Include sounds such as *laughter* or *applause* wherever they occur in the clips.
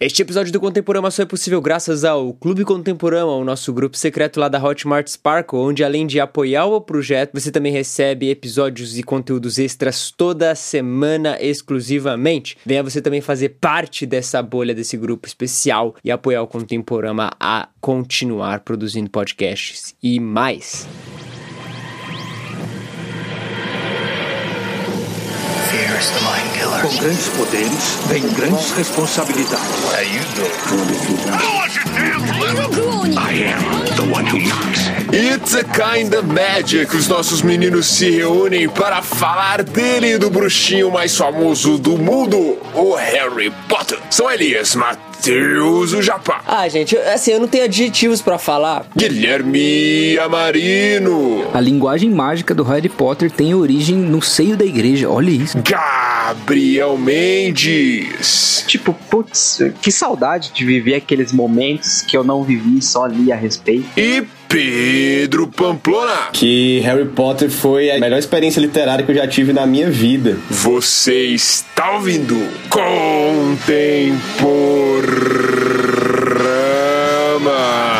Este episódio do Contemporama só é possível graças ao Clube Contemporama, o nosso grupo secreto lá da Hotmart Sparkle, onde além de apoiar o projeto, você também recebe episódios e conteúdos extras toda semana exclusivamente. Venha você também fazer parte dessa bolha desse grupo especial e apoiar o Contemporama a continuar produzindo podcasts e mais. Com grandes poderes, vem grandes responsabilidades. How you doing? I am the one who knocks. It's a kind of magic. Os nossos meninos se reúnem para falar dele e do bruxinho mais famoso do mundo, o Harry Potter. São Elias, Matheus, o Japá, Ah, gente, eu- assim, eu não tenho adjetivos pra falar. Guilherme Amarino, A linguagem mágica do Harry Potter tem origem no seio da igreja. Olha isso. Gabriel Mendes, Tipo, putz, que saudade de viver aqueles momentos que eu não vivi e só li a respeito. e Pedro Pamplona. que Harry Potter foi a melhor experiência literária que eu já tive na minha vida. Você está ouvindo Contemporama.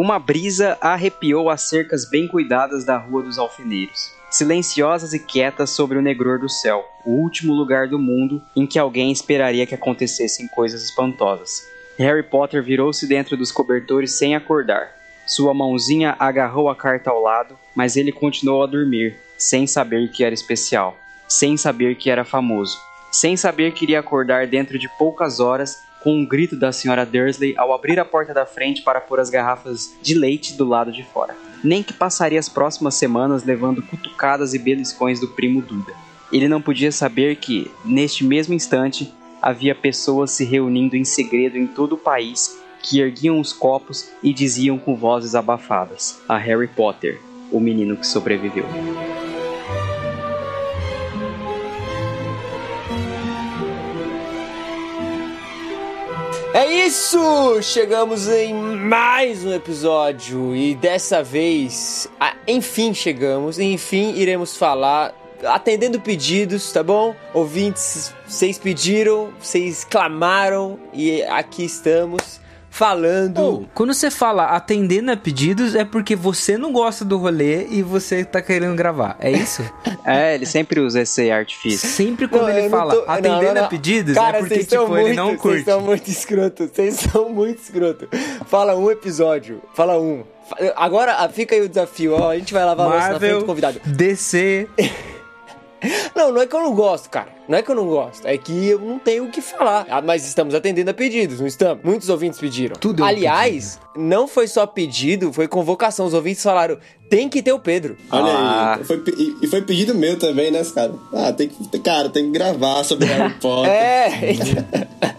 Uma brisa arrepiou as cercas bem cuidadas da Rua dos Alfeneiros, silenciosas e quietas sobre o negror do céu, o último lugar do mundo em que alguém esperaria que acontecessem coisas espantosas. Harry Potter virou-se dentro dos cobertores sem acordar. Sua mãozinha agarrou a carta ao lado, mas ele continuou a dormir, sem saber que era especial, sem saber que era famoso, sem saber que iria acordar dentro de poucas horas com um grito da senhora Dursley ao abrir a porta da frente para pôr as garrafas de leite do lado de fora. Nem que passaria as próximas semanas levando cutucadas e beliscões do primo Duda. Ele não podia saber que, neste mesmo instante, havia pessoas se reunindo em segredo em todo o país que erguiam os copos e diziam com vozes abafadas: A Harry Potter, o menino que sobreviveu. É isso! Chegamos em mais um episódio e dessa vez, ah, enfim, chegamos. Enfim, iremos falar atendendo pedidos, tá bom? Ouvintes, vocês pediram, vocês clamaram e aqui estamos falando. Ou, quando você fala atendendo a pedidos, é porque você não gosta do rolê e você tá querendo gravar. É isso? *laughs* É, ele sempre usa esse artifício. Sempre quando Não, ele fala tô- atendendo não, não. a pedidos, Cara, é porque, tipo, são ele muito, não curte. Vocês são muito escrotos, vocês *laughs* são muito escrotos. Fala um episódio, fala um. Agora ah, fica aí o desafio, ó. A gente vai lavar a louça na frente Marvel, do convidado. DC. *laughs* Não, não é que eu não gosto, cara. Não é que eu não gosto. É que eu não tenho o que falar. Ah, mas estamos atendendo a pedidos, não estamos? Muitos ouvintes pediram. Tudo é um Aliás, não foi só pedido, foi convocação. Os ouvintes falaram: tem que ter o Pedro. Olha Ah. aí. Foi, e, e foi pedido meu também, né, cara? Ah, tem que. Cara, tem que gravar sobre Harry *laughs* Potter. É,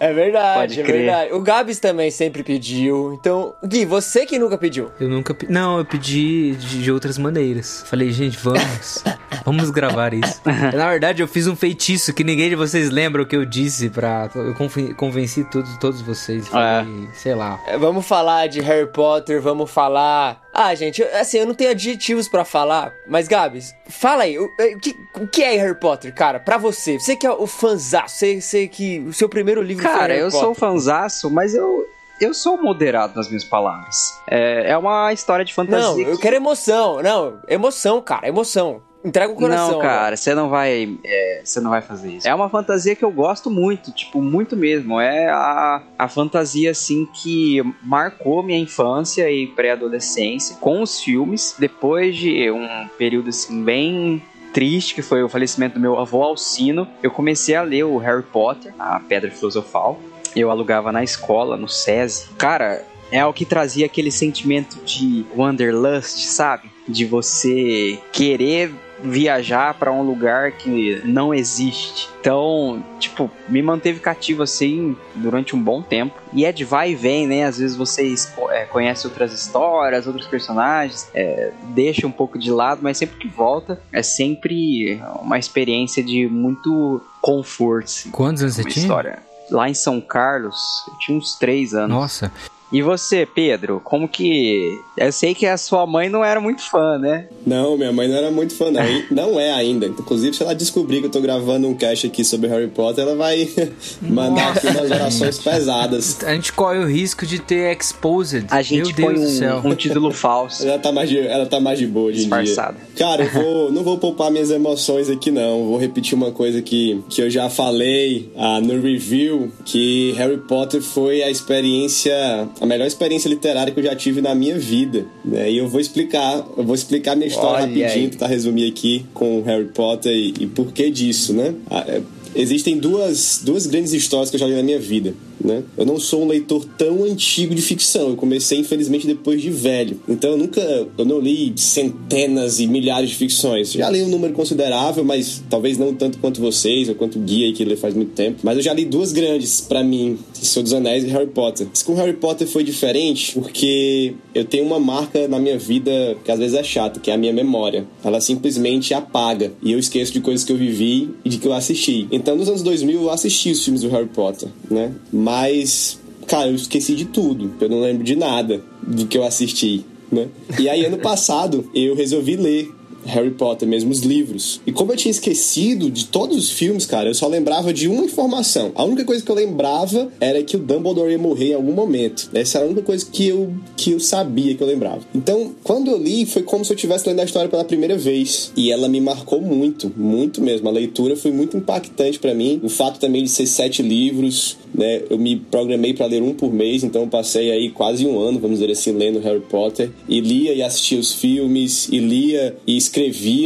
*laughs* é verdade, Pode é verdade. O Gabs também sempre pediu. Então, Gui, você que nunca pediu. Eu nunca. pe- Não, eu pedi de, de outras maneiras. Falei, gente, vamos. *laughs* vamos gravar isso. Na verdade, eu fiz um feitiço que ninguém de vocês lembra o que eu disse pra. Eu conven- convenci todos, todos vocês. Falei, sei lá. É, Vamos falar de Harry Potter, vamos falar. Ah, gente, eu- assim, eu não tenho adjetivos pra falar, mas Gabs, fala aí, o, o que, o que é Harry Potter, cara, pra você? Você que é o fãzaço, você, você que o seu primeiro livro foi Cara, Harry eu sou Potter. fanzaço, mas eu, eu sou moderado nas minhas palavras. É, é uma história de fantasia. Não, eu que- quero emoção, não, emoção, cara, emoção. Entrega o coração. Não, cara, você não vai, é, você não vai fazer isso. É uma fantasia que eu gosto muito, tipo, muito mesmo. É a, a fantasia, assim, que marcou minha infância e pré-adolescência com os filmes. Depois de um período, assim, bem triste, que foi o falecimento do meu avô Alcino, eu comecei a ler o Harry Potter, a Pedra Filosofal. Eu alugava na escola, no SESI. Cara, é o que trazia aquele sentimento de wanderlust, sabe? De você querer viajar pra um lugar que não existe. Então, tipo, me manteve cativo assim durante um bom tempo. E é de vai e vem, né? Às vezes vocês é, conhecem outras histórias, outros personagens, é, deixa um pouco de lado, mas sempre que volta é sempre uma experiência de muito conforto. Assim, Quantos anos você uma tinha? história. Lá em São Carlos, eu tinha uns três anos. Nossa, E você, Pedro, como que. Eu sei que a sua mãe não era muito fã, né? Não, minha mãe não era muito fã, não. *laughs* Não é ainda. Inclusive, se ela descobrir que eu tô gravando um cast aqui sobre Harry Potter, ela vai *laughs* mandar aqui umas orações pesadas. a gente corre o risco de ter exposed. A gente Meu põe Deus do céu. um, um título *laughs* falso. Ela tá mais de, ela tá mais de boa hoje em dia. Disfarçada. Cara, eu vou, não vou poupar minhas emoções aqui, não. Vou repetir uma coisa que, que eu já falei ah, no review, que Harry Potter foi a experiência, a melhor experiência literária que eu já tive na minha vida. Né? E eu vou explicar, eu vou explicar minha história Olha rapidinho, aí. tentar resumir aqui com Harry Potter e, e por que disso, né? Ah, é, Existem duas, duas grandes histórias que eu já li na minha vida. Né? Eu não sou um leitor tão antigo de ficção. Eu comecei, infelizmente, depois de velho. Então eu nunca. Eu não li centenas e milhares de ficções. Já li um número considerável, mas talvez não tanto quanto vocês, ou quanto o Guia que lê faz muito tempo. Mas eu já li duas grandes pra mim: Senhor dos Anéis e Harry Potter. Mas com Harry Potter foi diferente porque eu tenho uma marca na minha vida que às vezes é chata, que é a minha memória. Ela simplesmente apaga. E eu esqueço de coisas que eu vivi e de que eu assisti. Então, nos anos 2000, eu assisti os filmes do Harry Potter, né? Mas, cara, eu esqueci de tudo. Eu não lembro de nada do que eu assisti, né? E aí, ano *laughs* passado, eu resolvi ler Harry Potter, mesmo os livros. E como eu tinha esquecido de todos os filmes, cara, eu só lembrava de uma informação. A única coisa que eu lembrava era que o Dumbledore ia morrer em algum momento. Essa era a única coisa que eu, que eu sabia, que eu lembrava. Então, quando eu li, foi como se eu estivesse lendo a história pela primeira vez. E ela me marcou muito, muito mesmo. A leitura foi muito impactante pra mim. O fato também de ser sete livros, né? Eu me programei pra ler um por mês, então eu passei aí quase um ano, vamos dizer assim, lendo Harry Potter. E lia e assistia os filmes, e lia e escrevia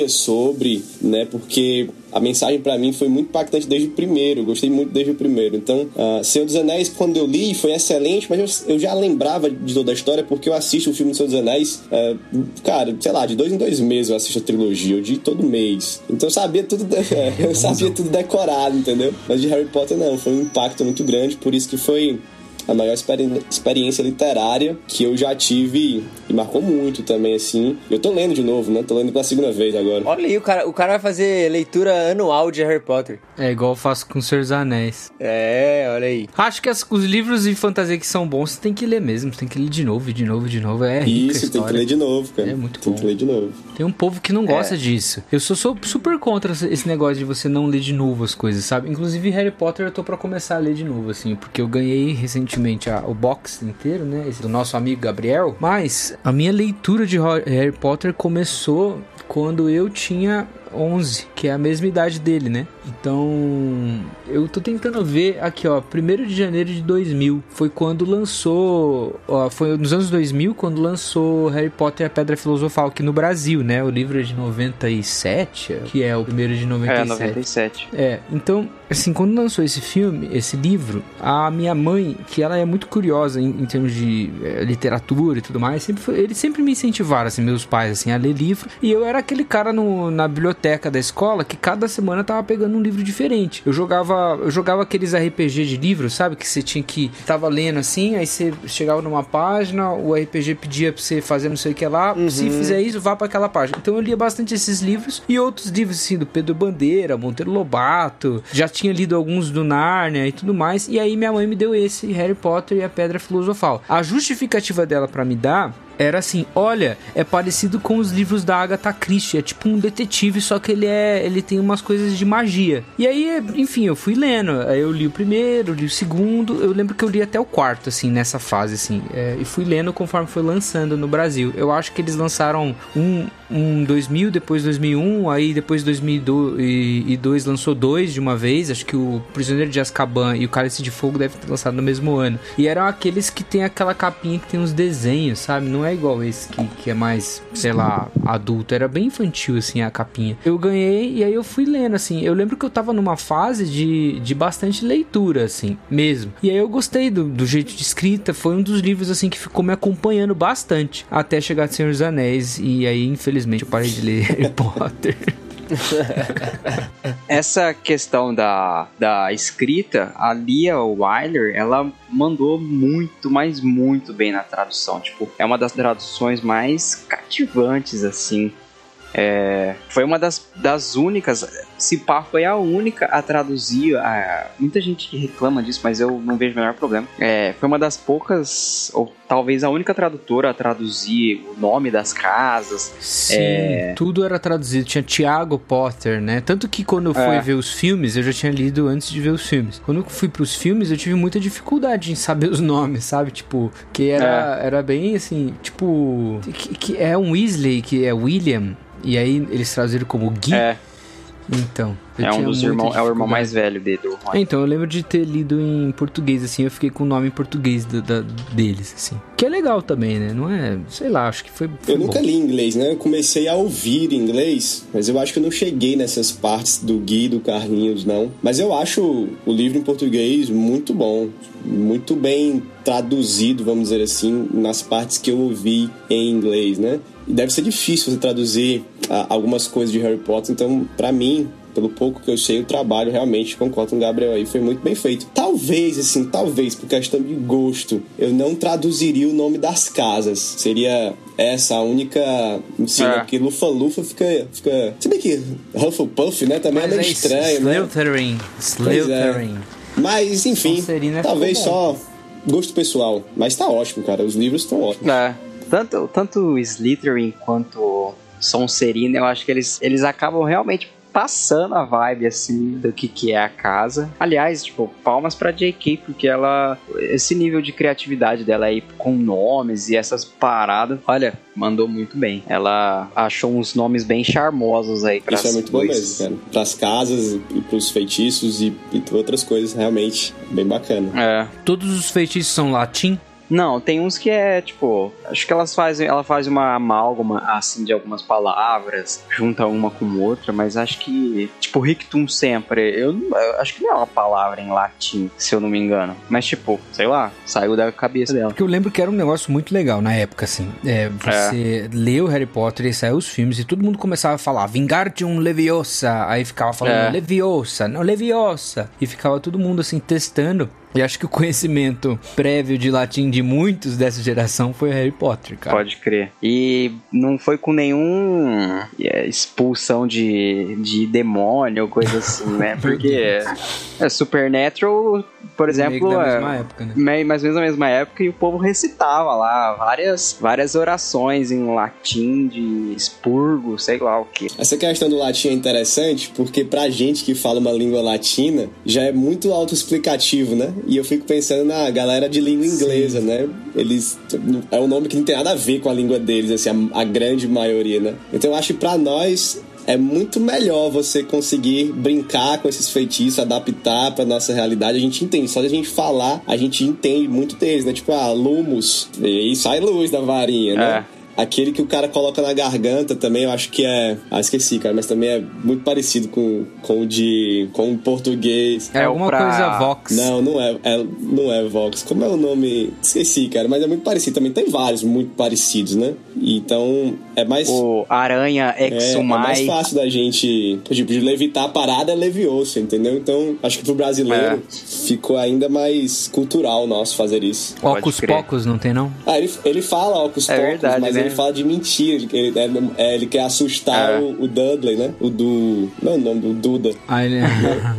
sobre, né? Porque a mensagem pra mim foi muito impactante desde o primeiro, gostei muito desde o primeiro. Então, uh, Senhor dos Anéis, quando eu li, foi excelente, mas eu, eu já lembrava de toda a história porque eu assisto o filme do Senhor dos Anéis, uh, cara, sei lá, de dois em dois meses eu assisto a trilogia, eu de todo mês. Então eu sabia tudo, de- *laughs* eu sabia tudo decorado, entendeu? Mas de Harry Potter não, foi um impacto muito grande, por isso que foi a maior experi- experiência literária que eu já tive e marcou muito também, assim. Eu tô lendo de novo, né? Tô lendo pela segunda vez agora. Olha aí, o cara, o cara vai fazer leitura anual de Harry Potter. É igual eu faço com o Senhor dos Anéis. É, olha aí. Acho que as- os livros de fantasia que são bons, você tem que ler mesmo. Você tem que ler de novo, de novo, de novo. É Isso, tem que ler de novo, cara. É muito Tem bom. que ler de novo. Tem um povo que não gosta disso. Eu sou, sou super contra esse- esse negócio de você não ler de novo as coisas, sabe? Inclusive Harry Potter eu tô pra começar a ler de novo, assim, porque eu ganhei recentemente a- o box inteiro, né? Esse do nosso amigo Gabriel. Mas a minha leitura de Harry Potter começou quando eu tinha 11, que é a mesma idade dele, né? Então, eu tô tentando ver aqui, ó, 1 de janeiro de 2000 foi quando lançou, ó, foi nos anos 2000 quando lançou Harry Potter e a Pedra Filosofal aqui no Brasil, né? O livro é de 97, que é o primeiro de É, 97. 97. É, então, assim, quando lançou esse filme, esse livro, a minha mãe, que ela é muito curiosa em, em termos de eh, literatura e tudo mais, sempre foi- eles sempre me incentivaram, assim, meus pais, assim, a ler livro. E eu era aquele cara no- na biblioteca da escola que cada semana tava pegando um livro diferente. Eu jogava, eu jogava aqueles RPG de livro, sabe? Que você tinha que tava lendo assim, aí você chegava numa página, o RPG pedia pra você fazer não sei o que lá. Se fizer isso, vá pra aquela página. Então eu lia bastante esses livros e outros livros assim do Pedro Bandeira, Monteiro Lobato. Já tinha lido alguns do Nárnia e tudo mais. E aí minha mãe me deu esse Harry Potter e a Pedra Filosofal. A justificativa dela pra me dar era assim, olha, é parecido com os livros da Agatha Christie, é tipo um detetive, só que ele é, ele tem umas coisas de magia. E aí, enfim, eu fui lendo, aí eu li o primeiro, li o segundo, eu lembro que eu li até o quarto, assim, nessa fase, assim, é, e fui lendo conforme foi lançando no Brasil. Eu acho que eles lançaram um, um 2000, depois 2001, aí depois 2002 lançou dois de uma vez, acho que o Prisioneiro de Azkaban e o Cálice de Fogo devem ter lançado no mesmo ano. E eram aqueles que tem aquela capinha que tem uns desenhos, sabe? Não é igual esse que, que é mais, sei lá, adulto. Era bem infantil, assim, a capinha. Eu ganhei e aí eu fui lendo, assim. Eu lembro que eu tava numa fase de, de bastante leitura, assim, mesmo. E aí eu gostei do, do jeito de escrita. Foi um dos livros, assim, que ficou me acompanhando bastante até chegar Senhor dos Anéis. E aí, infelizmente, eu parei de ler *laughs* Harry Potter. *laughs* Essa questão da, da escrita, a Lia Wyler, ela mandou muito, mas muito bem na tradução. Tipo, é uma das traduções mais cativantes, assim. É, foi uma das, das únicas, se pá, foi a única a traduzir. A, muita gente reclama disso, mas eu não vejo o menor problema. É, foi uma das poucas, ou talvez a única tradutora a traduzir o nome das casas. Sim, É. tudo era traduzido. Tinha Tiago Potter, né? Tanto que quando eu fui É. ver os filmes, eu já tinha lido antes de ver os filmes. Quando eu fui pros filmes, eu tive muita dificuldade em saber *laughs* os nomes, sabe? Tipo, que era, era bem assim, tipo. Que, que é um Weasley, que é William. E aí eles traduziram como Gui. É, Então. Eu é um dos irmãos, é o irmão mais velho dele, do Ron. Então, eu lembro de ter lido em português, assim, eu fiquei com o nome em português da- da- deles, assim. Que é legal também, né? Não é, sei lá, acho que foi, foi Eu nunca bom. li inglês, né? Eu comecei a ouvir inglês, mas eu acho que eu não cheguei nessas partes do Gui, do Carlinhos, não. Mas eu acho o livro em português muito bom, muito bem traduzido, vamos dizer assim, nas partes que eu ouvi em inglês, né? E deve ser difícil você traduzir ah, algumas coisas de Harry Potter, então, pra mim, pelo pouco que eu sei, o trabalho realmente, concordo com o Gabriel aí, foi muito bem feito. Talvez, assim, talvez, por questão de gosto, eu não traduziria o nome das casas. Seria essa a única. Sim, É. porque Lufa-Lufa fica, fica. Se bem que Hufflepuff, né, também é meio estranho, né? Slytherin, Slytherin. Mas, enfim, Sonserina talvez só gosto pessoal. Mas tá ótimo, cara. Os livros estão ótimos. É, tanto, tanto Slytherin quanto Sonserina, eu acho que eles, eles acabam realmente passando a vibe, assim, do que, que é a casa. Aliás, tipo, palmas pra J.K., porque ela... Esse nível de criatividade dela aí, com nomes e essas paradas, olha, mandou muito bem. Ela achou uns nomes bem charmosos aí pra Isso é muito bom mesmo, cara. Pras casas e pros feitiços e, e outras coisas, realmente, bem bacana. É. Todos os feitiços são latim? Não, tem uns que é, tipo, acho que elas fazem, ela faz uma amálgama, assim, de algumas palavras, junta uma com outra, mas acho que, tipo, rictum sempre, eu, eu acho que não é uma palavra em latim, se eu não me engano. Mas, tipo, sei lá, saiu da cabeça dela. Porque eu lembro que era um negócio muito legal na época, assim. É, você leu Harry Potter e saiu os filmes e todo mundo começava a falar Vingardium Leviosa. Aí ficava falando É. Leviosa, não Leviosa. E ficava todo mundo assim testando. E acho que o conhecimento prévio de latim de muitos dessa geração foi Harry Potter, cara. Pode crer. E não foi com nenhum é, expulsão de, de demônio ou coisa assim, né? *laughs* Porque é, Supernatural, por exemplo, é, mesma época, né? mais ou menos na mesma época e o povo recitava lá várias, várias orações em latim de expurgo, sei lá o que. Essa questão do latim é interessante porque pra gente que fala uma língua latina já é muito autoexplicativo, né? E eu fico pensando na galera de língua inglesa, né? Eles é um nome que não tem nada a ver com a língua deles, assim, a, a grande maioria, né? Então eu acho que pra nós é muito melhor você conseguir brincar com esses feitiços, adaptar pra nossa realidade. A gente entende, só de a gente falar, a gente entende muito deles, né? Tipo, ah, lumos, e sai luz da varinha, né? É. Aquele que o cara coloca na garganta também, eu acho que é. Ah, esqueci, cara, mas também é muito parecido com, com o de. com o português. É É alguma pra- coisa Vox. Não, não é, é- Não é Vox. Como é o nome? Esqueci, cara, mas é muito parecido. Também tem vários muito parecidos, né? Então, é mais. O Aranha É, é mais Exumai. fácil da gente, tipo, de levitar a parada é levioso, entendeu? Então, acho que pro brasileiro É. ficou ainda mais cultural nosso fazer isso. Crer. Pocos, não tem não? Ah, ele, ele fala Ocus É Pocus, verdade, mas né? Ele fala de mentira. Ele, ele, é- é, ele quer assustar É. o, o Dudley, né? O do. Não é o nome do Duda. Ah, ele...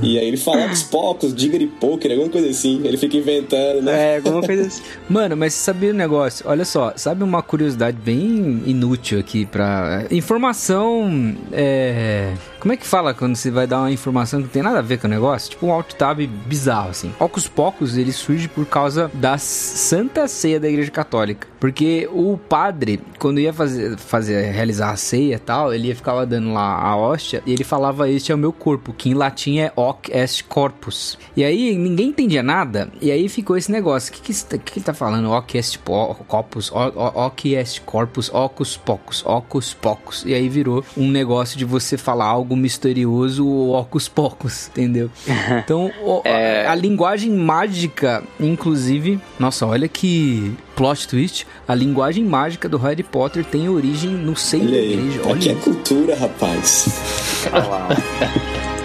E aí ele fala Ocus Pocos, Digger Poker, alguma coisa assim. Ele fica inventando, né? É, alguma coisa assim. *laughs* Mano, mas você sabia o negócio? Olha só, sabe uma curiosidade bem inútil aqui pra. Informação. É. Como é que fala quando você vai dar uma informação que não tem nada a ver com o negócio? Tipo um alt tab bizarro, assim. Ocus Pocus, ele surge por causa da Santa Ceia da Igreja Católica. Porque o padre, quando ia fazer, fazer realizar a ceia e tal, ele ia ficava dando lá a hóstia e ele falava: Este é o meu corpo, que em latim é hoc est corpus. E aí ninguém entendia nada, e aí ficou esse negócio: O que, que, que, ele tá falando? Hoc est corpus, hoc est corpus, ocus pocus, ocus pocus. E aí virou um negócio de você falar algo misterioso, ocus pocus, entendeu? *laughs* Então, o- a, a linguagem mágica, inclusive, nossa, olha que plot twist, a linguagem mágica do Harry Potter tem origem no seio Olha da igreja. Aqui Olha é cultura, rapaz. Olha lá. *laughs*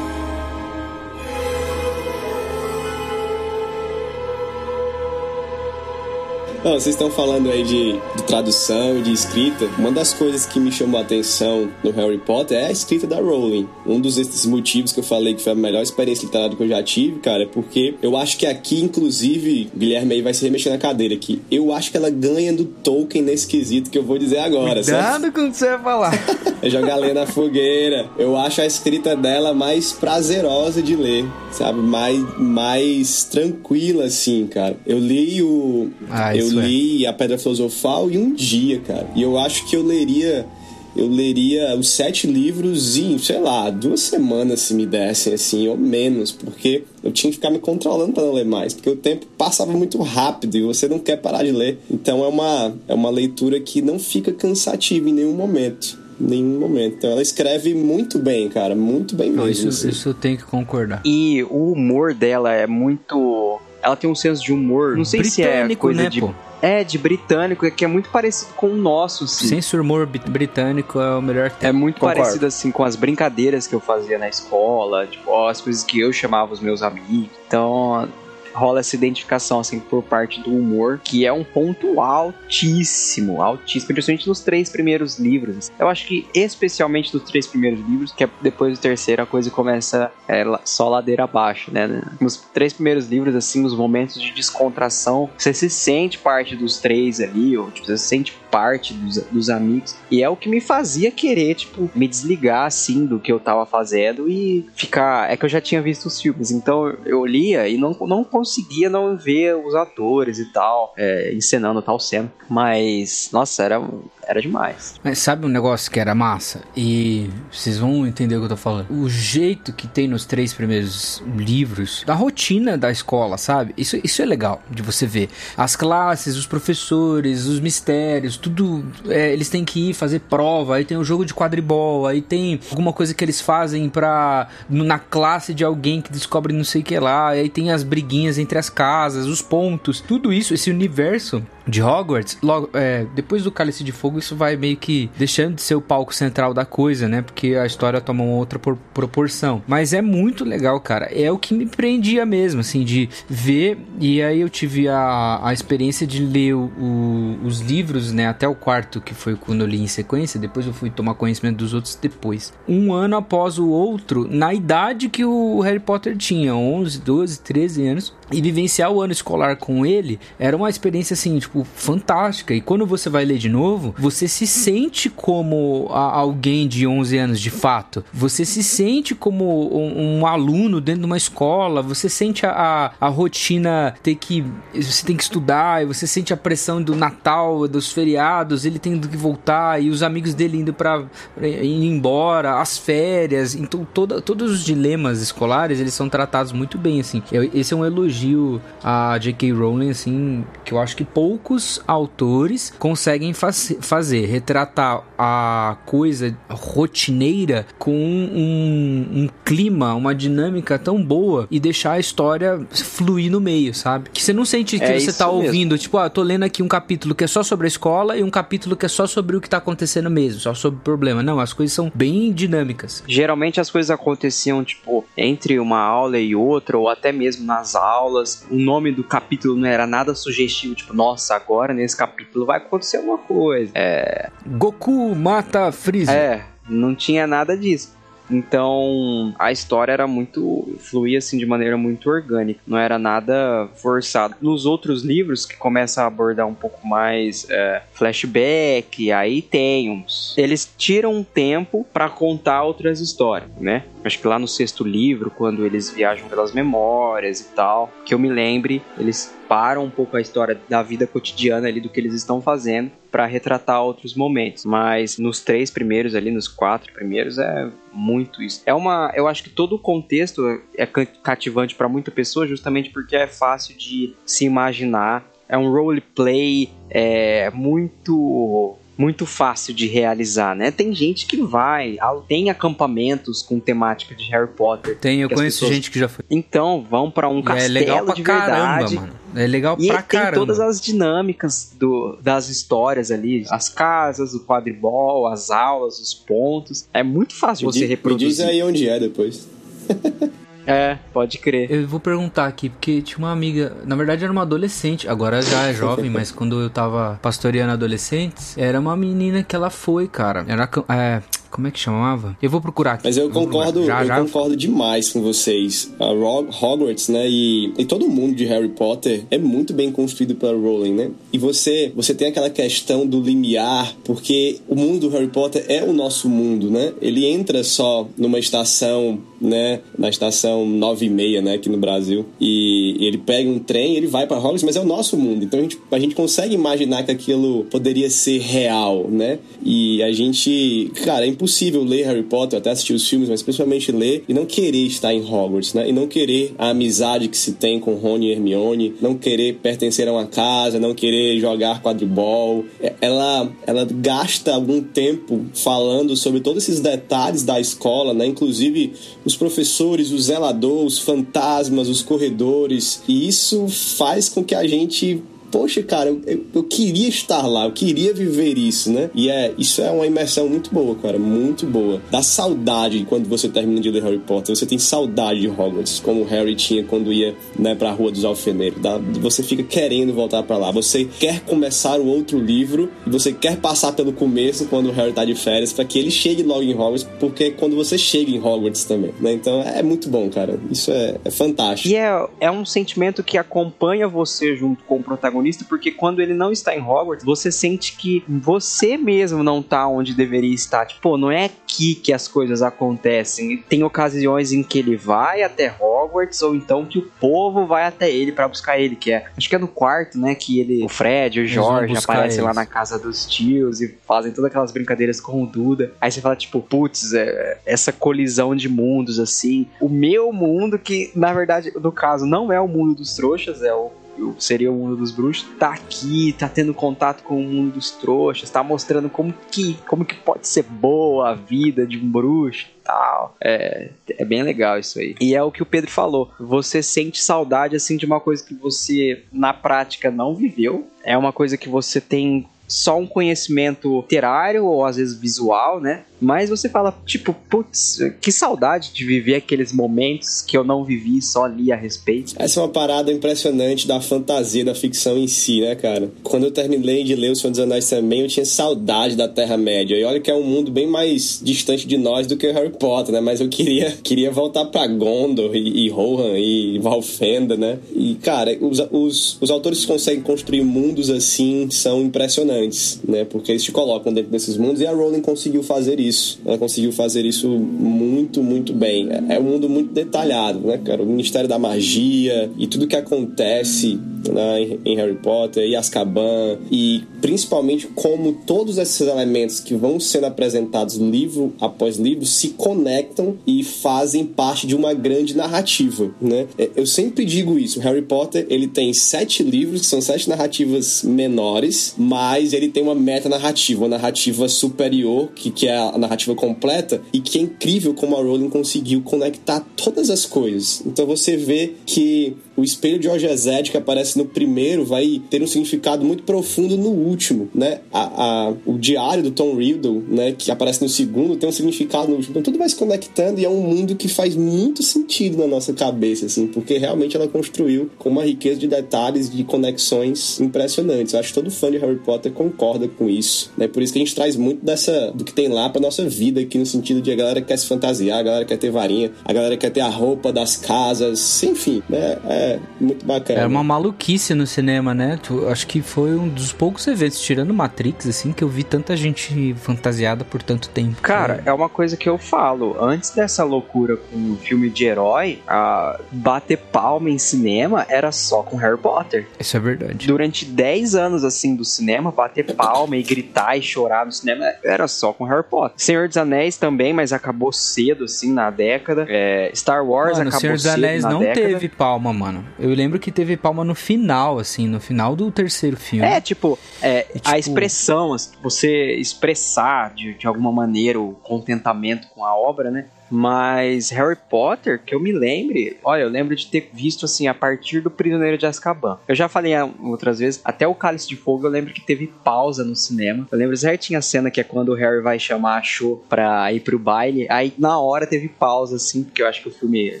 Não, vocês estão falando aí de, de tradução, de escrita. Uma das coisas que me chamou a atenção no Harry Potter é a escrita da Rowling. Um dos esses motivos que eu falei que foi a melhor experiência literária que eu já tive, cara, é porque eu acho que aqui, inclusive, Guilherme aí vai se remexer na cadeira aqui. Eu acho que ela ganha do Tolkien nesse quesito que eu vou dizer agora, sabe? Cuidado com o que você vai falar. *laughs* É jogar lenha na fogueira. Eu acho a escrita dela mais prazerosa de ler, sabe? Mais, mais tranquila, assim, cara. Eu li o. Ah, eu isso é. li a Pedra Filosofal em um dia, cara. E eu acho que eu leria. Eu leria os sete livros em, sei lá, duas semanas se me dessem, assim, ou menos, porque eu tinha que ficar me controlando para não ler mais, porque o tempo passava muito rápido e você não quer parar de ler. Então é uma, é uma leitura que não fica cansativa em nenhum momento. Nenhum momento. Então ela escreve muito bem, cara, muito bem Não, mesmo. isso, assim. isso eu tenho que concordar. E o humor dela é muito. Ela tem um senso de humor. Não sei se é Britânico, coisa né, de. pô? É, de britânico, que é muito parecido com o nosso, assim. Senso humor brit- britânico é o melhor que tem. É muito Concordo. parecido assim com as brincadeiras que eu fazia na escola, tipo, ó, as coisas que eu chamava os meus amigos. Então, rola essa identificação assim por parte do humor, que é um ponto altíssimo, altíssimo, principalmente nos três primeiros livros. Eu acho que especialmente nos três primeiros livros, que é depois do terceiro a coisa começa é, só ladeira abaixo, né? Nos três primeiros livros assim, os momentos de descontração, você se sente parte dos três ali, ou tipo, você se sente parte dos, dos amigos. E é o que me fazia querer, tipo, me desligar assim do que eu tava fazendo e ficar. É que eu já tinha visto os filmes, então eu lia e não, não conseguia não ver os atores e tal, é, encenando tal cena. Mas, nossa, era, era demais. Mas sabe um negócio que era massa? E vocês vão entender o que eu tô falando. O jeito que tem nos três primeiros livros, da rotina da escola, sabe? Isso, isso é legal de você ver. As classes, os professores, os mistérios, tudo. é, eles têm que ir fazer prova, aí tem o jogo de quadribol, aí tem alguma coisa que eles fazem pra. na classe de alguém que descobre não sei o que lá, aí tem as briguinhas entre as casas, os pontos, tudo isso, esse universo de Hogwarts, logo, é, depois do Cálice de Fogo, isso vai meio que deixando de ser o palco central da coisa, né? Porque a história toma uma outra por- proporção. Mas é muito legal, cara. É o que me prendia mesmo, assim, de ver. E aí eu tive a, a experiência de ler o- o- os livros, né? Até o quarto, que foi quando eu li em sequência. Depois eu fui tomar conhecimento dos outros depois. Um ano após o outro, na idade que o Harry Potter tinha, 11, 12, 13 anos. E vivenciar o ano escolar com ele era uma experiência assim, tipo, fantástica. E quando você vai ler de novo, você se sente como alguém de 11 anos de fato. Você se sente como um, um aluno dentro de uma escola. Você sente a, a, a rotina ter que. Você tem que estudar, e você sente a pressão do Natal, dos feriados, ele tendo que voltar, e os amigos dele indo para ir embora, as férias. Então, toda, todos os dilemas escolares eles são tratados muito bem, assim. Esse é um elogio a J.K. Rowling, assim, que eu acho que poucos autores conseguem faz- fazer, retratar a coisa rotineira com um, um clima, uma dinâmica tão boa e deixar a história fluir no meio, sabe? Que você não sente que É você tá mesmo. ouvindo, tipo, ah, tô lendo aqui um capítulo que é só sobre a escola e um capítulo que é só sobre o que tá acontecendo mesmo, só sobre o problema. Não, as coisas são bem dinâmicas. Geralmente as coisas aconteciam, tipo, entre uma aula e outra, ou até mesmo nas aulas. O nome do capítulo não era nada sugestivo, tipo, nossa, agora nesse capítulo vai acontecer alguma coisa. É, Goku mata Freeza. é não tinha nada disso. Então, a história era muito. fluía assim de maneira muito orgânica, não era nada forçado. Nos outros livros, que começa a abordar um pouco mais é, flashback, aí tem uns. Eles tiram um tempo pra contar outras histórias, né? Acho que lá no sexto livro, quando eles viajam pelas memórias e tal, que eu me lembre, eles param um pouco a história da vida cotidiana ali do que eles estão fazendo para retratar outros momentos. Mas nos três primeiros ali, nos quatro primeiros, é muito isso. É uma, eu acho que todo o contexto é ca- cativante para muita pessoa, justamente porque é fácil de se imaginar é um roleplay é, muito muito fácil de realizar, né? Tem gente que vai, tem acampamentos com temática de Harry Potter. Tem, eu conheço pessoas- gente que já foi. Então, vão pra um E castelo é legal pra de caramba, verdade. mano. É legal E pra tem caramba. todas as dinâmicas do, das histórias ali, as casas, o quadribol, as aulas, os pontos. É muito fácil Me você di- Me reproduzir. diz aí onde é depois. *laughs* É, pode crer. Eu vou perguntar aqui, porque tinha uma amiga, na verdade era uma adolescente, agora já é jovem, mas quando eu tava pastoreando adolescentes, era uma menina que ela foi, cara. Era, é, como é que chamava? Eu vou procurar aqui. Mas eu vou concordo, Já, eu já. concordo demais com vocês. A Hogwarts, né, e, e todo mundo de Harry Potter é muito bem construído pela Rowling, né? E você, você tem aquela questão do limiar, porque o mundo do Harry Potter é o nosso mundo, né? Ele entra só numa estação, né, na estação 9 e meia, né, aqui no Brasil, e, ele pega um trem, ele vai para Hogwarts, mas é o nosso mundo. Então a gente, a gente consegue imaginar que aquilo poderia ser real, né? E a gente, cara, é impossível ler Harry Potter, até assistir os filmes, mas principalmente ler e não querer estar em Hogwarts, né? E não querer a amizade que se tem com Rony e Hermione, não querer pertencer a uma casa, não querer jogar quadribol. É, Ela, ela gasta algum tempo falando sobre todos esses detalhes da escola, né? Inclusive os professores, os zeladores, os fantasmas, os corredores. E isso faz com que a gente poxa, cara, eu, eu, queria estar lá, eu queria viver isso, né? E é, isso é uma imersão muito boa, cara, muito boa. Dá saudade quando você termina de ler Harry Potter, você tem saudade de Hogwarts, como o Harry tinha quando ia, né, pra Rua dos Alfeneiros. Dá, você fica querendo voltar pra lá, você quer começar o outro livro, você quer passar pelo começo quando o Harry tá de férias, pra que ele chegue logo em Hogwarts, porque é quando você chega em Hogwarts também, né? Então é muito bom, cara, isso é, é fantástico. E é, é um sentimento que acompanha você junto com o protagonista, porque quando ele não está em Hogwarts, você sente que você mesmo não tá onde deveria estar. Tipo, não é aqui que as coisas acontecem. Tem ocasiões em que ele vai até Hogwarts, ou então que o povo vai até ele pra buscar ele, que é. Acho que é no quarto, né? Que ele. O Fred, o Jorge aparecem lá na casa dos tios e fazem todas aquelas brincadeiras com o Duda. Aí você fala, tipo, putz, é, essa colisão de mundos, assim. O meu mundo, que na verdade, no caso, não é o mundo dos trouxas, é o. Seria o mundo dos bruxos, tá aqui, tá tendo contato com o mundo dos trouxas, tá mostrando como que, como que pode ser boa a vida de um bruxo e tal. É, é bem legal isso aí. E é o que o Pedro falou. Você sente saudade assim de uma coisa que você na prática não viveu. É uma coisa que você tem só um conhecimento literário ou às vezes visual, né? Mas você fala, tipo, putz, que saudade de viver aqueles momentos que eu não vivi, só li a respeito. Essa é uma parada impressionante da fantasia, da ficção em si, né, cara? Quando eu terminei de ler O Senhor dos Anéis também, eu tinha saudade da Terra-média. E olha que é um mundo bem mais distante de nós do que o Harry Potter, né? Mas eu queria, *laughs* queria voltar pra Gondor e, e Rohan e Valfenda, né? E, cara, os, os, os autores que conseguem construir mundos assim são impressionantes, né? Porque eles te colocam dentro desses mundos e a Rowling conseguiu fazer isso. Ela conseguiu fazer isso muito, muito bem. É, é um mundo muito detalhado, né, cara? O Ministério da Magia e tudo que acontece né, em, em Harry Potter e Azkaban e principalmente como todos esses elementos que vão sendo apresentados livro após livro se conectam e fazem parte de uma grande narrativa, né? É, Eu sempre digo isso. Harry Potter ele tem sete livros que são sete narrativas menores, mas ele tem uma meta narrativa, uma narrativa superior que, que é a narrativa completa e que é incrível como a Rowling conseguiu conectar todas as coisas. Então você vê que o espelho de Ogezed que aparece no primeiro vai ter um significado muito profundo no último, né? A, a- o diário do Tom Riddle, né, que aparece no segundo, tem um significado no último. Então tudo vai se conectando e é um mundo que faz muito sentido na nossa cabeça, assim, porque realmente ela construiu com uma riqueza de detalhes, de conexões impressionantes. Eu acho que todo fã de Harry Potter concorda com isso, né? Por isso que a gente traz muito dessa do que tem lá pra nossa vida aqui no sentido de a galera quer se fantasiar, a galera quer ter varinha, a galera quer ter a roupa das casas, enfim, né? É muito bacana. Era uma maluquice no cinema, né? Tu- acho que foi um dos poucos eventos, tirando Matrix, assim, que eu vi tanta gente fantasiada por tanto tempo. Cara, é uma coisa que eu falo. Antes dessa loucura com filme de herói, a bater palma em cinema era só com Harry Potter. Isso é verdade. Durante 10 anos, assim, do cinema, bater palma e gritar e chorar no cinema era só com Harry Potter. Senhor dos Anéis também, mas acabou cedo, assim, na década. É, Star Wars Mano, o acabou Senhor dos cedo Anéis na não década. teve palma, mano. Mano. Eu lembro que teve palma no final, assim, no final do terceiro filme. É, tipo, é, tipo- a expressão, você expressar de, de alguma maneira o contentamento com a obra, né? Mas Harry Potter, que eu me lembre, olha, eu lembro de ter visto assim a partir do Prisioneiro de Azkaban. Eu já falei outras vezes, até o Cálice de Fogo eu lembro que teve pausa no cinema. Eu lembro certinho a cena que é quando o Harry vai chamar a Cho pra ir pro baile. Aí na hora teve pausa, assim, porque eu acho que o filme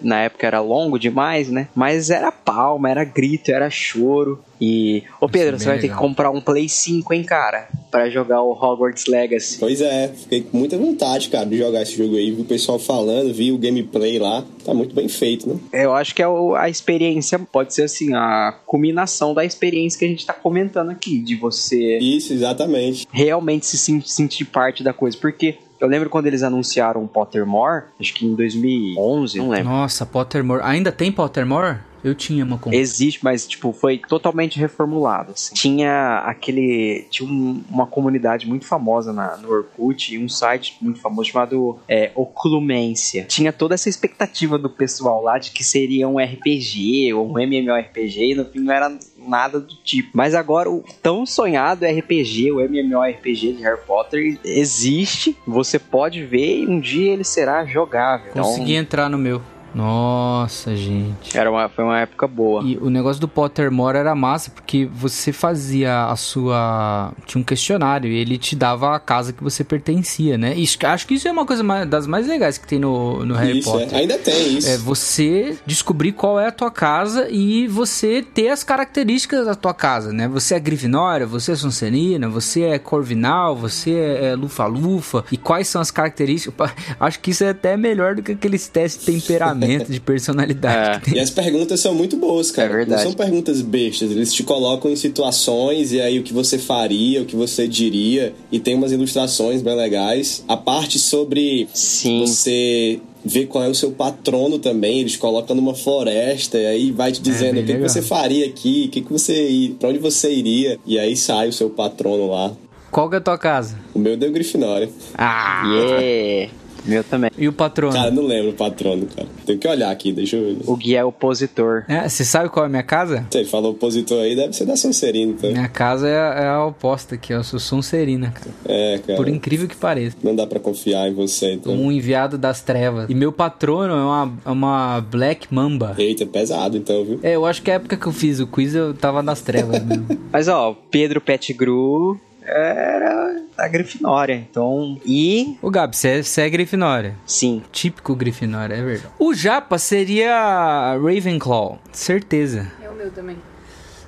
na época era longo demais, né? Mas era palma, era grito, era choro. E. Ô Pedro, é você bem vai ter que legal. comprar um Play 5, hein, cara? Pra jogar o Hogwarts Legacy. Pois é, fiquei com muita vontade, cara, de jogar esse jogo aí. Vi o pessoal falando, vi o gameplay lá. Tá muito bem feito, né? Eu acho que é a experiência, pode ser assim, a culminação da experiência que a gente tá comentando aqui, de você Isso, exatamente. realmente se sen- sentir parte da coisa. Porque eu lembro quando eles anunciaram o Pottermore, acho que em 2011, não lembro. Nossa, Pottermore. Ainda tem Pottermore? Eu tinha uma com. Existe, mas tipo, foi totalmente reformulado. assim. Tinha aquele. Tinha um- uma comunidade muito famosa na, no Orkut e um site muito famoso chamado é, Oclumência. Tinha toda essa expectativa do pessoal lá de que seria um RPG ou um MMORPG e no fim não era nada do tipo. Mas agora o tão sonhado RPG, o MMORPG de Harry Potter, existe. Você pode ver e um dia ele será jogável. Consegui Então, entrar no meu. Nossa, gente. era uma, foi uma época boa. E o negócio do Pottermore era massa, porque você fazia a sua. Tinha um questionário e ele te dava a casa que você pertencia, né? E acho que isso é uma coisa mais- das mais legais que tem no, no Harry isso, Potter. é. Ainda tem isso. É você descobrir qual é a tua casa e você ter as características da tua casa, né? Você é Grifinória, você é Sonserina, você é Corvinal, você é Lufa-Lufa. E quais são as características? *laughs* Acho que isso é até melhor do que aqueles testes de temperamento, de personalidade. É. que tem. E as perguntas são muito boas, cara. É verdade. Não são perguntas bestas. Eles te colocam em situações e aí o que você faria, o que você diria. E tem umas ilustrações bem legais. A parte sobre Sim. você ver qual é o seu patrono também. Eles colocam numa floresta e aí vai te dizendo bem o que, que você faria aqui, o que, que você pra onde você iria. E aí sai o seu patrono lá. Qual que é a tua casa? O meu deu Grifinória. Ah! Yeah. Meu também. E o patrono? Cara, não lembro o patrono, cara. Tenho que olhar aqui, deixa eu ver. O Gui é opositor. É, você sabe qual é a minha casa? Você falou opositor aí, deve ser da Sonserina, então. Minha casa é, a- é a oposta aqui, eu sou Sonserina, cara. É, cara. Por incrível que pareça. Não dá pra confiar em você, então. Um enviado das trevas. E meu patrono é uma, é uma Black Mamba. Eita, é pesado então, viu? É, eu acho que a época que eu fiz o quiz eu tava nas trevas mesmo. *laughs* Mas ó, Pedro Pettigrew era da Grifinória. Então, e Ô Gabi, você é, você é Grifinória. sim, Típico Grifinória, é verdade. O Japa seria Ravenclaw, certeza. É o meu também.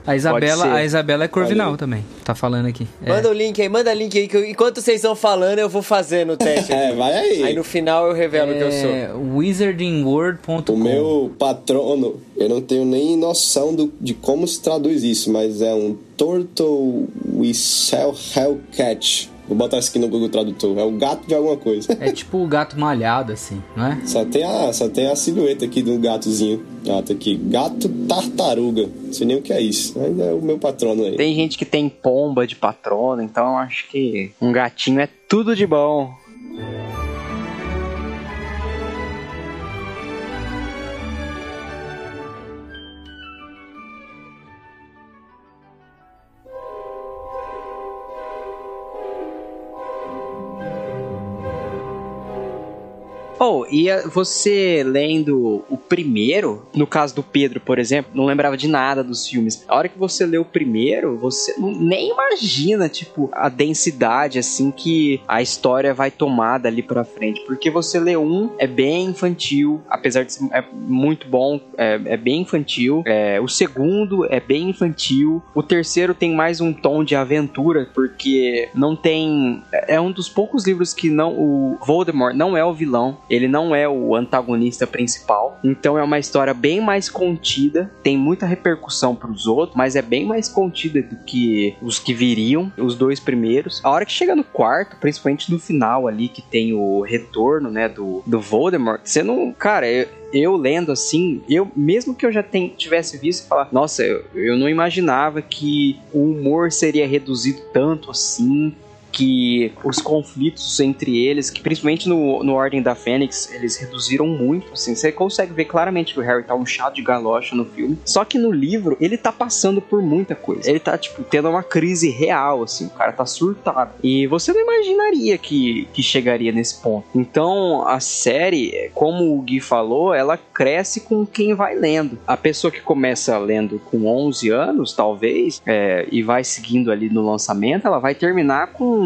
A Isabela, a Isabela é Corvinal também. Tá falando aqui. É. Manda o link aí, manda link aí, que eu- enquanto vocês estão falando, eu vou fazendo o teste. *laughs* É, vai aí. Aí no final eu revelo o que eu sou. É, wizardingworld.com. O meu patrono, eu não tenho nem noção do, de como se traduz isso, mas é um Turtle Whistle Hellcat. Vou botar isso aqui no Google Tradutor. É o gato de alguma coisa. É tipo o gato malhado, assim, não é? Só tem a, só tem a silhueta aqui do gatozinho. Ah, tá aqui. Gato tartaruga. Não sei nem o que é isso. Mas é o meu patrono aí. tem gente que tem pomba de patrono, então eu acho que um gatinho é tudo de bom. Oh, e a- você lendo o primeiro, no caso do Pedro, por exemplo, não lembrava de nada dos filmes. A hora que você lê o primeiro, você nem imagina, tipo, a densidade, assim, que a história vai tomar dali pra frente. Porque você lê um, é bem infantil, apesar de ser é muito bom, é, é bem infantil. É, o segundo é bem infantil. O terceiro tem mais um tom de aventura, porque não tem. É um dos poucos livros que não. O Voldemort não é o vilão, ele não é o antagonista principal. Então é uma história bem mais contida, tem muita repercussão pros outros, mas é bem mais contida do que os que viriam, os dois primeiros. A hora que chega no quarto, principalmente no final ali, que tem o retorno, né, do, do Voldemort, você não. Cara, eu, eu lendo assim, eu mesmo que eu já tivesse visto falar, nossa, eu, eu não imaginava que o humor seria reduzido tanto assim. Que os conflitos entre eles, que principalmente no, no Ordem da Fênix, eles reduziram muito, assim, você consegue ver claramente que o Harry tá um chá de galocha no filme, só que no livro ele tá passando por muita coisa. Ele tá, tipo, tendo uma crise real, assim, o cara tá surtado. E você não imaginaria que, que chegaria nesse ponto. Então, a série, como o Gui falou, ela cresce com quem vai lendo. A pessoa que começa lendo com 11 anos, talvez, é, e vai seguindo ali no lançamento, ela vai terminar com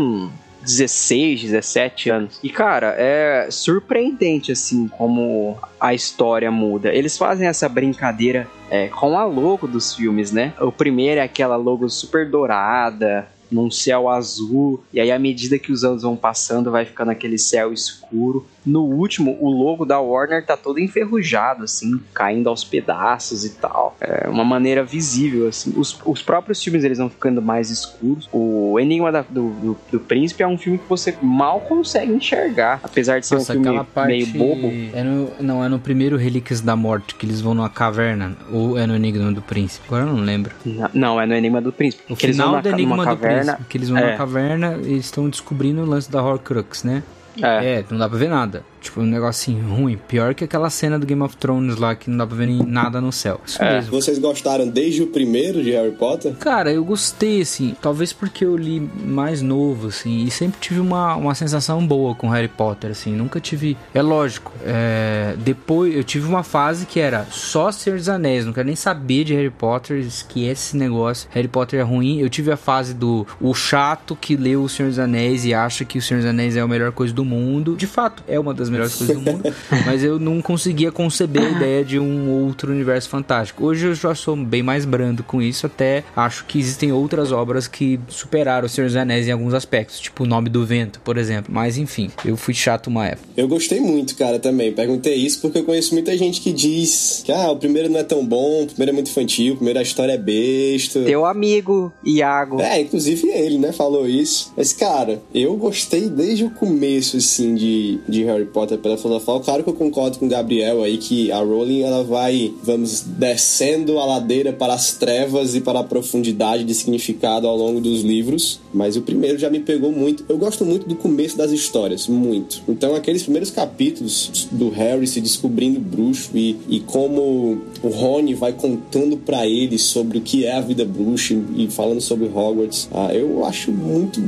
16, 17 anos. E cara, é surpreendente assim como a história muda. Eles fazem essa brincadeira é, com a logo dos filmes, né? O primeiro é aquela logo super dourada, num céu azul, e aí à medida que os anos vão passando, vai ficando aquele céu escuro. No último, o logo da Warner tá todo enferrujado, assim, caindo aos pedaços e tal. É uma maneira visível, assim. Os, os próprios filmes eles vão ficando mais escuros. O Enigma da, do, do, do, Príncipe é um filme que você mal consegue enxergar, apesar de ser Nossa, um filme parte... meio bobo. É no, não, é no primeiro Relíquias da Morte que eles vão numa caverna, ou é no Enigma do Príncipe? Agora eu não lembro. Não, não é no Enigma do Príncipe. O final do Enigma do Príncipe, que eles vão é. na caverna e estão descobrindo o lance da Horcrux, né? É. é, não dá pra ver nada. Tipo, um negocinho ruim. Pior que aquela cena do Game of Thrones lá que não dá pra ver nada no céu. Isso é. mesmo. Vocês gostaram desde o primeiro de Harry Potter? Cara, eu gostei, assim. Talvez porque eu li mais novo, assim. E sempre tive uma, uma sensação boa com Harry Potter, assim. Nunca tive. É lógico. É... Depois eu tive uma fase que era só Senhor dos Anéis. Não quero nem saber de Harry Potter. Esquece esse negócio. Harry Potter é ruim. Eu tive a fase do o chato que leu o Senhor dos Anéis e acha que o Senhor dos Anéis é a melhor coisa do mundo. De fato, é uma das melhores coisas do mundo, mas eu não conseguia conceber a ideia de um outro universo fantástico. Hoje eu já sou bem mais brando com isso, até acho que existem outras obras que superaram o Senhor dos Anéis em alguns aspectos, tipo O Nome do Vento, por exemplo. Mas enfim, eu fui chato uma época. Eu gostei muito, cara, também. Perguntei isso porque eu conheço muita gente que diz que ah, o primeiro não é tão bom, o primeiro é muito infantil, o primeiro a história é besta. Teu amigo, Iago. É, inclusive ele, né, falou isso. Mas, cara, eu gostei desde o começo, assim, de, de Harry Potter pela filosofal. Claro que eu concordo com o Gabriel aí que a Rowling ela vai, vamos, descendo a ladeira para as trevas e para a profundidade de significado ao longo dos livros. Mas o primeiro já me pegou muito. Eu gosto muito do começo das histórias, muito. Então, aqueles primeiros capítulos do Harry se descobrindo bruxo e, e como o Rony vai contando para ele sobre o que é a vida bruxa e falando sobre Hogwarts. Ah, eu acho muito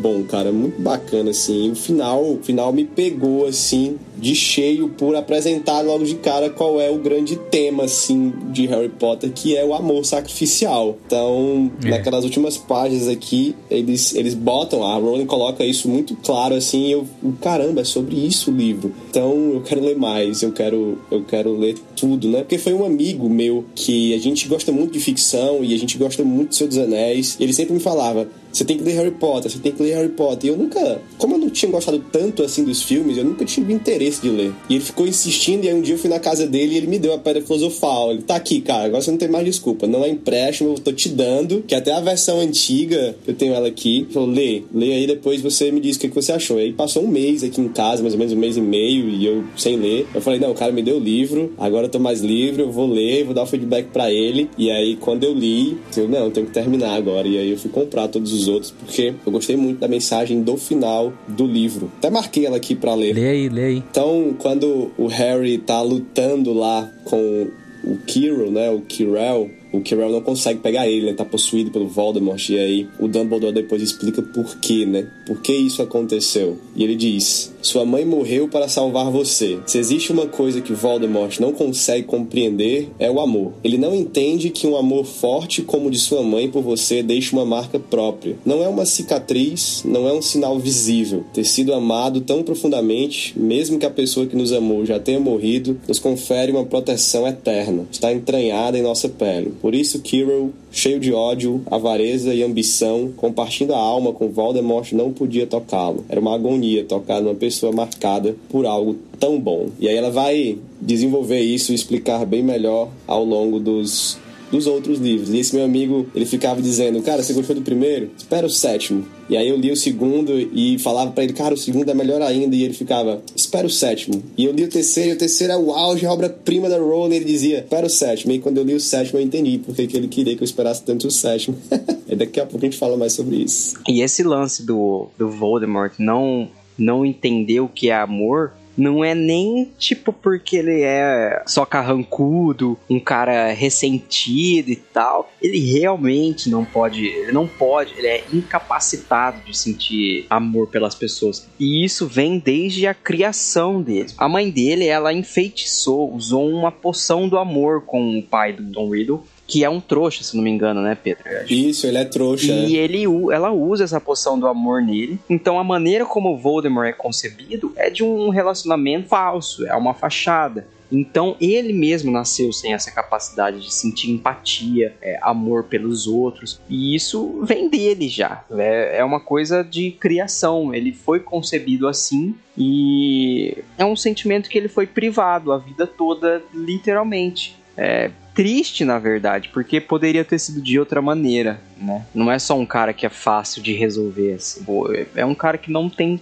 bom, cara, muito bacana assim. O final, o final me pegou assim de cheio por apresentar logo de cara qual é o grande tema assim de Harry Potter, que é o amor sacrificial. Então, é. naquelas últimas páginas aqui, eles eles botam, a Rowling coloca isso muito claro assim, eu, caramba, é sobre isso o livro. Então, eu quero ler mais, eu quero eu quero ler tudo, né? Porque foi um amigo meu que a gente gosta muito de ficção e a gente gosta muito de Senhor dos Anéis, e ele sempre me falava: você tem que ler Harry Potter, você tem que ler Harry Potter. E eu nunca, como eu não tinha gostado tanto assim dos filmes, eu nunca tive interesse de ler. E ele ficou insistindo, e aí um dia eu fui na casa dele e ele me deu a pedra filosofal. Ele tá aqui, cara, agora você não tem mais desculpa. Não é empréstimo, eu tô te dando, que até a versão antiga, eu tenho ela aqui. Ele falou, lê, lê aí depois você me diz o que, você achou. E aí passou um mês aqui em casa, mais ou menos um mês e meio, e eu sem ler. Eu falei, não, o cara me deu o livro, agora eu tô mais livre, eu vou ler, vou dar o feedback para ele. E aí quando eu li, eu, não, eu tenho que terminar agora. E aí eu fui comprar todos os outros, porque eu gostei muito da mensagem do final do livro. Até marquei ela aqui para ler. Lê aí, lê aí. Então, quando o Harry tá lutando lá com o Kirill, né, o Kirel, o Quirrell não consegue pegar ele, ele tá possuído pelo Voldemort. E aí o Dumbledore depois explica por quê, né? Por que isso aconteceu? E ele diz: Sua mãe morreu para salvar você. Se existe uma coisa que Voldemort não consegue compreender, é o amor. Ele não entende que um amor forte como o de sua mãe por você deixa uma marca própria. Não é uma cicatriz, não é um sinal visível. Ter sido amado tão profundamente, mesmo que a pessoa que nos amou já tenha morrido, nos confere uma proteção eterna. Está entranhada em nossa pele. Por isso, Kirill, cheio de ódio, avareza e ambição, compartilhando a alma com Voldemort, não podia tocá-lo. Era uma agonia tocar numa pessoa marcada por algo tão bom. E aí ela vai desenvolver isso e explicar bem melhor ao longo dos dos outros livros. E esse meu amigo, ele ficava dizendo, cara, você gostou do primeiro? Espera o sétimo. E aí eu li o segundo e falava para ele, cara, o segundo é melhor ainda. E ele ficava, espera o sétimo. E eu li o terceiro, e o terceiro é o auge, a obra-prima da Rowling. Ele dizia, espera o sétimo. E quando eu li o sétimo, eu entendi porque que ele queria que eu esperasse tanto o sétimo. *laughs* e daqui a pouco a gente fala mais sobre isso. E esse lance do, do Voldemort não, não entender o que é amor não é nem tipo porque ele é só carrancudo, um cara ressentido e tal. Ele realmente não pode, ele não pode, ele é incapacitado de sentir amor pelas pessoas. E isso vem desde a criação dele. A mãe dele, ela enfeitiçou, usou uma poção do amor com o pai do Tom Riddle que é um trouxa, se não me engano, né, Pedro? Isso, ele é trouxa. E ele, ela usa essa poção do amor nele. Então a maneira como Voldemort é concebido é de um relacionamento falso, é uma fachada. Então ele mesmo nasceu sem essa capacidade de sentir empatia, é, amor pelos outros, e isso vem dele já. É, é uma coisa de criação. Ele foi concebido assim e é um sentimento que ele foi privado a vida toda, literalmente. É, triste, na verdade, porque poderia ter sido de outra maneira, né? Não é só um cara que é fácil de resolver, assim. É um cara que não tem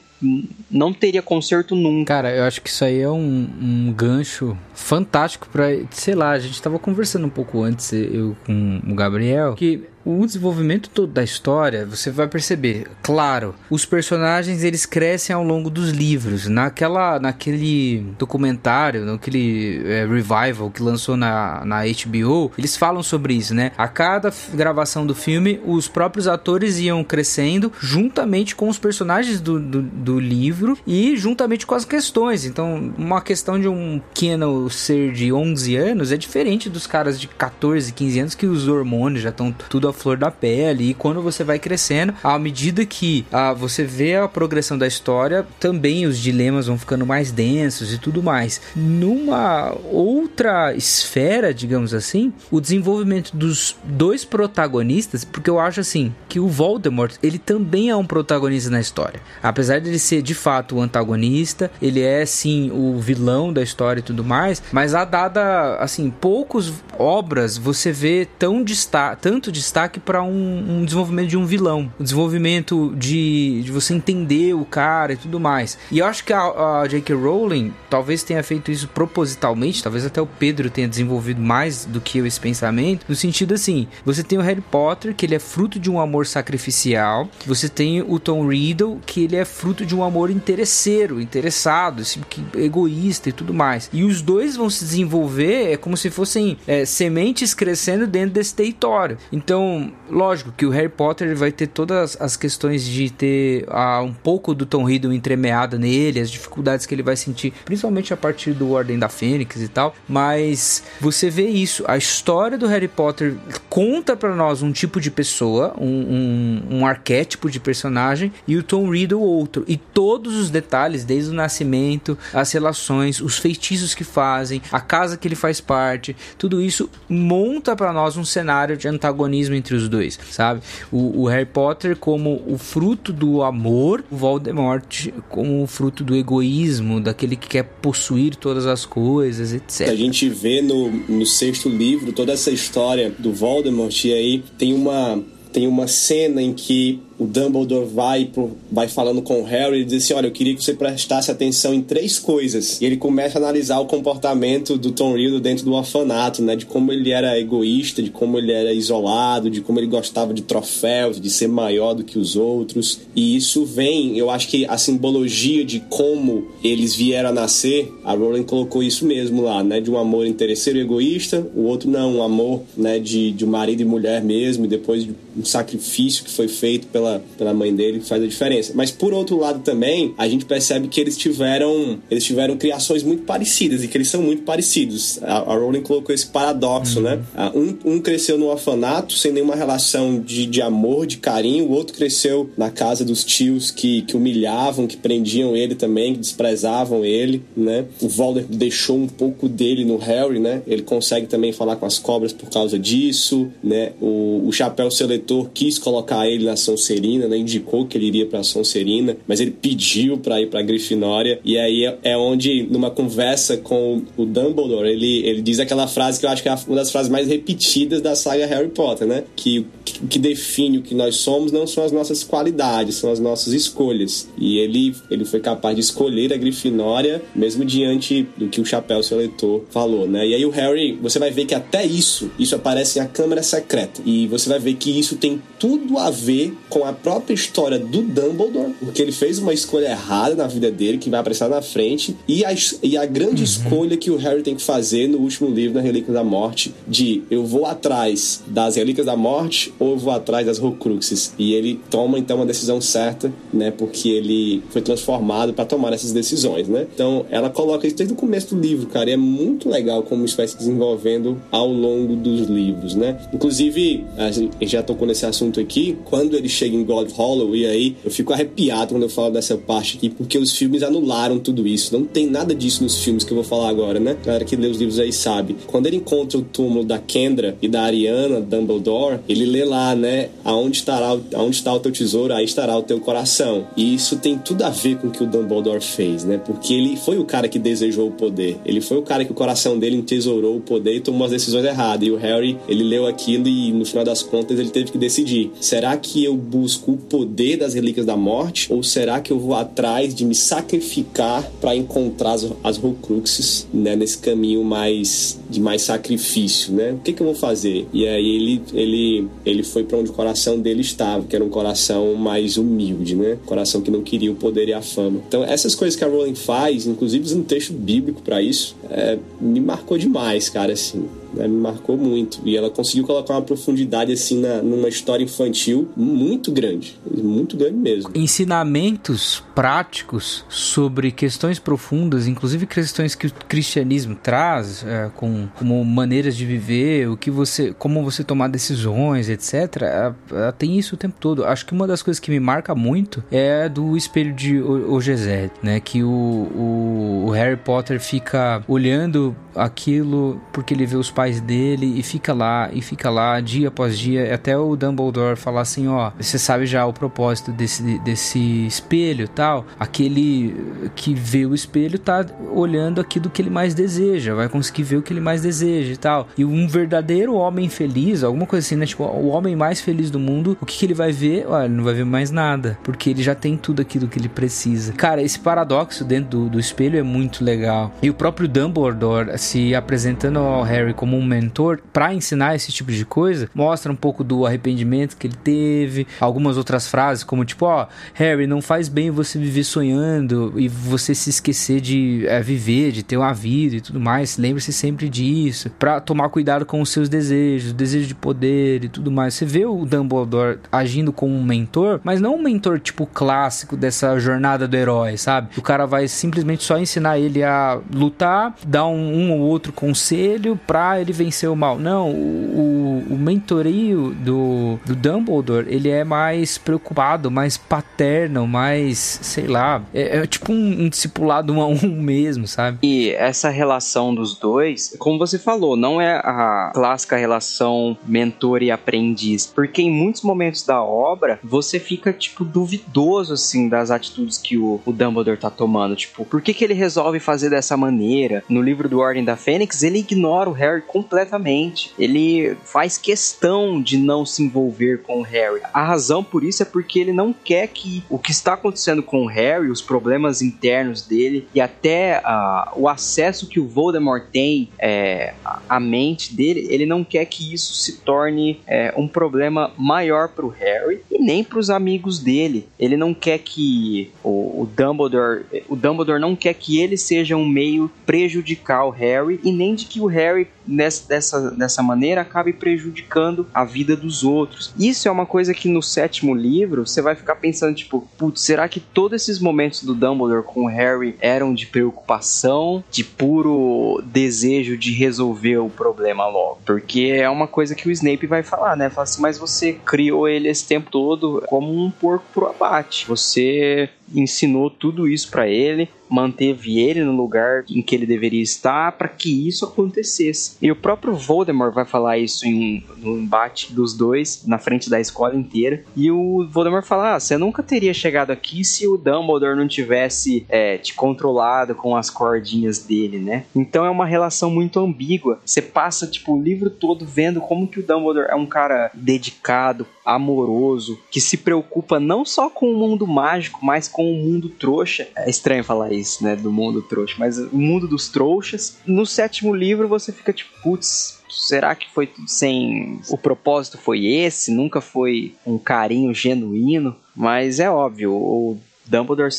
não teria conserto nunca. Cara, eu acho que isso aí é um, um gancho fantástico para, sei lá, a gente tava conversando um pouco antes eu com o Gabriel que o desenvolvimento todo da história, você vai perceber, claro, os personagens eles crescem ao longo dos livros. Naquela, naquele documentário, naquele é, revival que lançou na, na HBO, eles falam sobre isso, né? A cada gravação do filme, os próprios atores iam crescendo juntamente com os personagens do, do, do livro e juntamente com as questões. Então, uma questão de um pequeno ser de 11 anos é diferente dos caras de 14, 15 anos que os hormônios já estão tudo flor da pele. E quando você vai crescendo, à medida que ah, você vê a progressão da história, também os dilemas vão ficando mais densos e tudo mais. Numa outra esfera, digamos assim, o desenvolvimento dos dois protagonistas, porque eu acho assim que o Voldemort ele também é um protagonista na história, apesar de ele ser de fato o antagonista, ele é sim o vilão da história e tudo mais, mas a dada assim poucos obras você vê tão destaque, tanto destaque destaque para um, um, desenvolvimento de um vilão, o desenvolvimento de, de você entender o cara e tudo mais. E eu acho que a, a J.K. Rowling talvez tenha feito isso propositalmente, talvez até o Pedro tenha desenvolvido mais do que eu esse pensamento, no sentido assim, você tem o Harry Potter, que ele é fruto de um amor sacrificial, você tem o Tom Riddle, que ele é fruto de um amor interesseiro, interessado, assim, egoísta e tudo mais. E os dois vão se desenvolver é como se fossem é, sementes crescendo dentro desse território. Então, lógico que o Harry Potter vai ter todas as questões de ter ah, um pouco do Tom Riddle entremeada nele, as dificuldades que ele vai sentir, principalmente a partir do Ordem da Fênix e tal. Mas você vê isso, a história do Harry Potter conta para nós um tipo de pessoa, um, um, um arquétipo de personagem, e o Tom Riddle outro. E todos os detalhes, desde o nascimento, as relações, os feitiços que fazem, a casa que ele faz parte, tudo isso monta para nós um cenário de antagonismo entre os dois, sabe? O, o, Harry Potter como o fruto do amor, o Voldemort como o fruto do egoísmo, daquele que quer possuir todas as coisas, etc. A gente vê no, no sexto livro toda essa história do Voldemort e aí tem uma tem uma cena em que o Dumbledore vai, pro, vai falando com o Harry e diz assim: Olha, eu queria que você prestasse atenção em três coisas. E ele começa a analisar o comportamento do Tom Riddle dentro do orfanato, né? De como ele era egoísta, de como ele era isolado, de como ele gostava de troféus, de ser maior do que os outros. E isso vem, eu acho que a simbologia de como eles vieram a nascer, a Rowling colocou isso mesmo lá, né? De um amor interesseiro e egoísta, o outro não, um amor né, de, de marido e mulher mesmo, e depois de um sacrifício que foi feito pela pela, pela mãe dele que faz a diferença. Mas por outro lado também, a gente percebe que eles tiveram eles tiveram criações muito parecidas e que eles são muito parecidos. A, a Rowling colocou esse paradoxo, né? uhum. né? Um, um cresceu no orfanato sem nenhuma relação de, de amor, de carinho, o outro cresceu na casa dos tios que, que humilhavam, que prendiam ele também, que desprezavam ele, né? O Voldemort deixou um pouco dele no Harry, né? Ele consegue também falar com as cobras por causa disso, né? O, o chapéu seletor quis colocar ele na Sonserina Sonserina, né? Indicou que ele iria pra Sonserina, mas ele pediu pra ir pra Grifinória. E aí é, é onde, numa conversa com o Dumbledore, ele, ele diz aquela frase que eu acho que é uma das frases mais repetidas da saga Harry Potter, né? Que o que define o que nós somos não são as nossas qualidades, são as nossas escolhas. E ele, ele foi capaz de escolher a Grifinória, mesmo diante do que o Chapéu Seletor falou, né? E aí o Harry, você vai ver que até isso, isso aparece na Câmara Secreta. E você vai ver que isso tem tudo a ver com a própria história do Dumbledore, porque ele fez uma escolha errada na vida dele, que vai aparecer na frente, e a, e a grande uhum. escolha que o Harry tem que fazer no último livro, na Relíquia da Morte, de eu vou atrás das Relíquias da Morte ou eu vou atrás das Horcruxes. E ele toma então uma decisão certa, né, porque ele foi transformado para tomar essas decisões, né? Então ela coloca isso desde o começo do livro, cara, e é muito legal como isso vai se desenvolvendo ao longo dos livros, né? Inclusive, a gente já tocou nesse assunto assunto aqui, quando ele chega em God Hollow, e aí eu fico arrepiado quando eu falo dessa parte aqui, porque os filmes anularam tudo isso. Não tem nada disso nos filmes que eu vou falar agora, né? A galera que lê os livros aí sabe. Quando ele encontra o túmulo da Kendra e da Ariana, Dumbledore, ele lê lá, né? Aonde estará, aonde está o teu tesouro, aí estará o teu coração. E isso tem tudo a ver com o que o Dumbledore fez, né? Porque ele foi o cara que desejou o poder. Ele foi o cara que o coração dele entesourou o poder e tomou as decisões erradas. E o Harry, ele leu aquilo e no final das contas ele teve que decidir será que eu busco o poder das relíquias da morte ou será que eu vou atrás de me sacrificar para encontrar as, as Horcruxes, né, nesse caminho mais de mais sacrifício, né? O que, que eu vou fazer? E aí ele ele ele foi para onde o coração dele estava, que era um coração mais humilde, né? Coração que não queria o poder e a fama. Então essas coisas que a Rowling faz, inclusive um texto bíblico para isso, é, me marcou demais, cara, assim né, me marcou muito. E ela conseguiu colocar uma profundidade assim na, numa história infantil muito grande, muito grande mesmo. Ensinamentos práticos sobre questões profundas, inclusive questões que o cristianismo traz, é, com, como maneiras de viver, o que você, como você tomar decisões, etc. Ela, ela tem isso o tempo todo. Acho que uma das coisas que me marca muito é do espelho de Ogezé, né? Que o, o, o Harry Potter fica olhando aquilo porque ele vê os pais dele e fica lá e fica lá dia após dia até o Dumbledore falar assim, ó, você sabe já o propósito desse, desse espelho, tal. Aquele que vê o espelho tá olhando aquilo que ele mais deseja, vai conseguir ver o que ele mais deseja e tal. E um verdadeiro homem feliz, alguma coisa assim, né? Tipo, o homem mais feliz do mundo, o que, que ele vai ver? Olha, ele não vai ver mais nada, porque ele já tem tudo aquilo que ele precisa. Cara, esse paradoxo dentro do, do espelho é muito legal. E o próprio Dumbledore, se apresentando ao Harry como um mentor para ensinar esse tipo de coisa, mostra um pouco do arrependimento que ele teve, algumas outras frases como tipo, ó, Harry, não faz bem você viver sonhando e você se esquecer de é, viver, de ter uma vida e tudo mais. Lembre-se sempre disso, para tomar cuidado com os seus desejos, desejo de poder e tudo mais. Você vê o Dumbledore agindo como um mentor, mas não um mentor tipo clássico dessa jornada do herói, sabe? O cara vai simplesmente só ensinar ele a lutar, dar um, um ou outro conselho para ele vencer o mal. Não, o, o mentorio do, do Dumbledore, ele é mais preocupado, mais paterno, mais, sei lá, é, é tipo um, um, discipulado um a um *laughs* mesmo, sabe? E essa relação dos dois, como você falou, não é a clássica relação mentor e aprendiz, porque em muitos momentos da obra você fica, tipo, duvidoso, assim, das atitudes que o, o Dumbledore tá tomando. Tipo, por que, que ele resolve fazer dessa maneira? No livro do Ordem da Fênix, ele ignora o Harry completamente. Ele faz questão de não se envolver com o Harry. A razão por isso é porque ele não quer que o que está acontecendo com o Harry, os problemas internos dele e até uh, o acesso que o Voldemort tem é, à mente dele, ele não quer que isso se torne é, um problema maior para o Harry e nem para os amigos dele. Ele não quer que o, o Dumbledore, o Dumbledore não quer que ele seja um meio prejudicar o Harry e nem de que o Harry dessa, dessa maneira acabe prejudicando a vida dos outros. Isso é uma coisa que no sétimo livro você vai ficar pensando, tipo, putz, será que todos esses momentos do Dumbledore com o Harry eram de preocupação, de puro desejo de resolver o problema logo? Porque é uma coisa que o Snape vai falar, né? Fala assim, mas você criou ele esse tempo todo como um porco pro abate. Você ensinou tudo isso para ele, manteve ele no lugar em que ele deveria estar para que isso acontecesse. E o próprio Voldemort vai falar isso em um, no embate dos dois na frente da escola inteira. E o Voldemort fala: ah, você nunca teria chegado aqui se o Dumbledore não tivesse é, te controlado com as cordinhas dele, né? Então é uma relação muito ambígua. Você passa tipo o livro todo vendo como que o Dumbledore é um cara dedicado, amoroso, que se preocupa não só com o mundo mágico, mas com o mundo trouxa. É estranho falar isso, né, do mundo trouxa, mas o mundo dos trouxas. No sétimo livro você fica tipo, putz, será que foi tudo sem. O propósito foi esse? Nunca foi um carinho genuíno? Mas é óbvio, o Dumbledore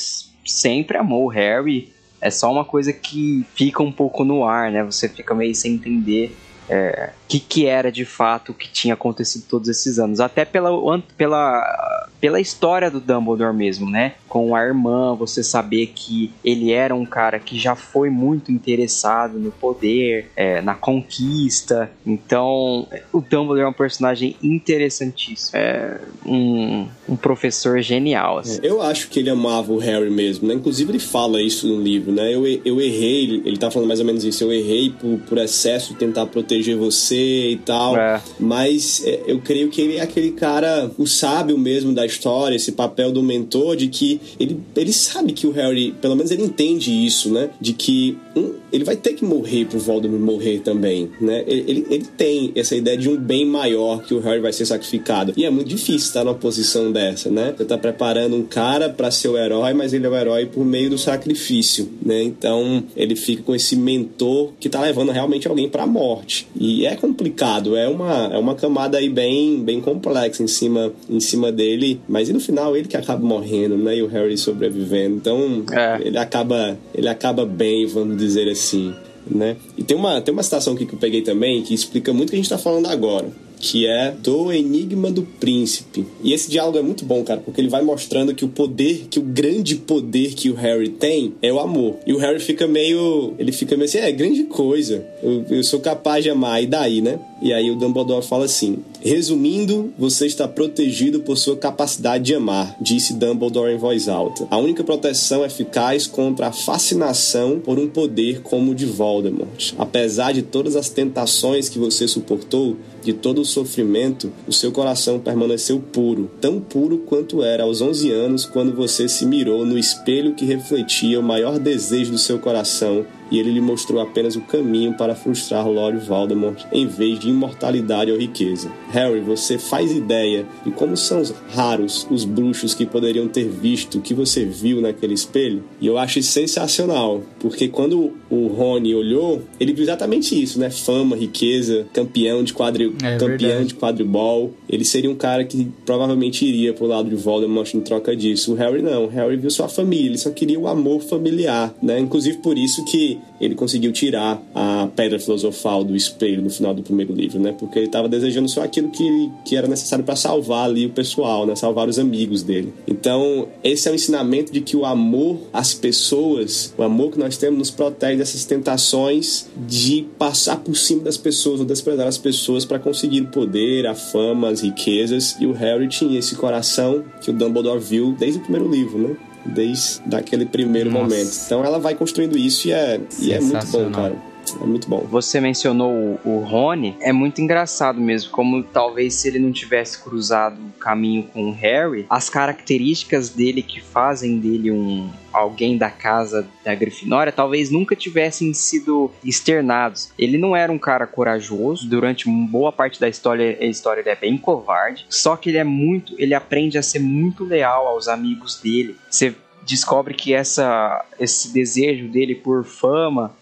sempre amou o Harry. É só uma coisa que fica um pouco no ar, né? Você fica meio sem entender é, que, que era de fato o que tinha acontecido todos esses anos. Até pela, pela, pela história do Dumbledore mesmo, né? Com a irmã, você saber que ele era um cara que já foi muito interessado no poder, é, na conquista. Então, o Dumbledore é um personagem interessantíssimo. É um, um professor genial. Assim. É, eu acho que ele amava o Harry mesmo, né? Inclusive, ele fala isso no livro, né? Eu, eu errei, ele tá falando mais ou menos isso, eu errei por, por excesso de tentar proteger você e tal. É. Mas é, eu creio que ele é aquele cara, o sábio mesmo da história, esse papel do mentor, de que ele, ele sabe que o Harry, pelo menos ele entende isso, né? De que um, ele vai ter que morrer pro Voldemort morrer também, né? Ele, ele, ele, tem essa ideia de um bem maior que o Harry vai ser sacrificado. E é muito difícil estar numa posição dessa, né? Você tá preparando um cara para ser o herói, mas ele é o herói por meio do sacrifício, né? Então ele fica com esse mentor que tá levando realmente alguém para a morte. E é complicado, é uma, é uma camada aí bem, bem complexa em cima, em cima dele, mas e no final ele que acaba morrendo, né? E o Harry sobrevivendo. Então é. ele acaba ele acaba bem, vamos dizer assim. Né? E tem uma, tem uma citação aqui que eu peguei também que explica muito o que a gente está falando agora que é do Enigma do Príncipe. E esse diálogo é muito bom, cara, porque ele vai mostrando que o poder, que o grande poder que o Harry tem é o amor. E o Harry fica meio. Ele fica meio assim, é, grande coisa. Eu, eu sou capaz de amar, e daí, né? E aí o Dumbledore fala assim: Resumindo, você está protegido por sua capacidade de amar, disse Dumbledore em voz alta. A única proteção eficaz contra a fascinação por um poder como o de Voldemort. Apesar de todas as tentações que você suportou, de todo o sofrimento, o seu coração permaneceu puro, tão puro quanto era aos 11 anos quando você se mirou no espelho que refletia o maior desejo do seu coração e ele lhe mostrou apenas o caminho para frustrar Lord Voldemort em vez de imortalidade ou riqueza. Harry, você faz ideia de como são raros os bruxos que poderiam ter visto o que você viu naquele espelho? E eu acho sensacional, porque quando o Rony olhou, ele viu exatamente isso, né? Fama, riqueza, campeão de quadri... É, campeão verdade. de quadribol. Ele seria um cara que provavelmente iria pro lado de Voldemort em troca disso. O Harry não, o Harry viu sua família, ele só queria o amor familiar, né? Inclusive por isso que ele conseguiu tirar a pedra filosofal do espelho no final do primeiro livro, né? Porque ele estava desejando só aquilo que, que era necessário para salvar ali o pessoal, né? Salvar os amigos dele. Então, esse é o ensinamento de que o amor às pessoas, o amor que nós temos, nos protege dessas tentações de passar por cima das pessoas ou desprezar as pessoas para conseguir o poder, a fama, as riquezas. E o Harry tinha esse coração que o Dumbledore viu desde o primeiro livro, né? Desde aquele primeiro Nossa. momento. Então ela vai construindo isso e é, e é muito bom, cara. É muito bom. Você mencionou o, o Rony, é muito engraçado mesmo, como talvez se ele não tivesse cruzado o caminho com o Harry, as características dele que fazem dele um alguém da casa da Grifinória talvez nunca tivessem sido externados. Ele não era um cara corajoso, durante boa parte da história, a história ele é bem covarde, só que ele é muito, ele aprende a ser muito leal aos amigos dele. Você descobre que essa, esse desejo dele por fama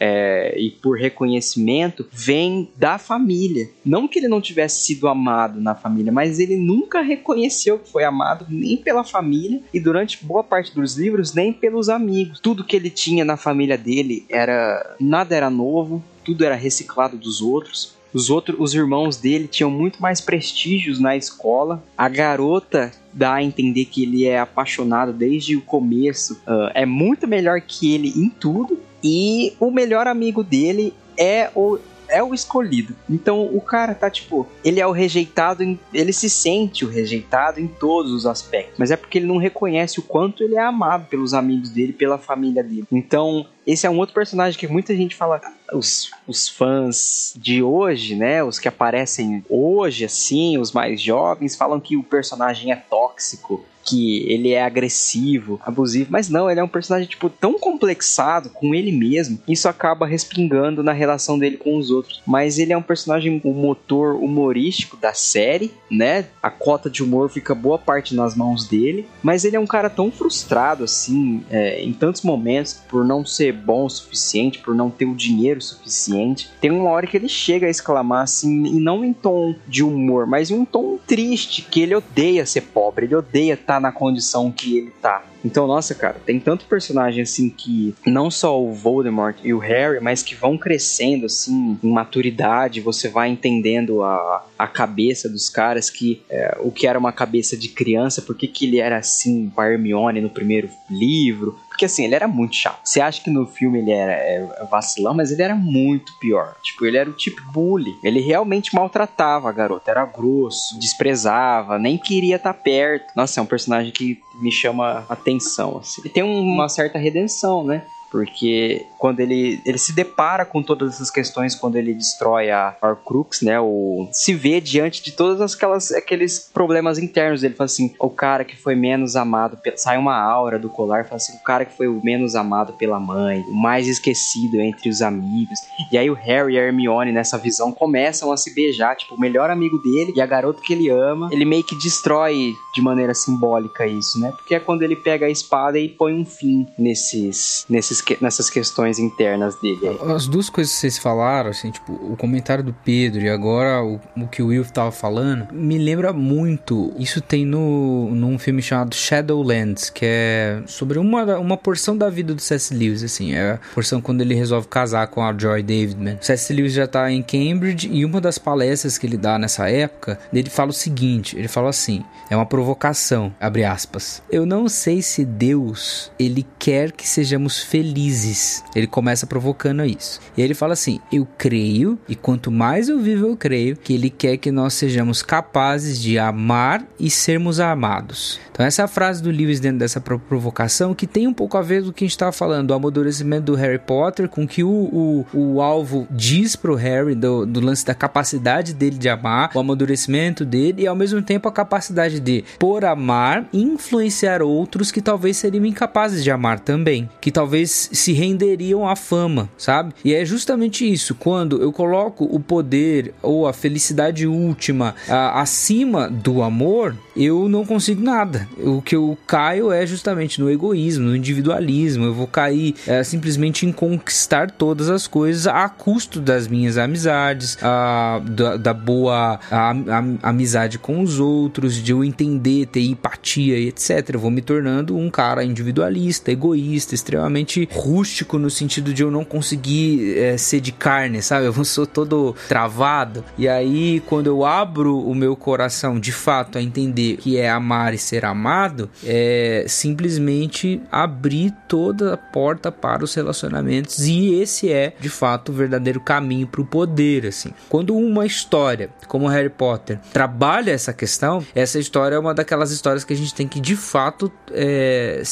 é, e por reconhecimento vem da família. Não que ele não tivesse sido amado na família, mas ele nunca reconheceu que foi amado nem pela família e durante boa parte dos livros nem pelos amigos. Tudo que ele tinha na família dele era nada era novo, tudo era reciclado dos outros. Os outros, os irmãos dele tinham muito mais prestígios na escola. A garota dá a entender que ele é apaixonado desde o começo. Uh, é muito melhor que ele em tudo. E o melhor amigo dele é o é o escolhido. Então o cara tá tipo, ele é o rejeitado, ele se sente o rejeitado em todos os aspectos, mas é porque ele não reconhece o quanto ele é amado pelos amigos dele, pela família dele. Então esse é um outro personagem que muita gente fala. Os, os fãs de hoje, né? Os que aparecem hoje, assim, os mais jovens, falam que o personagem é tóxico que ele é agressivo, abusivo, mas não, ele é um personagem tipo tão complexado com ele mesmo, isso acaba respingando na relação dele com os outros. Mas ele é um personagem o motor humorístico da série, né? A cota de humor fica boa parte nas mãos dele, mas ele é um cara tão frustrado assim, é, em tantos momentos por não ser bom o suficiente, por não ter o dinheiro suficiente. Tem uma hora que ele chega a exclamar assim, e não em tom de humor, mas em um tom triste, que ele odeia ser pobre, ele odeia na condição que ele tá. Então, nossa, cara, tem tanto personagem assim que não só o Voldemort e o Harry, mas que vão crescendo assim em maturidade, você vai entendendo a, a cabeça dos caras que é, o que era uma cabeça de criança, por que, que ele era assim com a Hermione no primeiro livro, porque assim, ele era muito chato. Você acha que no filme ele era é, vacilão, mas ele era muito pior. Tipo, ele era o tipo bully. Ele realmente maltratava a garota. Era grosso, desprezava, nem queria estar tá perto. Nossa, é um personagem que me chama atenção. Assim. Ele tem uma certa redenção, né? Porque quando ele, ele se depara com todas essas questões quando ele destrói a Horcrux, né, o se vê diante de todas aquelas aqueles problemas internos ele fala assim, o cara que foi menos amado, sai uma aura do colar, fala assim, o cara que foi o menos amado pela mãe, o mais esquecido entre os amigos. E aí o Harry e a Hermione nessa visão começam a se beijar, tipo, o melhor amigo dele e a garota que ele ama, ele meio que destrói de maneira simbólica isso, né? Porque é quando ele pega a espada e põe um fim nesses nesses nessas questões internas dele. As duas coisas que vocês falaram, assim, tipo, o comentário do Pedro e agora o, o que o Will tava falando, me lembra muito. Isso tem no num filme chamado Shadowlands, que é sobre uma, uma porção da vida do C.S. Lewis, assim, é a porção quando ele resolve casar com a Joy Davidman. O C.S. Lewis já tá em Cambridge e uma das palestras que ele dá nessa época, ele fala o seguinte, ele fala assim, é uma provocação, abre aspas. Eu não sei se Deus, ele quer que sejamos felizes felizes. Ele começa provocando isso. E ele fala assim: Eu creio, e quanto mais eu vivo, eu creio, que ele quer que nós sejamos capazes de amar e sermos amados. Então, essa é frase do Lewis dentro dessa provocação que tem um pouco a ver com o que a gente estava falando, do amadurecimento do Harry Potter, com que o, o, o alvo diz pro Harry do, do lance da capacidade dele de amar, o amadurecimento dele, e ao mesmo tempo a capacidade de, por amar, influenciar outros que talvez seriam incapazes de amar também, que talvez se renderiam à fama, sabe? E é justamente isso, quando eu coloco o poder ou a felicidade última a, acima do amor, eu não consigo nada. O que eu caio é justamente no egoísmo, no individualismo. Eu vou cair é, simplesmente em conquistar todas as coisas a custo das minhas amizades, a, da, da boa a, amizade com os outros, de eu entender, ter empatia e etc. Eu vou me tornando um cara individualista, egoísta, extremamente rústico no sentido de eu não conseguir é, ser de carne, sabe? Eu sou todo travado. E aí, quando eu abro o meu coração de fato a entender que é amar e ser amado, é simplesmente abrir toda a porta para os relacionamentos. E esse é, de fato, o verdadeiro caminho para o poder, assim. Quando uma história, como Harry Potter, trabalha essa questão, essa história é uma daquelas histórias que a gente tem que, de fato, é,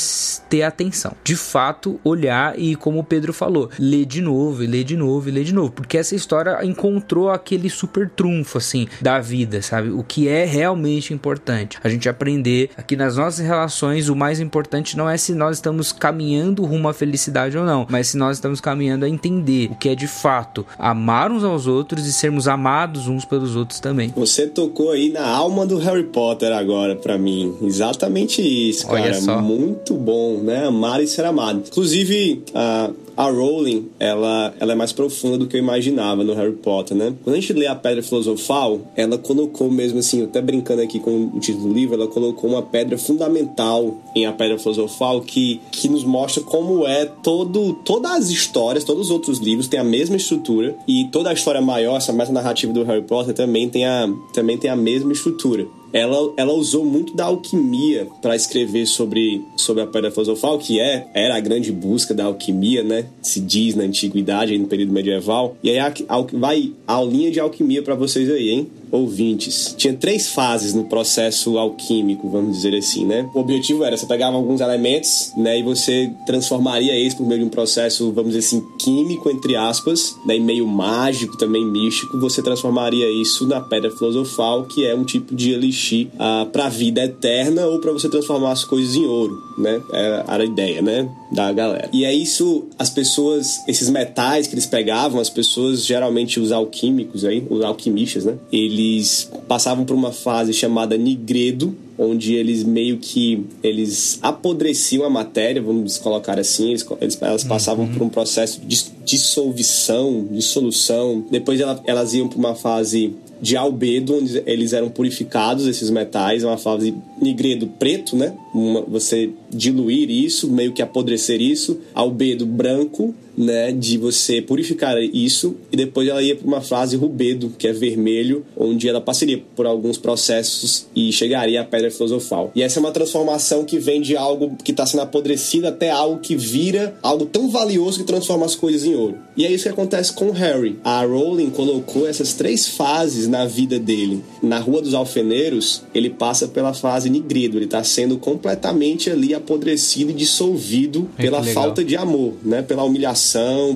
ter atenção. De fato, olhar olhar e, como o Pedro falou, ler de novo, e ler de novo, e ler de novo. Porque essa história encontrou aquele super trunfo, assim, da vida, sabe? O que é realmente importante. A gente aprender aqui nas nossas relações, o mais importante não é se nós estamos caminhando rumo à felicidade ou não, mas se nós estamos caminhando a entender o que é de fato amar uns aos outros e sermos amados uns pelos outros também. Você tocou aí na alma do Harry Potter agora, para mim. Exatamente isso, cara. Muito bom, né? Amar e ser amado. Inclusive, a, a Rowling, ela, ela é mais profunda do que eu imaginava no Harry Potter, né? Quando a gente lê a Pedra Filosofal, ela colocou mesmo assim, até brincando aqui com o título do livro, ela colocou uma pedra fundamental em A Pedra Filosofal que, que nos mostra como é todo, todas as histórias, todos os outros livros têm a mesma estrutura e toda a história maior, essa meta narrativa do Harry Potter também tem a, também tem a mesma estrutura. Ela, ela usou muito da alquimia para escrever sobre, sobre a Pedra Filosofal, que é era a grande busca da alquimia, né? Se diz na antiguidade, no período medieval. E aí a, a, vai a aulinha de alquimia para vocês aí, hein? Ouvintes. Tinha três fases no processo alquímico, vamos dizer assim, né? O objetivo era você pegava alguns elementos, né, e você transformaria eles por meio de um processo, vamos dizer assim, químico entre aspas, né, e meio mágico, também místico, você transformaria isso na pedra filosofal, que é um tipo de elixir ah, para vida eterna ou para você transformar as coisas em ouro, né? Era, era a ideia, né, da galera. E é isso, as pessoas, esses metais que eles pegavam, as pessoas geralmente os alquímicos aí, os alquimistas, né? Eles passavam por uma fase chamada nigredo, onde eles meio que eles apodreciam a matéria, vamos colocar assim, eles, eles elas passavam uhum. por um processo de dissolução, dissolução. Depois elas, elas iam para uma fase de albedo, onde eles eram purificados, esses metais, é uma fase nigredo preto, né? Uma, você diluir isso, meio que apodrecer isso, albedo branco, né, de você purificar isso e depois ela ia para uma fase rubedo, que é vermelho, onde ela passaria por alguns processos e chegaria à pedra filosofal. E essa é uma transformação que vem de algo que está sendo apodrecido até algo que vira algo tão valioso que transforma as coisas em ouro. E é isso que acontece com o Harry. A Rowling colocou essas três fases na vida dele. Na Rua dos Alfeneiros, ele passa pela fase nigredo, ele está sendo completamente ali apodrecido e dissolvido é pela falta de amor, né, pela humilhação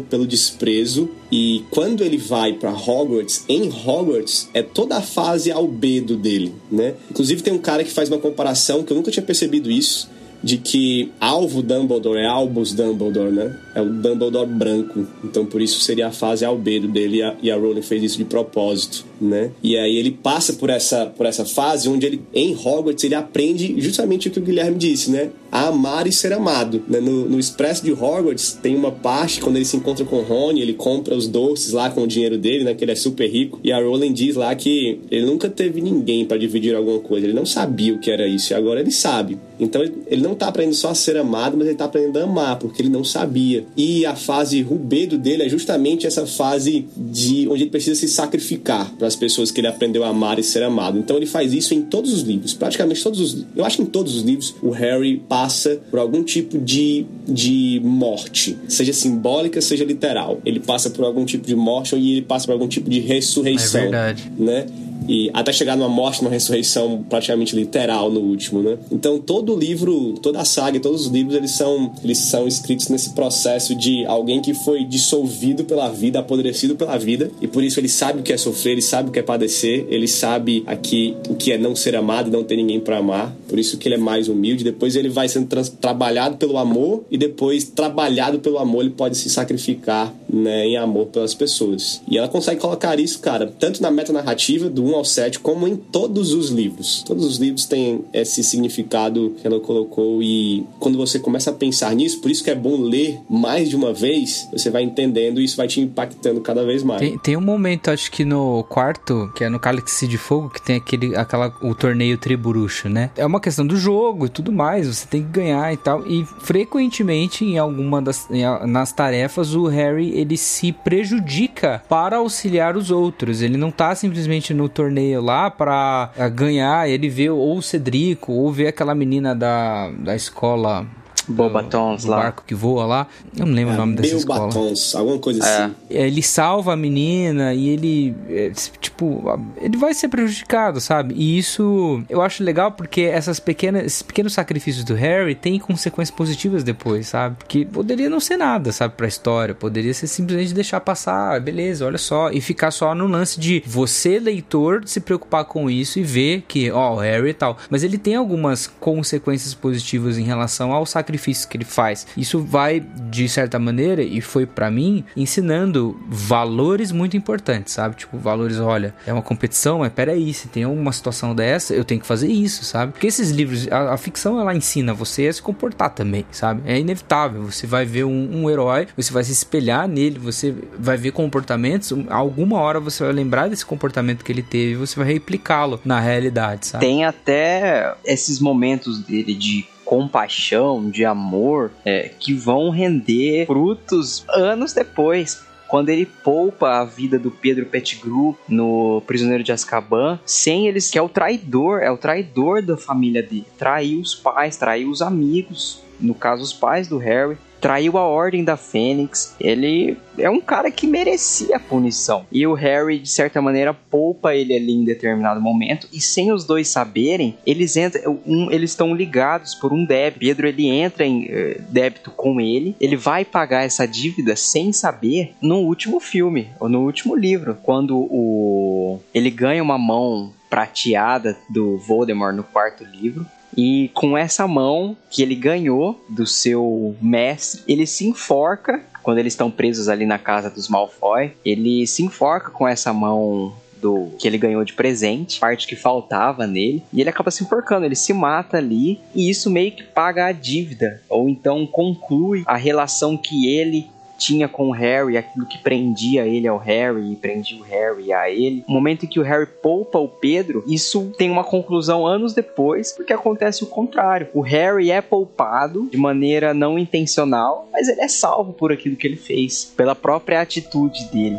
pelo desprezo. E quando ele vai para Hogwarts, em Hogwarts é toda a fase albedo dele, né? Inclusive tem um cara que faz uma comparação que eu nunca tinha percebido isso de que alvo Dumbledore é Albus Dumbledore, né? É o Dumbledore branco. Então por isso seria a fase albedo dele e a, e a Rowling fez isso de propósito, né? E aí ele passa por essa, por essa fase onde ele, em Hogwarts, ele aprende justamente o que o Guilherme disse, né? A amar e ser amado. Né? No, no Expresso de Hogwarts tem uma parte quando ele se encontra com o Rony, ele compra os doces lá com o dinheiro dele, né? Que ele é super rico. E a Rowling diz lá que ele nunca teve ninguém para dividir alguma coisa. Ele não sabia o que era isso e agora ele sabe. Então ele não está aprendendo só a ser amado, mas ele está aprendendo a amar, porque ele não sabia. E a fase rubedo dele é justamente essa fase de onde ele precisa se sacrificar para as pessoas que ele aprendeu a amar e ser amado. Então ele faz isso em todos os livros, praticamente todos os. Eu acho que em todos os livros o Harry passa por algum tipo de, de morte, seja simbólica, seja literal. Ele passa por algum tipo de morte e ele passa por algum tipo de ressurreição. É verdade. Né? E até chegar numa morte, numa ressurreição praticamente literal no último, né? Então todo o livro, toda a saga, todos os livros eles são eles são escritos nesse processo de alguém que foi dissolvido pela vida, apodrecido pela vida e por isso ele sabe o que é sofrer, ele sabe o que é padecer, ele sabe aqui o que é não ser amado, não ter ninguém para amar. Por isso que ele é mais humilde. Depois ele vai sendo trabalhado pelo amor e depois trabalhado pelo amor ele pode se sacrificar, né, em amor pelas pessoas. E ela consegue colocar isso, cara, tanto na meta narrativa do 1 ao 7, como em todos os livros. Todos os livros têm esse significado que ela colocou e quando você começa a pensar nisso, por isso que é bom ler mais de uma vez, você vai entendendo e isso vai te impactando cada vez mais. Tem, tem um momento, acho que no quarto, que é no Cálice de Fogo, que tem aquele, aquela, o torneio Triburuxo, né? É uma questão do jogo e tudo mais, você tem que ganhar e tal. E frequentemente, em alguma das em, nas tarefas, o Harry ele se prejudica para auxiliar os outros. Ele não tá simplesmente no torneio torneio lá pra eh, ganhar, ele vê ou o Cedrico, ou vê aquela menina da, da escola Bobatons lá. barco que voa lá. Eu não lembro é, o nome dessa escola. Batons, alguma coisa é. assim. Ele salva a menina e ele, é, tipo, ele vai ser prejudicado, sabe? E isso eu acho legal porque essas pequenas, esses pequenos sacrifícios do Harry têm consequências positivas depois, sabe? Que poderia não ser nada, sabe, pra história. Poderia ser simplesmente deixar passar, beleza, olha só. E ficar só no lance de você, leitor, se preocupar com isso e ver que, ó, o Harry e tal. Mas ele tem algumas consequências positivas em relação ao sacrifício sacrifícios que ele faz. Isso vai, de certa maneira, e foi para mim, ensinando valores muito importantes, sabe? Tipo, valores, olha, é uma competição, mas peraí, se tem alguma situação dessa, eu tenho que fazer isso, sabe? Porque esses livros, a, a ficção, ela ensina você a se comportar também, sabe? É inevitável, você vai ver um, um herói, você vai se espelhar nele, você vai ver comportamentos, alguma hora você vai lembrar desse comportamento que ele teve você vai replicá-lo na realidade, sabe? Tem até esses momentos dele de compaixão, de amor, é, que vão render frutos anos depois quando ele poupa a vida do Pedro Pettigrew no Prisioneiro de Azkaban, sem eles que é o traidor, é o traidor da família dele. Traiu os pais, traiu os amigos, no caso os pais do Harry traiu a ordem da Fênix. Ele é um cara que merecia a punição. E o Harry, de certa maneira, poupa ele ali em determinado momento. E sem os dois saberem, eles entram, um, eles estão ligados por um débito. Pedro ele entra em uh, débito com ele. Ele vai pagar essa dívida sem saber no último filme ou no último livro, quando o ele ganha uma mão prateada do Voldemort no quarto livro. E com essa mão que ele ganhou do seu mestre, ele se enforca quando eles estão presos ali na casa dos Malfoy. Ele se enforca com essa mão do que ele ganhou de presente, parte que faltava nele, e ele acaba se enforcando, ele se mata ali, e isso meio que paga a dívida, ou então conclui a relação que ele tinha com o Harry, aquilo que prendia ele ao Harry e prendia o Harry a ele. O momento em que o Harry poupa o Pedro, isso tem uma conclusão anos depois, porque acontece o contrário. O Harry é poupado de maneira não intencional, mas ele é salvo por aquilo que ele fez, pela própria atitude dele.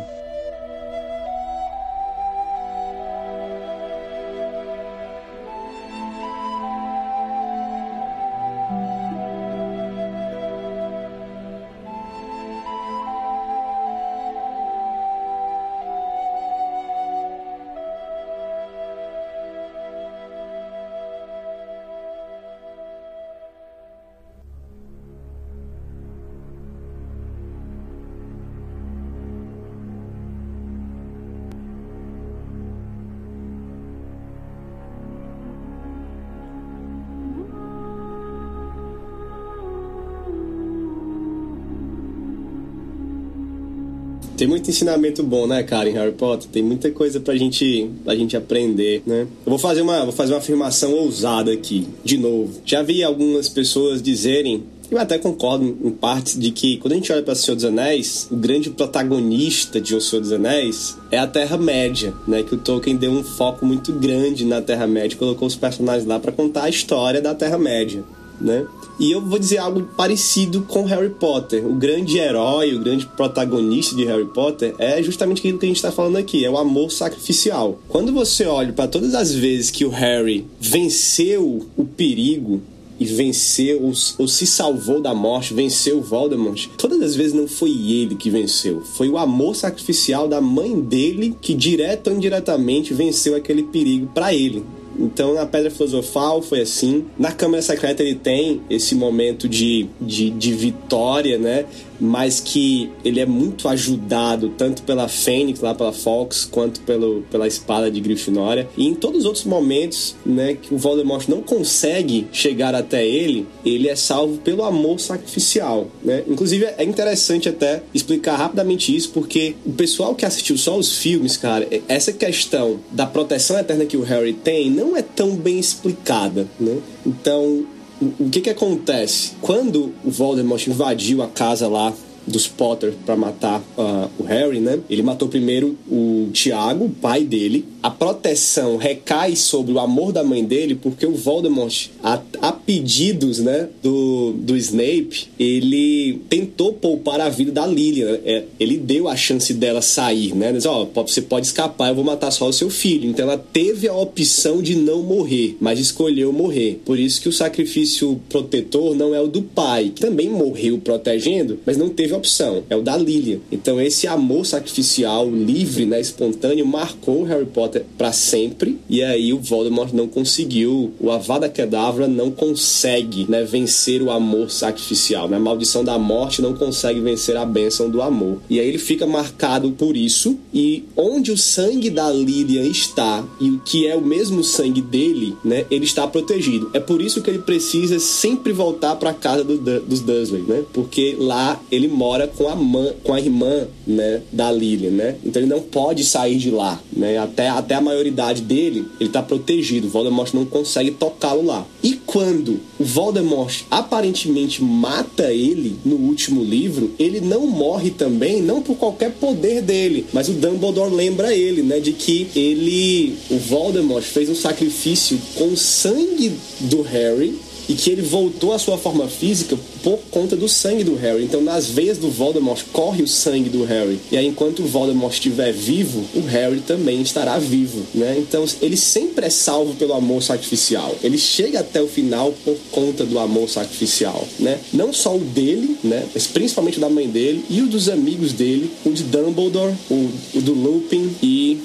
Tem muito ensinamento bom, né, cara, em Harry Potter. Tem muita coisa pra gente, pra gente aprender, né? Eu vou fazer uma, vou fazer uma afirmação ousada aqui, de novo. Já vi algumas pessoas dizerem eu até concordo em parte de que quando a gente olha para O Senhor dos Anéis, o grande protagonista de O Senhor dos Anéis é a Terra-média, né? Que o Tolkien deu um foco muito grande na Terra-média, colocou os personagens lá para contar a história da Terra-média, né? E eu vou dizer algo parecido com Harry Potter. O grande herói, o grande protagonista de Harry Potter é justamente aquilo que a gente está falando aqui, é o amor sacrificial. Quando você olha para todas as vezes que o Harry venceu o perigo e venceu ou, ou, se salvou da morte, venceu Voldemort. Todas as vezes não foi ele que venceu, foi o amor sacrificial da mãe dele que direto ou indiretamente venceu aquele perigo para ele. Então, na Pedra Filosofal foi assim. Na Câmara Secreta ele tem esse momento de, de, de vitória, né? Mas que ele é muito ajudado tanto pela Fênix lá pela Fox quanto pelo, pela espada de Grifinória. E em todos os outros momentos né que o Voldemort não consegue chegar até ele ele é salvo pelo amor sacrificial né? Inclusive é interessante até explicar rapidamente isso porque o pessoal que assistiu só os filmes cara essa questão da proteção eterna que o Harry tem não é tão bem explicada né? Então o que que acontece? Quando o Voldemort invadiu a casa lá dos Potter para matar uh, o Harry, né? Ele matou primeiro o Tiago, o pai dele. A proteção recai sobre o amor da mãe dele, porque o Voldemort, a, a pedidos, né, do, do Snape, ele tentou poupar a vida da Lilian. Né? É, ele deu a chance dela sair, né? Diz, oh, você pode escapar, eu vou matar só o seu filho. Então ela teve a opção de não morrer, mas escolheu morrer. Por isso que o sacrifício protetor não é o do pai, que também morreu protegendo, mas não teve opção, é o da Lilian. Então esse amor sacrificial, livre, né, espontâneo, marcou Harry Potter para sempre. E aí o Voldemort não conseguiu, o Avada Kedavra não consegue, né, vencer o amor sacrificial. Né? A maldição da morte não consegue vencer a bênção do amor. E aí ele fica marcado por isso. E onde o sangue da Lilian está e o que é o mesmo sangue dele, né, ele está protegido. É por isso que ele precisa sempre voltar para casa do, dos Dursley, né? Porque lá ele mora com a, mãe, com a irmã né, da Lily, né? Então ele não pode sair de lá, né? Até, até a maioridade dele, ele tá protegido. O Voldemort não consegue tocá-lo lá. E quando o Voldemort aparentemente mata ele no último livro, ele não morre também, não por qualquer poder dele, mas o Dumbledore lembra ele, né? De que ele, o Voldemort, fez um sacrifício com o sangue do Harry e que ele voltou à sua forma física por conta do sangue do Harry. Então, nas veias do Voldemort corre o sangue do Harry. E aí, enquanto o Voldemort estiver vivo, o Harry também estará vivo, né? Então, ele sempre é salvo pelo amor sacrificial. Ele chega até o final por conta do amor sacrificial, né? Não só o dele, né? Mas principalmente o da mãe dele e o dos amigos dele, o de Dumbledore, o, o do Lupin e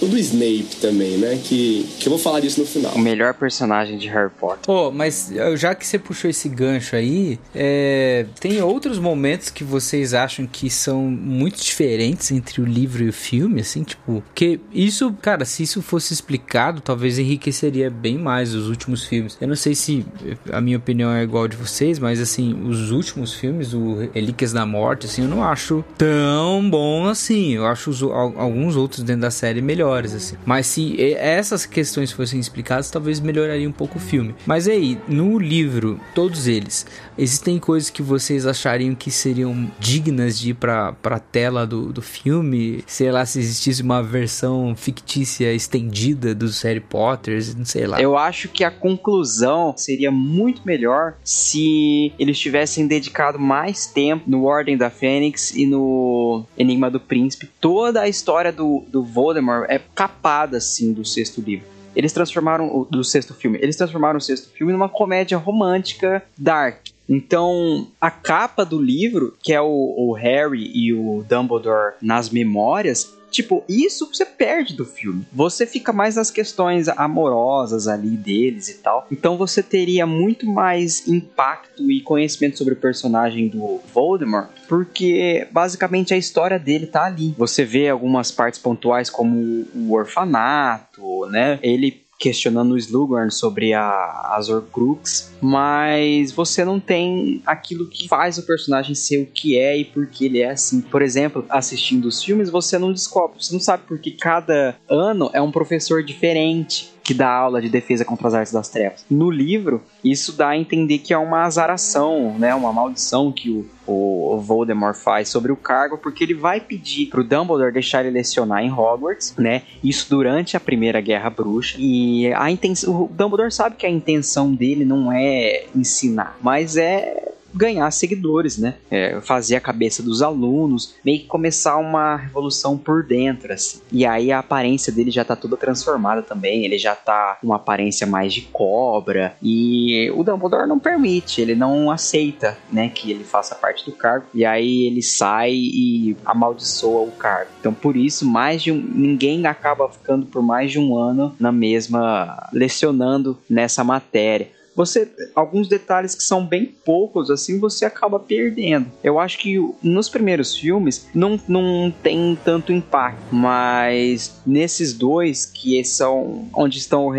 o do Snape também, né? Que, que eu vou falar disso no final. O melhor personagem de Harry Potter. Pô, mas eh, já que você puxou esse gancho aí, é, tem outros momentos que vocês acham que são muito diferentes entre o livro e o filme, assim, tipo, que isso, cara, se isso fosse explicado, talvez enriqueceria bem mais os últimos filmes. Eu não sei se a minha opinião é igual de vocês, mas assim, os últimos filmes, o Relíquias da Morte, assim, eu não acho tão bom assim. Eu acho os, alguns outros dentro da série melhores, assim. Mas se essas questões fossem explicadas, talvez melhoraria um pouco o filme. Mas aí, no livro, todos eles, existem coisas que vocês achariam que seriam dignas de ir pra, pra tela do, do filme? Sei lá, se existisse uma versão fictícia estendida dos Harry Potters, não sei lá. Eu acho que a conclusão seria muito melhor se eles tivessem dedicado mais tempo no Ordem da Fênix e no Enigma do Príncipe. Toda a história do, do Voldemort é capada, assim, do sexto livro. Eles transformaram, do sexto filme, eles transformaram o sexto filme numa comédia romântica dark. Então, a capa do livro, que é o, o Harry e o Dumbledore nas memórias, Tipo, isso você perde do filme. Você fica mais nas questões amorosas ali deles e tal. Então você teria muito mais impacto e conhecimento sobre o personagem do Voldemort, porque basicamente a história dele tá ali. Você vê algumas partes pontuais como o orfanato, né? Ele questionando o Slughorn sobre a Azor Crux, mas você não tem aquilo que faz o personagem ser o que é e por que ele é assim. Por exemplo, assistindo os filmes, você não descobre, você não sabe porque cada ano é um professor diferente que dá aula de defesa contra as artes das trevas. No livro, isso dá a entender que é uma azaração, né, uma maldição que o, o Voldemort faz sobre o cargo, porque ele vai pedir pro Dumbledore deixar ele lecionar em Hogwarts, né? Isso durante a Primeira Guerra Bruxa. E a intenção, o Dumbledore sabe que a intenção dele não é ensinar, mas é ganhar seguidores, né? É, fazer a cabeça dos alunos, meio que começar uma revolução por dentro, assim. E aí a aparência dele já tá toda transformada também, ele já tá com uma aparência mais de cobra, e o Dumbledore não permite, ele não aceita, né, que ele faça parte do cargo, e aí ele sai e amaldiçoa o cargo. Então por isso, mais de um, ninguém acaba ficando por mais de um ano na mesma, lecionando nessa matéria você alguns detalhes que são bem poucos assim você acaba perdendo. Eu acho que nos primeiros filmes não, não tem tanto impacto, mas nesses dois que são onde estão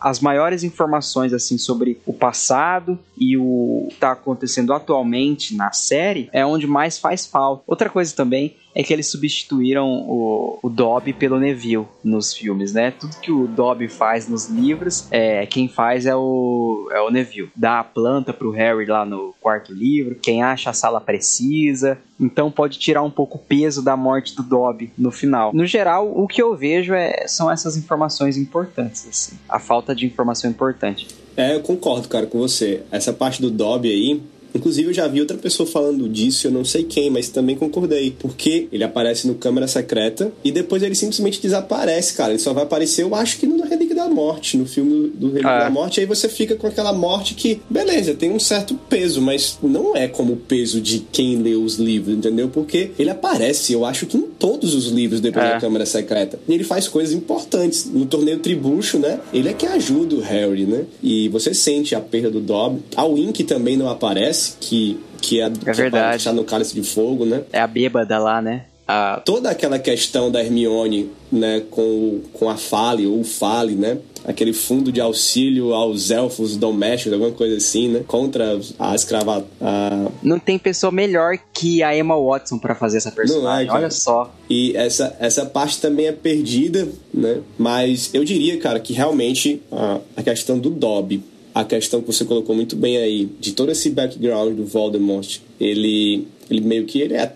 as maiores informações assim sobre o passado e o que está acontecendo atualmente na série é onde mais faz falta. Outra coisa também é que eles substituíram o, o Dobby pelo Neville nos filmes, né? Tudo que o Dobby faz nos livros, é quem faz é o, é o Neville. Dá a planta pro Harry lá no quarto livro, quem acha a sala precisa. Então pode tirar um pouco o peso da morte do Dobby no final. No geral, o que eu vejo é, são essas informações importantes, assim. A falta de informação importante. É, eu concordo, cara, com você. Essa parte do Dobby aí, Inclusive, eu já vi outra pessoa falando disso, eu não sei quem, mas também concordei. Porque ele aparece no Câmara Secreta e depois ele simplesmente desaparece, cara. Ele só vai aparecer, eu acho que no Relíquia da Morte, no filme do Relíquia ah. da Morte. Aí você fica com aquela morte que, beleza, tem um certo peso, mas não é como o peso de quem lê os livros, entendeu? Porque ele aparece, eu acho que em todos os livros depois é. da Câmara Secreta. E ele faz coisas importantes. No torneio Tribucho, né? Ele é que ajuda o Harry, né? E você sente a perda do Dobby. A Wink também não aparece que, que é, é que verdade. É no cálice de fogo, né? É a bêbada lá, né? A... Toda aquela questão da Hermione, né, com, com a Fale, ou Fale, né? Aquele fundo de auxílio aos elfos domésticos, alguma coisa assim, né? Contra a escrava... A... Não tem pessoa melhor que a Emma Watson para fazer essa personagem, é, olha só. E essa, essa parte também é perdida, né? Mas eu diria, cara, que realmente a, a questão do Dobby a questão que você colocou muito bem aí, de todo esse background do Voldemort, ele, ele meio que ele é,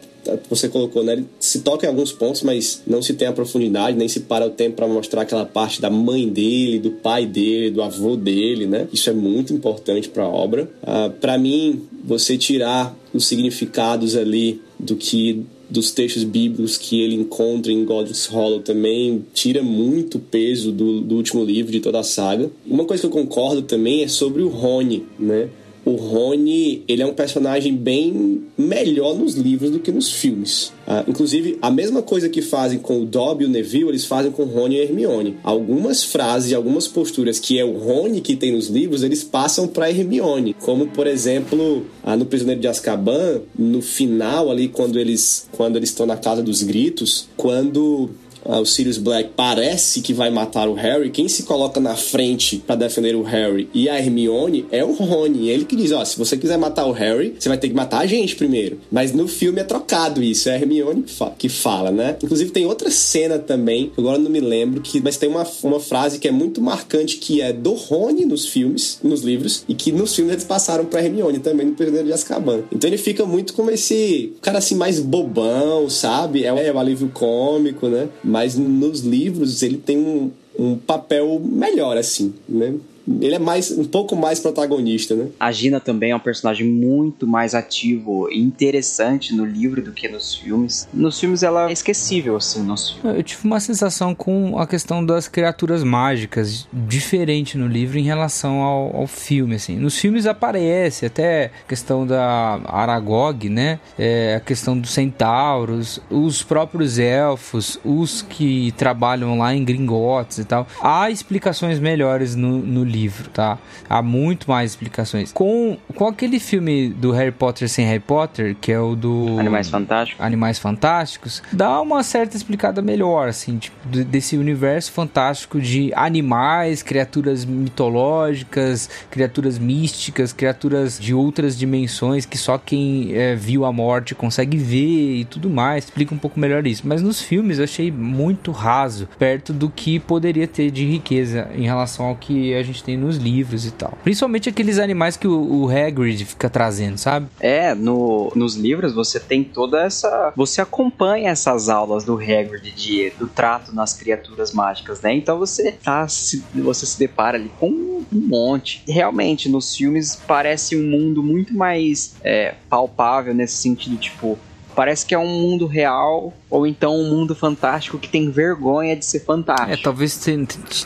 você colocou, né? Ele se toca em alguns pontos, mas não se tem a profundidade, nem se para o tempo para mostrar aquela parte da mãe dele, do pai dele, do avô dele, né? Isso é muito importante para a obra. Uh, para mim, você tirar os significados ali do que dos textos bíblicos que ele encontra em Godric's Hollow também tira muito peso do, do último livro de toda a saga. Uma coisa que eu concordo também é sobre o Rony, né? O Rony ele é um personagem bem melhor nos livros do que nos filmes. Uh, inclusive, a mesma coisa que fazem com o Dobby e o Neville, eles fazem com o Rony e Hermione. Algumas frases e algumas posturas que é o Rony que tem nos livros, eles passam para Hermione. Como, por exemplo, uh, no Prisioneiro de Azkaban, no final ali, quando eles quando eles estão na Casa dos Gritos, quando o Sirius Black parece que vai matar o Harry, quem se coloca na frente para defender o Harry e a Hermione é o Rony. Ele que diz: ó, se você quiser matar o Harry, você vai ter que matar a gente primeiro. Mas no filme é trocado isso, é a Hermione que fala, né? Inclusive tem outra cena também, agora não me lembro, que mas tem uma, uma frase que é muito marcante que é do Rony nos filmes, nos livros, e que nos filmes eles passaram pra Hermione também no Prisioneiro de Azkaban. Então ele fica muito como esse cara assim mais bobão, sabe? É, é o alívio cômico, né? Mas nos livros ele tem um, um papel melhor, assim, né? Ele é mais um pouco mais protagonista, né? A Gina também é um personagem muito mais ativo e interessante no livro do que nos filmes. Nos filmes ela é esquecível, assim, nos filmes. Eu tive uma sensação com a questão das criaturas mágicas diferente no livro em relação ao, ao filme, assim. Nos filmes aparece até a questão da Aragog, né? É, a questão dos centauros, os próprios elfos, os que trabalham lá em Gringotts e tal. Há explicações melhores no, no livro, tá? Há muito mais explicações. Com, com aquele filme do Harry Potter sem Harry Potter, que é o do... Animais Fantásticos. Animais Fantásticos, dá uma certa explicada melhor, assim, tipo, desse universo fantástico de animais, criaturas mitológicas, criaturas místicas, criaturas de outras dimensões que só quem é, viu a morte consegue ver e tudo mais. Explica um pouco melhor isso. Mas nos filmes eu achei muito raso, perto do que poderia ter de riqueza em relação ao que a gente gente tem nos livros e tal. Principalmente aqueles animais que o, o Hagrid fica trazendo, sabe? É, no, nos livros você tem toda essa. Você acompanha essas aulas do Hagrid de, do trato nas criaturas mágicas, né? Então você tá, se, você se depara ali com um monte. Realmente, nos filmes parece um mundo muito mais é, palpável nesse sentido, tipo, parece que é um mundo real ou então um mundo fantástico que tem vergonha de ser fantástico. É, talvez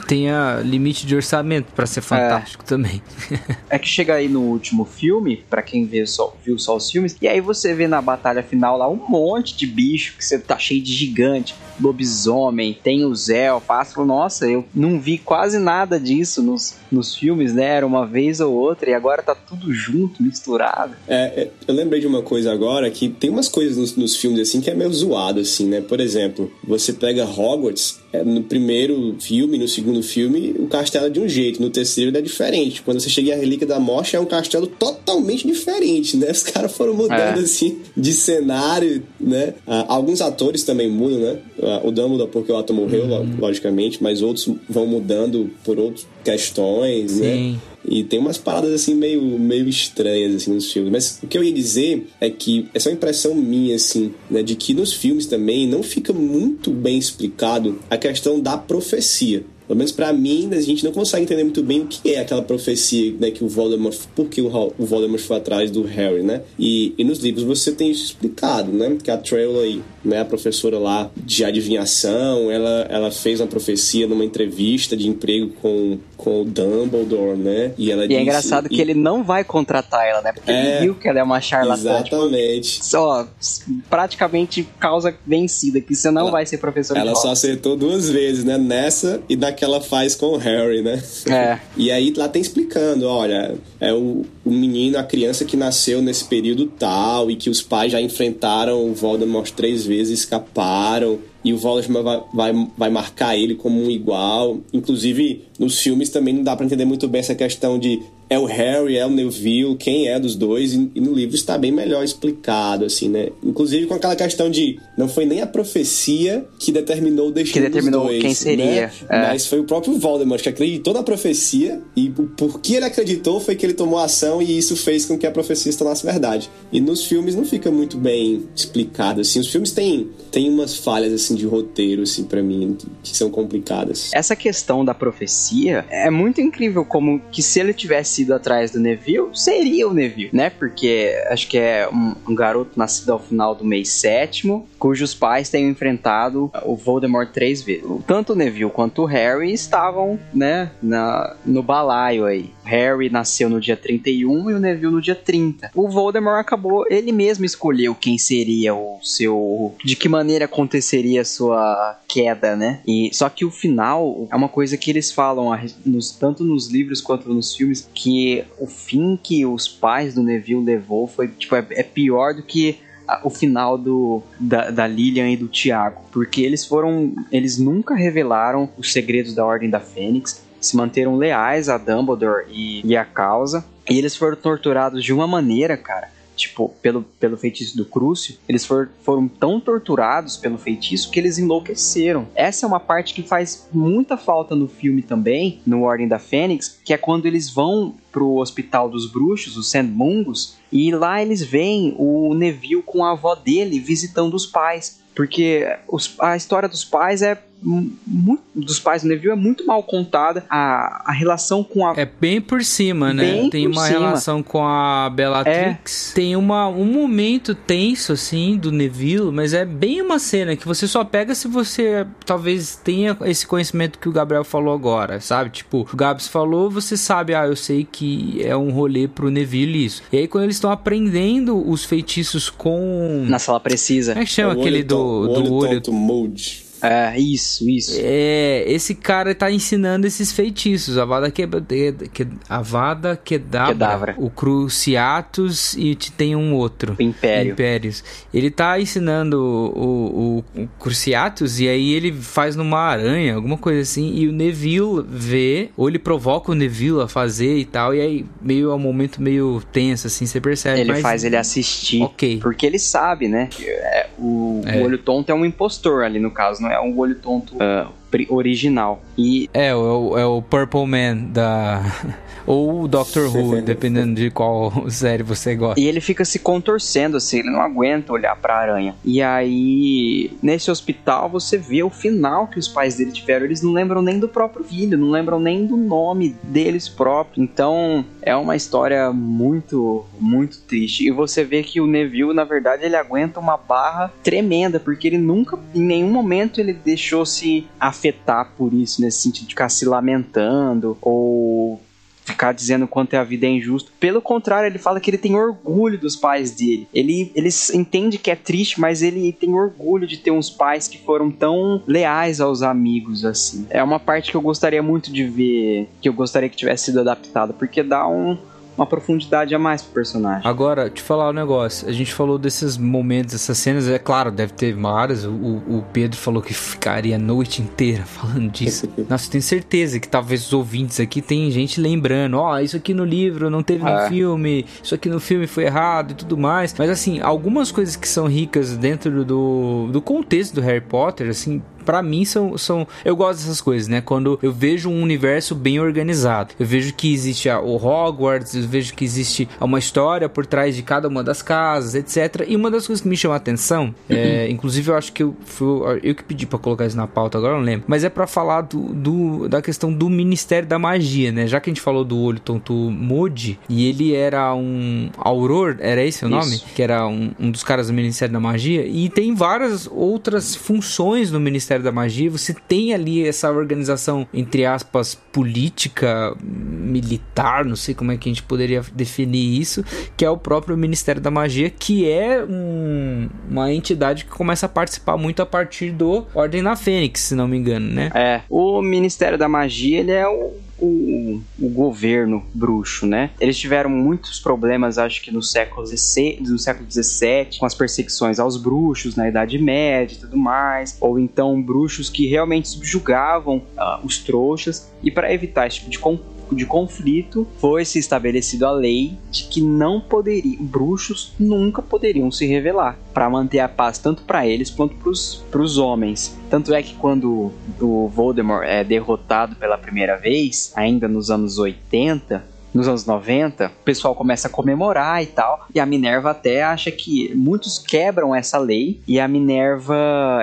tenha limite de orçamento para ser fantástico é. também. *laughs* é que chega aí no último filme, para quem viu só, viu só os filmes, e aí você vê na batalha final lá um monte de bicho que você tá cheio de gigante, lobisomem, tem o Zé, o pássaro. Nossa, eu não vi quase nada disso nos, nos filmes, né? Era uma vez ou outra, e agora tá tudo junto, misturado. É, é eu lembrei de uma coisa agora que tem umas coisas nos, nos filmes assim que é meio zoado, assim né? Por exemplo, você pega Hogwarts, no primeiro filme, no segundo filme, o castelo é de um jeito, no terceiro ele é diferente. Quando você chega à Relíquia da Morte, é um castelo totalmente diferente, né? Os caras foram mudando, é. assim, de cenário, né? Ah, alguns atores também mudam, né? Ah, o Dumbledore, porque o ator morreu, uhum. logicamente, mas outros vão mudando por outras questões, né? Sim. né? E tem umas paradas assim meio, meio estranhas assim nos filmes. Mas o que eu ia dizer é que essa é uma impressão minha assim, né, de que nos filmes também não fica muito bem explicado a questão da profecia. Pelo menos para mim, a gente não consegue entender muito bem o que é aquela profecia, né, que o Voldemort, por que o, o Voldemort foi atrás do Harry, né? E, e nos livros você tem isso explicado, né? Que a Trelawney, né, a professora lá de adivinhação, ela, ela fez uma profecia numa entrevista de emprego com, com o Dumbledore, né? E ela e disse, é engraçado e... que ele não vai contratar ela, né? Porque é, ele viu que ela é uma charlatã. Tipo, Exatamente. Tipo, só, praticamente causa vencida, que você não ela, vai ser professor Ela só acertou duas vezes, né? Nessa e na que ela faz com o Harry, né? É. *laughs* E aí lá tem explicando, olha, é o, o menino, a criança que nasceu nesse período tal e que os pais já enfrentaram o Voldemort três vezes, escaparam e o Voldemort vai, vai, vai marcar ele como um igual. Inclusive, nos filmes também não dá para entender muito bem essa questão de é o Harry, é o Neville, quem é dos dois, e, no livro está bem melhor explicado, assim, né? Inclusive com aquela questão de não foi nem a profecia que determinou o destino Que determinou dos dois, quem seria, né? é. Mas foi o próprio Voldemort que acreditou na profecia e o porquê ele acreditou foi que ele tomou ação e isso fez com que a profecia se tornasse verdade. E nos filmes não fica muito bem explicado, assim. Os filmes têm, têm umas falhas, assim, de roteiro, assim, para mim, que, que são complicadas. Essa questão da profecia é muito incrível, como que se ele tivesse atrás do Neville, seria o Neville, né? Porque acho que é um, um garoto nascido ao final do mês sétimo, cujos pais tenham enfrentado o Voldemort três vezes. Tanto o Neville quanto o Harry estavam, né, na, no balaio aí. Harry nasceu no dia 31 e o Neville no dia 30. O Voldemort acabou, ele mesmo escolheu quem seria o seu. de que maneira aconteceria a sua queda, né? E só que o final é uma coisa que eles falam nos- tanto nos livros quanto nos filmes que o fim que os pais do Neville levou foi tipo é, é pior do que o final do da, da Lilian e do Tiago, porque eles foram eles nunca revelaram os segredos da Ordem da Fênix, se manteram leais a Dumbledore e, e a causa, e eles foram torturados de uma maneira, cara, tipo, pelo, pelo feitiço do Crucio, eles for, foram tão torturados pelo feitiço que eles enlouqueceram. Essa é uma parte que faz muita falta no filme também, no Ordem da Fênix, que é quando eles vão pro Hospital dos Bruxos, o Sandmungus, e lá eles veem o Neville com a avó dele visitando os pais. Porque os- a história dos pais é mu- muito, dos pais do Neville é muito mal contada. A, a relação com a É bem por cima, né? Tem uma cima. É. relação com a Bellatrix. Tem uma, um momento tenso, assim, do Neville, mas é bem uma cena que você só pega se você talvez tenha esse conhecimento que o Gabriel falou agora, sabe? Tipo, o Gabs falou, você sabe, ah, eu sei que é um rolê pro Neville isso. E aí, quando eles estão aprendendo os feitiços com. na sala precisa. Como é que chama O aquele olho do, ton- do olho tonto Mold. É, isso, isso. é, esse cara tá ensinando esses feitiços. A Vada, que, que, a Vada Kedavra, Kedavra. o Cruciatus e te tem um outro. O Império. Impérios. Ele tá ensinando o, o, o Cruciatus e aí ele faz numa aranha, alguma coisa assim. E o Neville vê, ou ele provoca o Neville a fazer e tal. E aí meio é um momento meio tenso, assim, você percebe. Ele mas- faz ele assistir. Ok. Porque ele sabe, né? que, é, o, É. o olho tonto é um impostor ali no caso, não é um olho tonto pri- original. E É, é o, é o Purple Man da. Ou o Doctor Who, dependendo de qual *laughs* série você gosta. E ele fica se contorcendo assim, ele não aguenta olhar pra aranha. E aí, nesse hospital, você vê o final que os pais dele tiveram. Eles não lembram nem do próprio filho, não lembram nem do nome deles próprios. Então, é uma história muito, muito triste. E você vê que o Neville, na verdade, ele aguenta uma barra tremenda, porque ele nunca, em nenhum momento, ele deixou se afetar por isso, nesse sentido de ficar se lamentando ou ficar dizendo quanto a vida é injusta. Pelo contrário, ele fala que ele tem orgulho dos pais dele. Ele, ele entende que é triste, mas ele tem orgulho de ter uns pais que foram tão leais aos amigos, assim. É uma parte que eu gostaria muito de ver, que eu gostaria que tivesse sido adaptada, porque dá um, uma profundidade a mais pro personagem. Agora, te falar um negócio. A gente falou desses momentos, essas cenas. É claro, deve ter várias. O, o Pedro falou que ficaria a noite inteira *laughs* falando disso. *laughs* Nossa, eu tenho certeza que talvez os ouvintes aqui tem gente lembrando. Ó, isso aqui no livro não teve no É. filme. Isso aqui no filme foi errado e tudo mais. Mas assim, algumas coisas que são ricas dentro do, do contexto do Harry Potter, assim, Pra mim são, são. Eu gosto dessas coisas, né? Quando eu vejo um universo bem organizado. Eu vejo que existe a- o Hogwarts, eu vejo que existe uma história por trás de cada uma das casas, etc. E uma das coisas que me chama a atenção, é, inclusive eu acho que eu, fui, eu que pedi pra colocar isso na pauta, agora eu não lembro. Mas é pra falar do, do- da questão do Ministério da Magia, né? Já que a gente falou do olho tonto Moody, e ele era um Auror, era esse o nome? Isso. que era um, um dos caras do Ministério da Magia, e tem várias outras funções no Ministério da Magia. Você tem ali essa organização, entre aspas, política, militar, não sei como é que a gente poderia definir isso, que é o próprio Ministério da Magia, que é um- uma entidade que começa a participar muito a partir do Ordem da Fênix, se não me engano, né? É, o Ministério da Magia, ele é o, o, o governo bruxo, né? Eles tiveram muitos problemas, acho que no século XVI, no século XVII, com as perseguições aos bruxos na Idade Média e tudo mais, ou então bruxos que realmente subjugavam ah, os trouxas, e para evitar esse tipo de conflito, de conflito, foi se estabelecido a lei de que não poderiam, bruxos nunca poderiam se revelar para manter a paz tanto para eles quanto para os homens. Tanto é que quando o Voldemort é derrotado pela primeira vez, ainda nos anos 80, nos anos 90, o pessoal começa a comemorar e tal. E a Minerva até acha que muitos quebram essa lei e a Minerva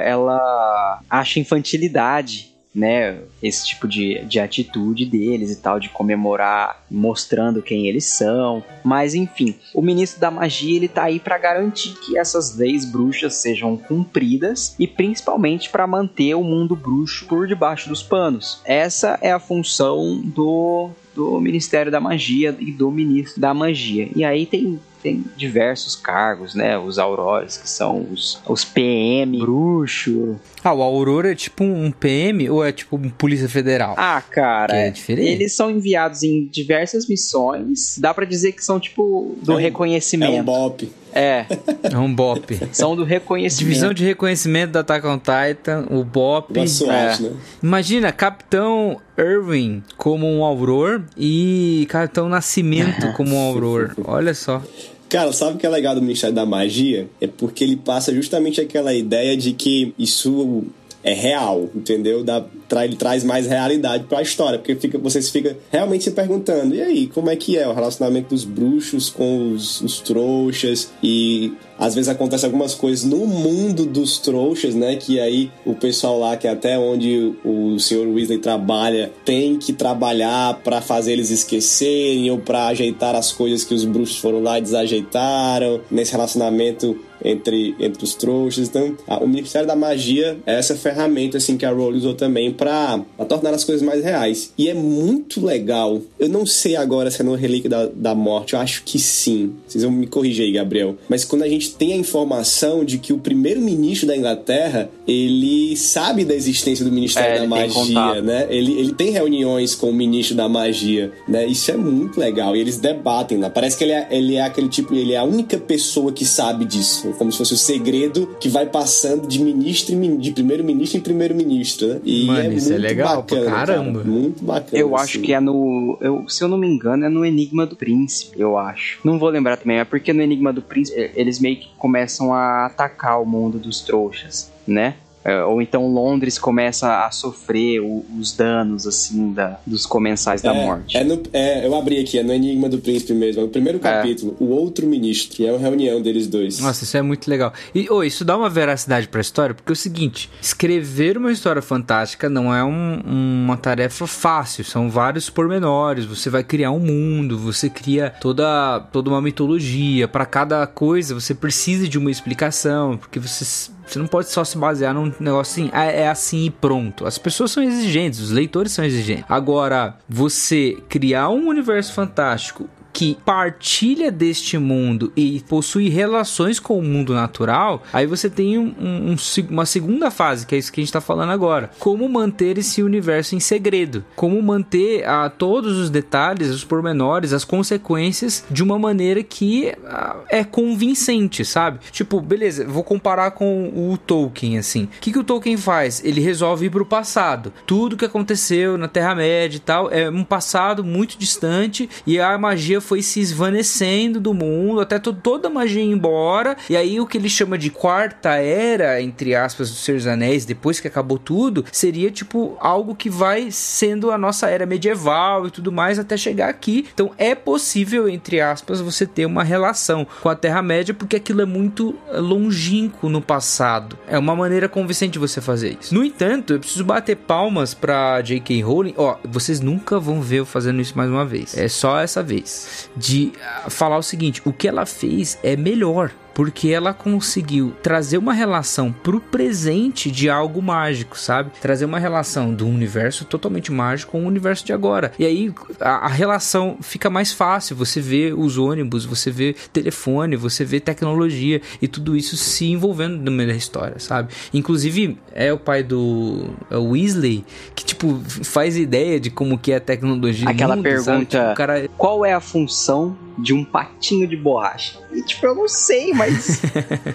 ela acha infantilidade né, esse tipo de, de atitude deles e tal, de comemorar mostrando quem eles são. Mas enfim, o ministro da magia ele tá aí para garantir que essas leis bruxas sejam cumpridas e principalmente para manter o mundo bruxo por debaixo dos panos. Essa é a função do do Ministério da Magia e do Ministro da Magia. E aí tem tem diversos cargos, né? Os Aurores, que são os, os PM, bruxo. Ah, o Aurora é tipo um PM ou é tipo um Polícia Federal? Ah, cara. é diferente? Eles são enviados em diversas missões. Dá para dizer que são tipo do É um- reconhecimento. É um bop. É, É um BOP. são do reconhecimento. Divisão de reconhecimento da Attack on Titan, o BOP. SWAT, é. né? Imagina, Capitão Irwin como um Auror e Capitão Nascimento *laughs* como um Auror. Olha só. Cara, sabe o que é legal do Ministério da Magia? É porque ele passa justamente aquela ideia de que isso é real, entendeu? Dá, tra, ele traz mais realidade pra história, porque fica, vocês ficam realmente se perguntando, e aí, como é que é o relacionamento dos bruxos com os, os trouxas? E às vezes acontece algumas coisas no mundo dos trouxas, né? Que aí o pessoal lá, que é até onde o Sr. Weasley trabalha, tem que trabalhar pra fazer eles esquecerem ou pra ajeitar as coisas que os bruxos foram lá e desajeitaram nesse relacionamento entre, entre os trouxas. Então, a- o Ministério da Magia é essa ferramenta assim que a Rowling usou também pra tornar as coisas mais reais. E é muito legal. Eu não sei agora se é no Relíquia da, da Morte, eu acho que sim. Vocês vão me corrigir aí, Gabriel. Mas quando a gente tem a informação de que o primeiro-ministro da Inglaterra, ele sabe da existência do Ministério É, da Magia, né? Ele, ele tem reuniões com o ministro da magia, né? Isso é muito legal. E eles debatem lá. Parece que ele é, ele é aquele tipo, ele é a única pessoa que sabe disso. Como se fosse o segredo que vai passando de ministro em de primeiro-ministro em primeiro-ministro, né? E Mano, isso é muito legal bacana, cara. caramba. Muito bacana. Eu acho assim. que é no. Eu, se eu não me engano, é no Enigma do Príncipe, eu acho. Não vou lembrar também, é porque no Enigma do Príncipe eh, eles meio que começam a atacar o mundo dos trouxas, né? É, Ou então Londres começa a sofrer o- os danos, assim, da, dos comensais da é, morte. É no, é, eu abri aqui, é no Enigma do Príncipe mesmo. É no primeiro capítulo, o outro ministro, que é uma reunião deles dois. Nossa, isso é muito legal. E ô, isso dá uma veracidade pra história, porque é o seguinte: escrever uma história fantástica não é um- uma tarefa fácil, são vários pormenores. Você vai criar um mundo, você cria toda, toda uma mitologia. Pra cada coisa você precisa de uma explicação, porque você. Você não pode só se basear num negócio assim, ah, é assim e pronto. As pessoas são exigentes, os leitores são exigentes. Agora, você criar um universo fantástico que partilha deste mundo e possui relações com o mundo natural, aí você tem um- um- um uma segunda fase, que é isso que a gente tá falando agora. Como manter esse universo em segredo? Como manter ah, todos os detalhes, os pormenores, as consequências de uma maneira que ah, é convincente, sabe? Tipo, beleza, vou comparar com o Tolkien, assim. O que, que o Tolkien faz? Ele resolve ir pro passado. Tudo que aconteceu na Terra-média e tal é um passado muito distante e a magia foi se esvanecendo do mundo, até to- toda a magia ir embora. E aí o que ele chama de quarta era, entre aspas, dos Seus Anéis, depois que acabou tudo, seria tipo algo que vai sendo a nossa era medieval e tudo mais até chegar aqui. Então é possível, entre aspas, você ter uma relação com a Terra-média porque aquilo é muito eh, longínquo no passado. É uma maneira convincente de você fazer isso. No entanto, eu preciso bater palmas pra J.K. Rowling. Ó, vocês nunca vão ver eu fazendo isso mais uma vez. É só essa vez. De ah, falar o seguinte: o que ela fez é melhor. Porque ela conseguiu trazer uma relação pro presente de algo mágico, sabe? Trazer uma relação do universo totalmente mágico com o universo de agora. E aí a, a relação fica mais fácil. Você vê os ônibus, você vê telefone, você vê tecnologia e tudo isso se envolvendo no meio da história, sabe? Inclusive, é o pai do é o Weasley que, tipo, faz ideia de como que é a tecnologia. no Aquela mundo, pergunta, Tipo, cara qual é a função de um patinho de borracha? E, tipo, eu não sei, mas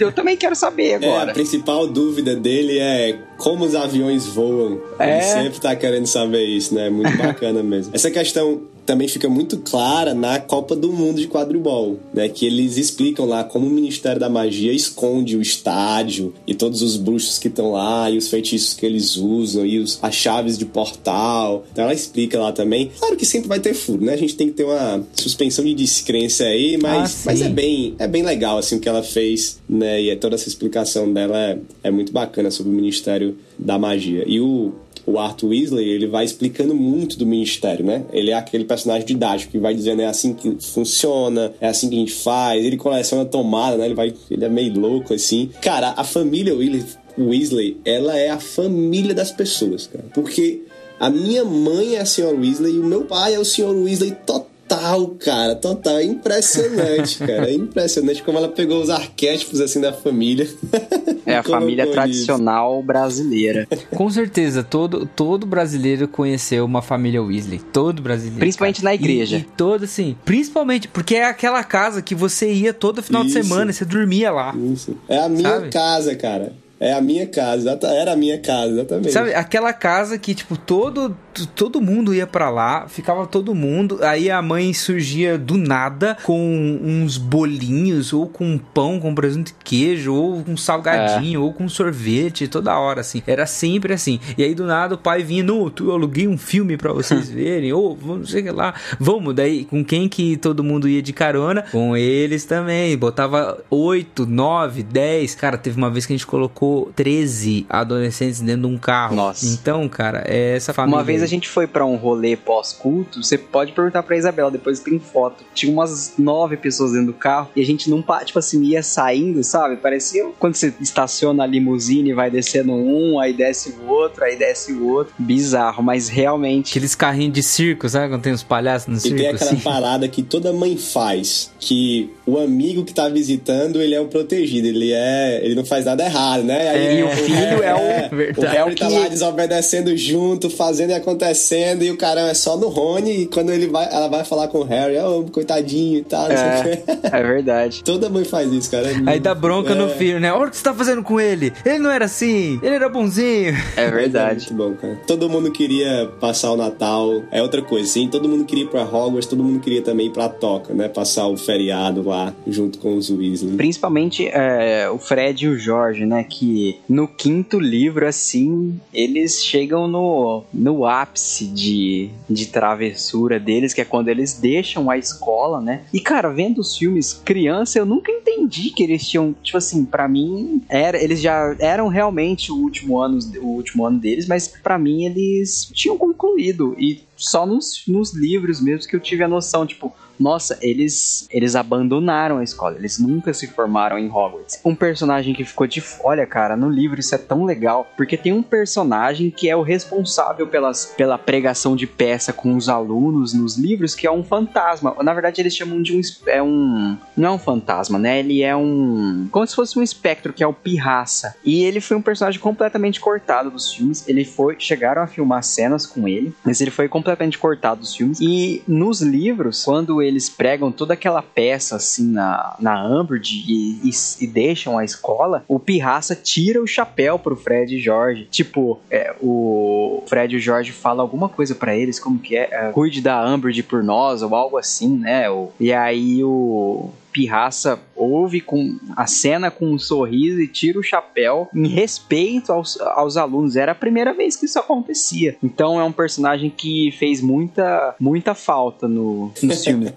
eu também quero saber É, agora. a principal dúvida dele é como os aviões voam. É. Ele sempre tá querendo saber isso, né? Muito bacana mesmo. Essa questão também fica muito clara na Copa do Mundo de quadribol, né? Que eles explicam lá como o Ministério da Magia esconde o estádio e todos os bruxos que estão lá e os feitiços que eles usam e os, as chaves de portal. Então ela explica lá também. Claro que sempre vai ter furo, né? A gente tem que ter uma suspensão de descrença aí, mas, Ah, mas é bem é bem legal assim o que ela fez, né? E toda essa explicação dela é, é muito bacana sobre o Ministério da Magia. E o o Arthur Weasley, ele vai explicando muito do ministério, né? Ele é aquele personagem didático que vai dizendo é assim que funciona, é assim que a gente faz. Ele coleciona tomada, né? Ele vai, ele é meio louco assim. Cara, a família Weasley, Weasley, ela é a família das pessoas, cara. Porque a minha mãe é a senhora Weasley e o meu pai é o senhor Weasley total. Cara, total. É impressionante, *laughs* cara. É impressionante como ela pegou os arquétipos assim da família. É a *laughs* família tradicional brasileira. Com certeza, todo, todo brasileiro conheceu uma família Weasley. Todo brasileiro. Principalmente cara. na igreja. E, e todo, assim. Principalmente porque é aquela casa que você ia todo final Isso. de semana e você dormia lá. Isso. É a minha Sabe? casa, cara. É a minha casa. Era a minha casa, exatamente. Sabe, aquela casa que, tipo, todo, todo mundo ia pra lá, ficava todo mundo, aí a mãe surgia do nada com uns bolinhos, ou com um pão com presunto e queijo, ou com salgadinho, ou com sorvete, toda hora, assim. Era sempre assim. E aí, do nada, o pai vinha, não, tu, eu aluguei um filme pra vocês *laughs* verem, ou vamos, não sei lá. Vamos, daí, com quem que todo mundo ia de carona? Com eles também. Botava 8, 9, 10. Cara, teve uma vez que a gente colocou 13 adolescentes dentro de um carro. Nossa. Então, cara, é essa família. Uma vez a aí. gente foi pra um rolê pós-culto, você pode perguntar pra Isabela, depois tem foto. Tinha umas nove pessoas dentro do carro e a gente não, tipo assim, ia saindo, sabe? Parecia quando você estaciona a limusine e vai descendo um, aí desce o outro, aí desce o outro. Bizarro, mas realmente. Aqueles carrinhos de circo, sabe? Quando tem os palhaços no E circo, tem aquela assim. parada que toda mãe faz, que o amigo que tá visitando, ele é o protegido, ele é, ele não faz nada errado, né? Aí E o filho é o- *laughs* o Verdade. Harry é o tá lá desobedecendo junto, fazendo e acontecendo, e o cara é só no Rony, e quando ele vai, ela vai falar com o Harry, oh, coitadinho e tal, não sei o É, *laughs* é verdade. Toda mãe faz isso, cara. Aí dá bronca no É. filho, né? Olha o que você tá fazendo com ele. Ele não era assim. Ele era bonzinho. É verdade. muito bom, cara. Todo mundo queria passar o Natal. É outra coisa, sim. Todo mundo queria ir pra Hogwarts, todo mundo queria também ir pra Toca, né? Passar o feriado lá junto com os Weasley. Principalmente é, o Fred e o Jorge, né? Que no quinto livro, assim, eles chegam no, no ápice de, de travessura deles, que é quando eles deixam a escola, né? E, cara, vendo os filmes criança, eu nunca entendi que eles tinham. Tipo assim, pra mim, era, eles já eram realmente o último ano, o último ano deles, mas pra mim eles tinham concluído. E só nos, nos livros mesmo que eu tive a noção, tipo, nossa, eles eles abandonaram a escola, eles nunca se formaram em Hogwarts. Um personagem que ficou de olha, cara, no livro isso é tão legal, porque tem um personagem que é o responsável pelas, pela pregação de peça com os alunos nos livros, que é um fantasma. Na verdade, eles chamam de um é um não é um fantasma, né? Ele é um como se fosse um espectro, que é o Pirraça. E ele foi um personagem completamente cortado dos filmes. Ele foi chegaram a filmar cenas com ele, mas ele foi completamente cortado dos filmes. E nos livros, quando eles pregam toda aquela peça assim na, na Umbridge e, e, e deixam a escola, o Pirraça tira o chapéu pro Fred e Jorge. Tipo, é, o Fred e o Jorge falam alguma coisa pra eles, como que é? É, Cuide da Umbridge por nós, ou algo assim, né? O- e aí o Pirraça ouve com a cena com um sorriso e tira o chapéu em respeito aos, aos alunos. Era a primeira vez que isso acontecia. Então é um personagem que fez muita, muita falta no, nos *laughs* filmes.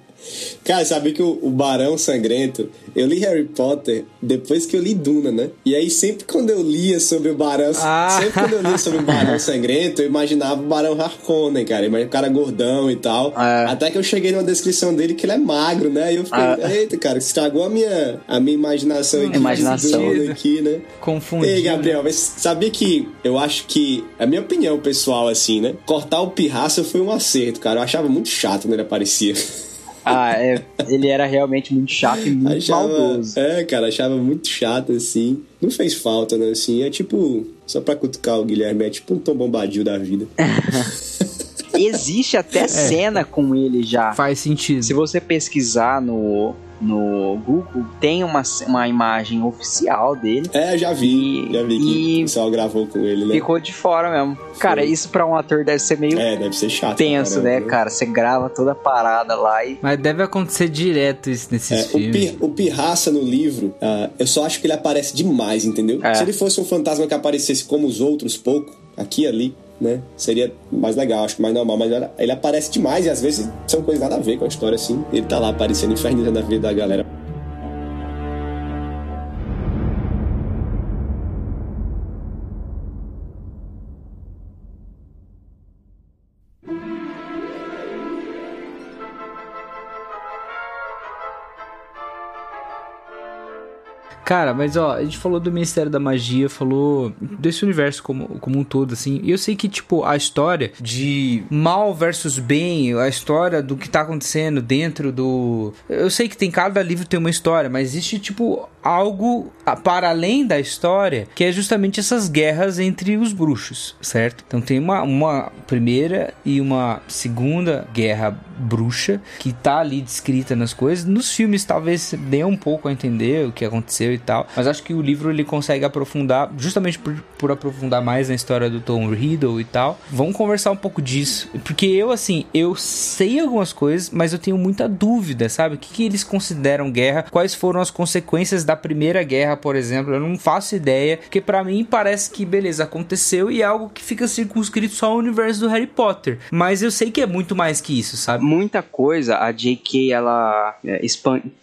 Cara, sabe que o, o Barão Sangrento, eu li Harry Potter depois que eu li Duna, né? E aí sempre quando eu lia sobre o Barão, Ah. sempre quando eu lia sobre o Barão *laughs* Sangrento, eu imaginava o Barão Harkonnen, cara, o cara gordão e tal. É. Até que eu cheguei numa descrição dele que ele é magro, né? E eu fiquei, Ah. eita, cara, estragou a minha, a minha imaginação aqui. Imaginação. aqui, né? Confundido. Ei, Gabriel, mas sabia que eu acho que, a minha opinião pessoal, assim, né? Cortar o pirraça foi um acerto, cara. Eu achava muito chato quando ele aparecia. *laughs* Ah, é, ele era realmente muito chato e muito Achava, maldoso. é, cara, achava muito chato, assim. Não fez falta, né? Assim, é tipo, só pra cutucar o Guilherme, é tipo um Tom Bombadil da vida. *laughs* Existe até cena com ele já. Faz sentido. Se você pesquisar no, no Google, tem uma, uma imagem oficial dele. É, já vi. E- já vi que e- o pessoal gravou com ele, né? Ficou de fora mesmo. Cara, isso pra um ator deve ser meio É, deve ser chato. tenso, né, caramba, cara? Você grava toda a parada lá e. Mas deve acontecer direto isso nesses É, o, filmes. Pir- o Pirraça no livro, ah, eu só acho que ele aparece demais, entendeu? É. Se ele fosse um fantasma que aparecesse como os outros, pouco, aqui e ali, né? Seria mais legal, acho que mais normal. Mas ele- aparece demais e às vezes são coisas nada a ver com a história, assim. Ele tá lá aparecendo, infernizando a vida da galera. Cara, mas ó, a gente falou do Ministério da Magia, falou desse universo como, como um todo, assim. E eu sei que, tipo, a história de mal versus bem, a história do que tá acontecendo dentro do. Eu sei que tem cada livro tem uma história, mas existe, tipo, algo para além da história, que é justamente essas guerras entre os bruxos, certo? Então tem uma, uma primeira e uma segunda guerra bruxa que tá ali descrita nas coisas. Nos filmes talvez dê um pouco a entender o que aconteceu e tal, mas acho que o livro ele consegue aprofundar, justamente por, por aprofundar mais na história do Tom Riddle e tal. Vamos conversar um pouco disso, porque eu assim, eu sei algumas coisas, mas eu tenho muita dúvida, sabe? O que, que eles consideram guerra? Quais foram as consequências da primeira guerra, por exemplo? Eu não faço ideia, porque pra mim parece que beleza, aconteceu e é algo que fica circunscrito só ao universo do Harry Potter, mas eu sei que é muito mais que isso, sabe? Muita coisa, a J.K. ela é,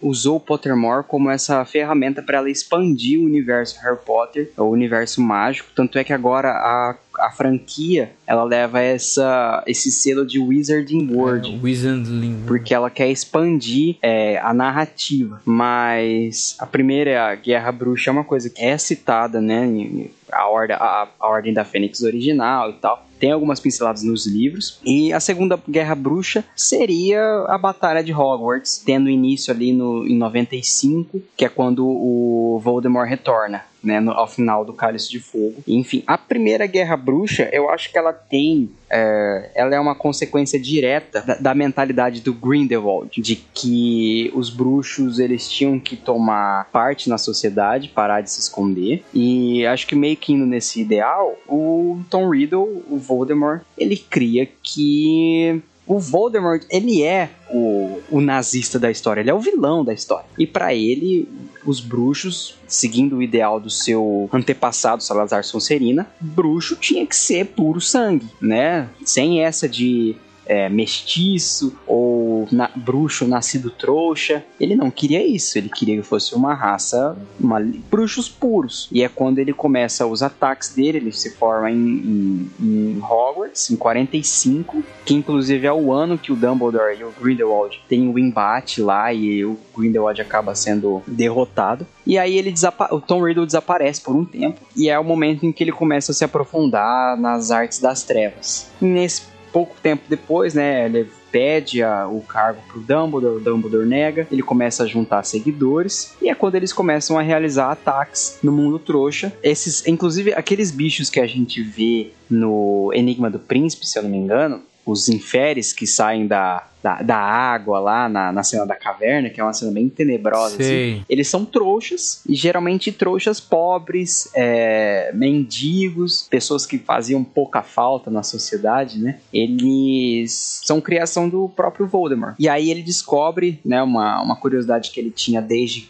usou o Pottermore como essa ferramenta para ela expandir o universo Harry Potter, o universo mágico. Tanto é que agora a, a franquia ela leva essa, esse selo de Wizarding World. Wizarding porque ela quer expandir é, a narrativa. Mas a primeira Guerra Bruxa é uma coisa que é citada, né? A, ordem, a, a Ordem da Fênix original e tal. Tem algumas pinceladas nos livros. E a Segunda Guerra Bruxa seria a Batalha de Hogwarts, tendo início ali no, em 95, que é quando o Voldemort retorna. Né, no- ao final do Cálice de Fogo. Enfim, a primeira Guerra Bruxa, eu acho que ela tem é, ela é uma consequência direta da, da mentalidade do Grindelwald, de que os bruxos eles tinham que tomar parte na sociedade, parar de se esconder. E acho que meio que indo nesse ideal, o Tom Riddle, o Voldemort, ele cria que o Voldemort, ele é o, o nazista da história, ele é o vilão da história. E pra ele, os bruxos, seguindo o ideal do seu antepassado Salazar Sonserina, bruxo tinha que ser puro sangue, né? Sem essa de é, mestiço ou na- bruxo nascido trouxa. Ele não queria isso, ele queria que fosse uma raça, uma, bruxos puros. E é quando ele começa os ataques dele, ele se forma em, em- em Hogwarts, em 45, que inclusive é o ano que o Dumbledore e o Grindelwald têm o embate lá e o Grindelwald acaba sendo derrotado. E aí ele o Tom Riddle desaparece por um tempo e é o momento em que ele começa a se aprofundar nas artes das trevas. E nesse pouco tempo depois, né, ele pede a- o cargo pro Dumbledore, o Dumbledore nega, ele começa a juntar seguidores, e é quando eles começam a realizar ataques no mundo trouxa. Esses, inclusive, aqueles bichos que a gente vê no Enigma do Príncipe, se eu não me engano, os inferes que saem da, da, da água lá na, na cena da caverna, que é uma cena bem tenebrosa, assim, eles são trouxas, e geralmente trouxas pobres, é, mendigos, pessoas que faziam pouca falta na sociedade, né? Eles são criação do próprio Voldemort. E aí ele descobre, né, uma, uma curiosidade que ele tinha desde,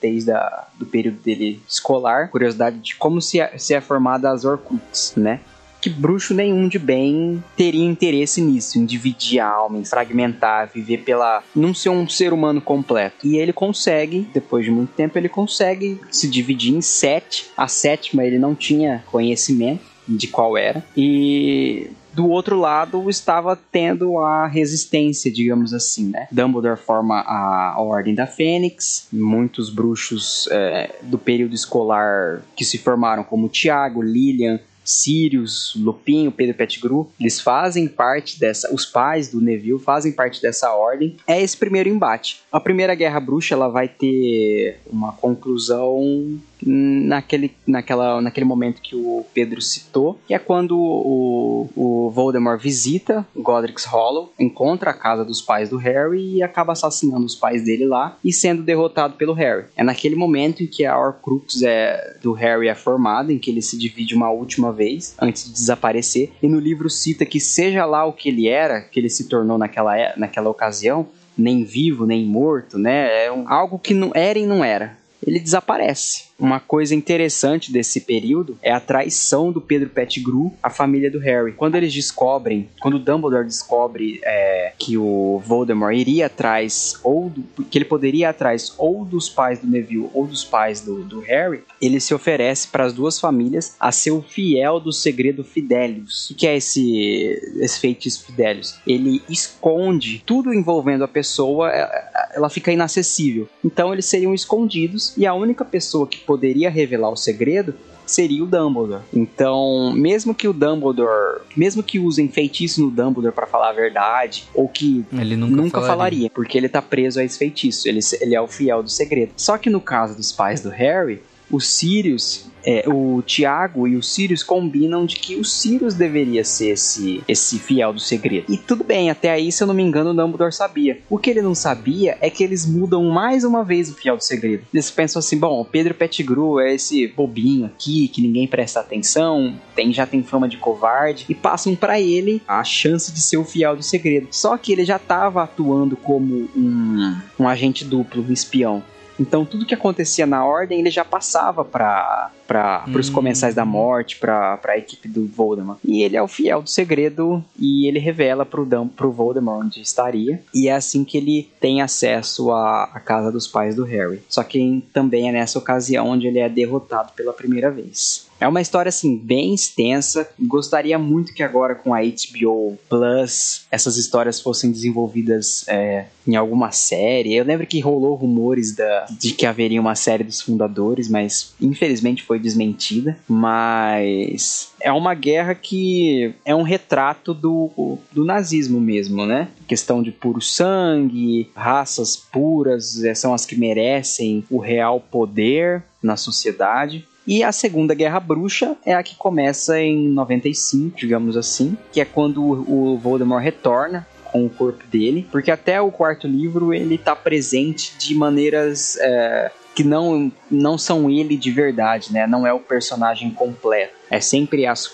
desde a, do período dele escolar, curiosidade de como se é, se é formada as Horcruxes, né? Que bruxo nenhum de bem teria interesse nisso, em dividir a alma, em fragmentar, viver pela. não ser um ser humano completo. E ele consegue, depois de muito tempo, ele consegue se dividir em sete. A sétima ele não tinha conhecimento de qual era. E do outro lado estava tendo a resistência, digamos assim, né? Dumbledore forma a Ordem da Fênix, muitos bruxos é, do período escolar que se formaram, como Tiago, Lilian, Sirius, Lupin, Pedro Pettigrew, eles fazem parte dessa, os pais do Neville fazem parte dessa ordem. É esse primeiro embate. A primeira guerra bruxa ela vai ter uma conclusão naquele, naquela, naquele momento que o Pedro citou, que é quando o, o Voldemort visita Godric's Hollow, encontra a casa dos pais do Harry e acaba assassinando os pais dele lá e sendo derrotado pelo Harry. É naquele momento em que a Horcrux é, do Harry é formada, em que ele se divide uma última vez antes de desaparecer, e no livro cita que seja lá o que ele era, que ele se tornou naquela, é, naquela ocasião, nem vivo, nem morto, né? É um, algo que não era e não era. Ele desaparece. Uma coisa interessante desse período é a traição do Pedro Pettigrew à família do Harry. Quando eles descobrem, quando Dumbledore descobre é, que o Voldemort iria atrás, ou do, que ele poderia ir atrás ou dos pais do Neville ou dos pais do, do Harry, ele se oferece para as duas famílias a ser o fiel do segredo Fidelius. O que é esse, esse feitiço Fidelius? Ele esconde tudo envolvendo a pessoa, é, é, ela fica inacessível. Então eles seriam escondidos e a única pessoa que poderia revelar o segredo seria o Dumbledore. Então, mesmo que o Dumbledore, mesmo que usem feitiço no Dumbledore para falar a verdade, ou que ele nunca, nunca falaria. falaria. porque ele tá preso a esse feitiço, ele, ele é o fiel do segredo. Só que no caso dos pais do Harry, o Sirius é, o Tiago e o Sirius combinam de que o Sirius deveria ser esse, esse fiel do segredo. E tudo bem, até aí, se eu não me engano, o Dumbledore sabia. O que ele não sabia é que eles mudam mais uma vez o fiel do segredo. Eles pensam assim: bom, Pedro Pettigrew é esse bobinho aqui que ninguém presta atenção, tem, já tem fama de covarde, e passam para ele a chance de ser o fiel do segredo. Só que ele já estava atuando como um, um agente duplo, um espião. Então tudo que acontecia na ordem ele já passava para para os Hum. comensais da morte, para a equipe do Voldemort. E ele é o fiel do segredo e ele revela pro, Dum, pro Voldemort onde estaria. E é assim que ele tem acesso à, à casa dos pais do Harry. Só que também é nessa ocasião onde ele é derrotado pela primeira vez. É uma história assim bem extensa. Gostaria muito que agora com a HBO Plus essas histórias fossem desenvolvidas é, em alguma série. Eu lembro que rolou rumores da, de que haveria uma série dos fundadores, mas infelizmente foi desmentida. Mas é uma guerra que é um retrato do, do nazismo mesmo, né? Questão de puro sangue, raças puras é, são as que merecem o real poder na sociedade. E a Segunda Guerra Bruxa é a que começa em 95, digamos assim, que é quando o Voldemort retorna com o corpo dele, porque até o quarto livro ele tá presente de maneiras é, que não, não são ele de verdade, né? Não é o personagem completo. É sempre as,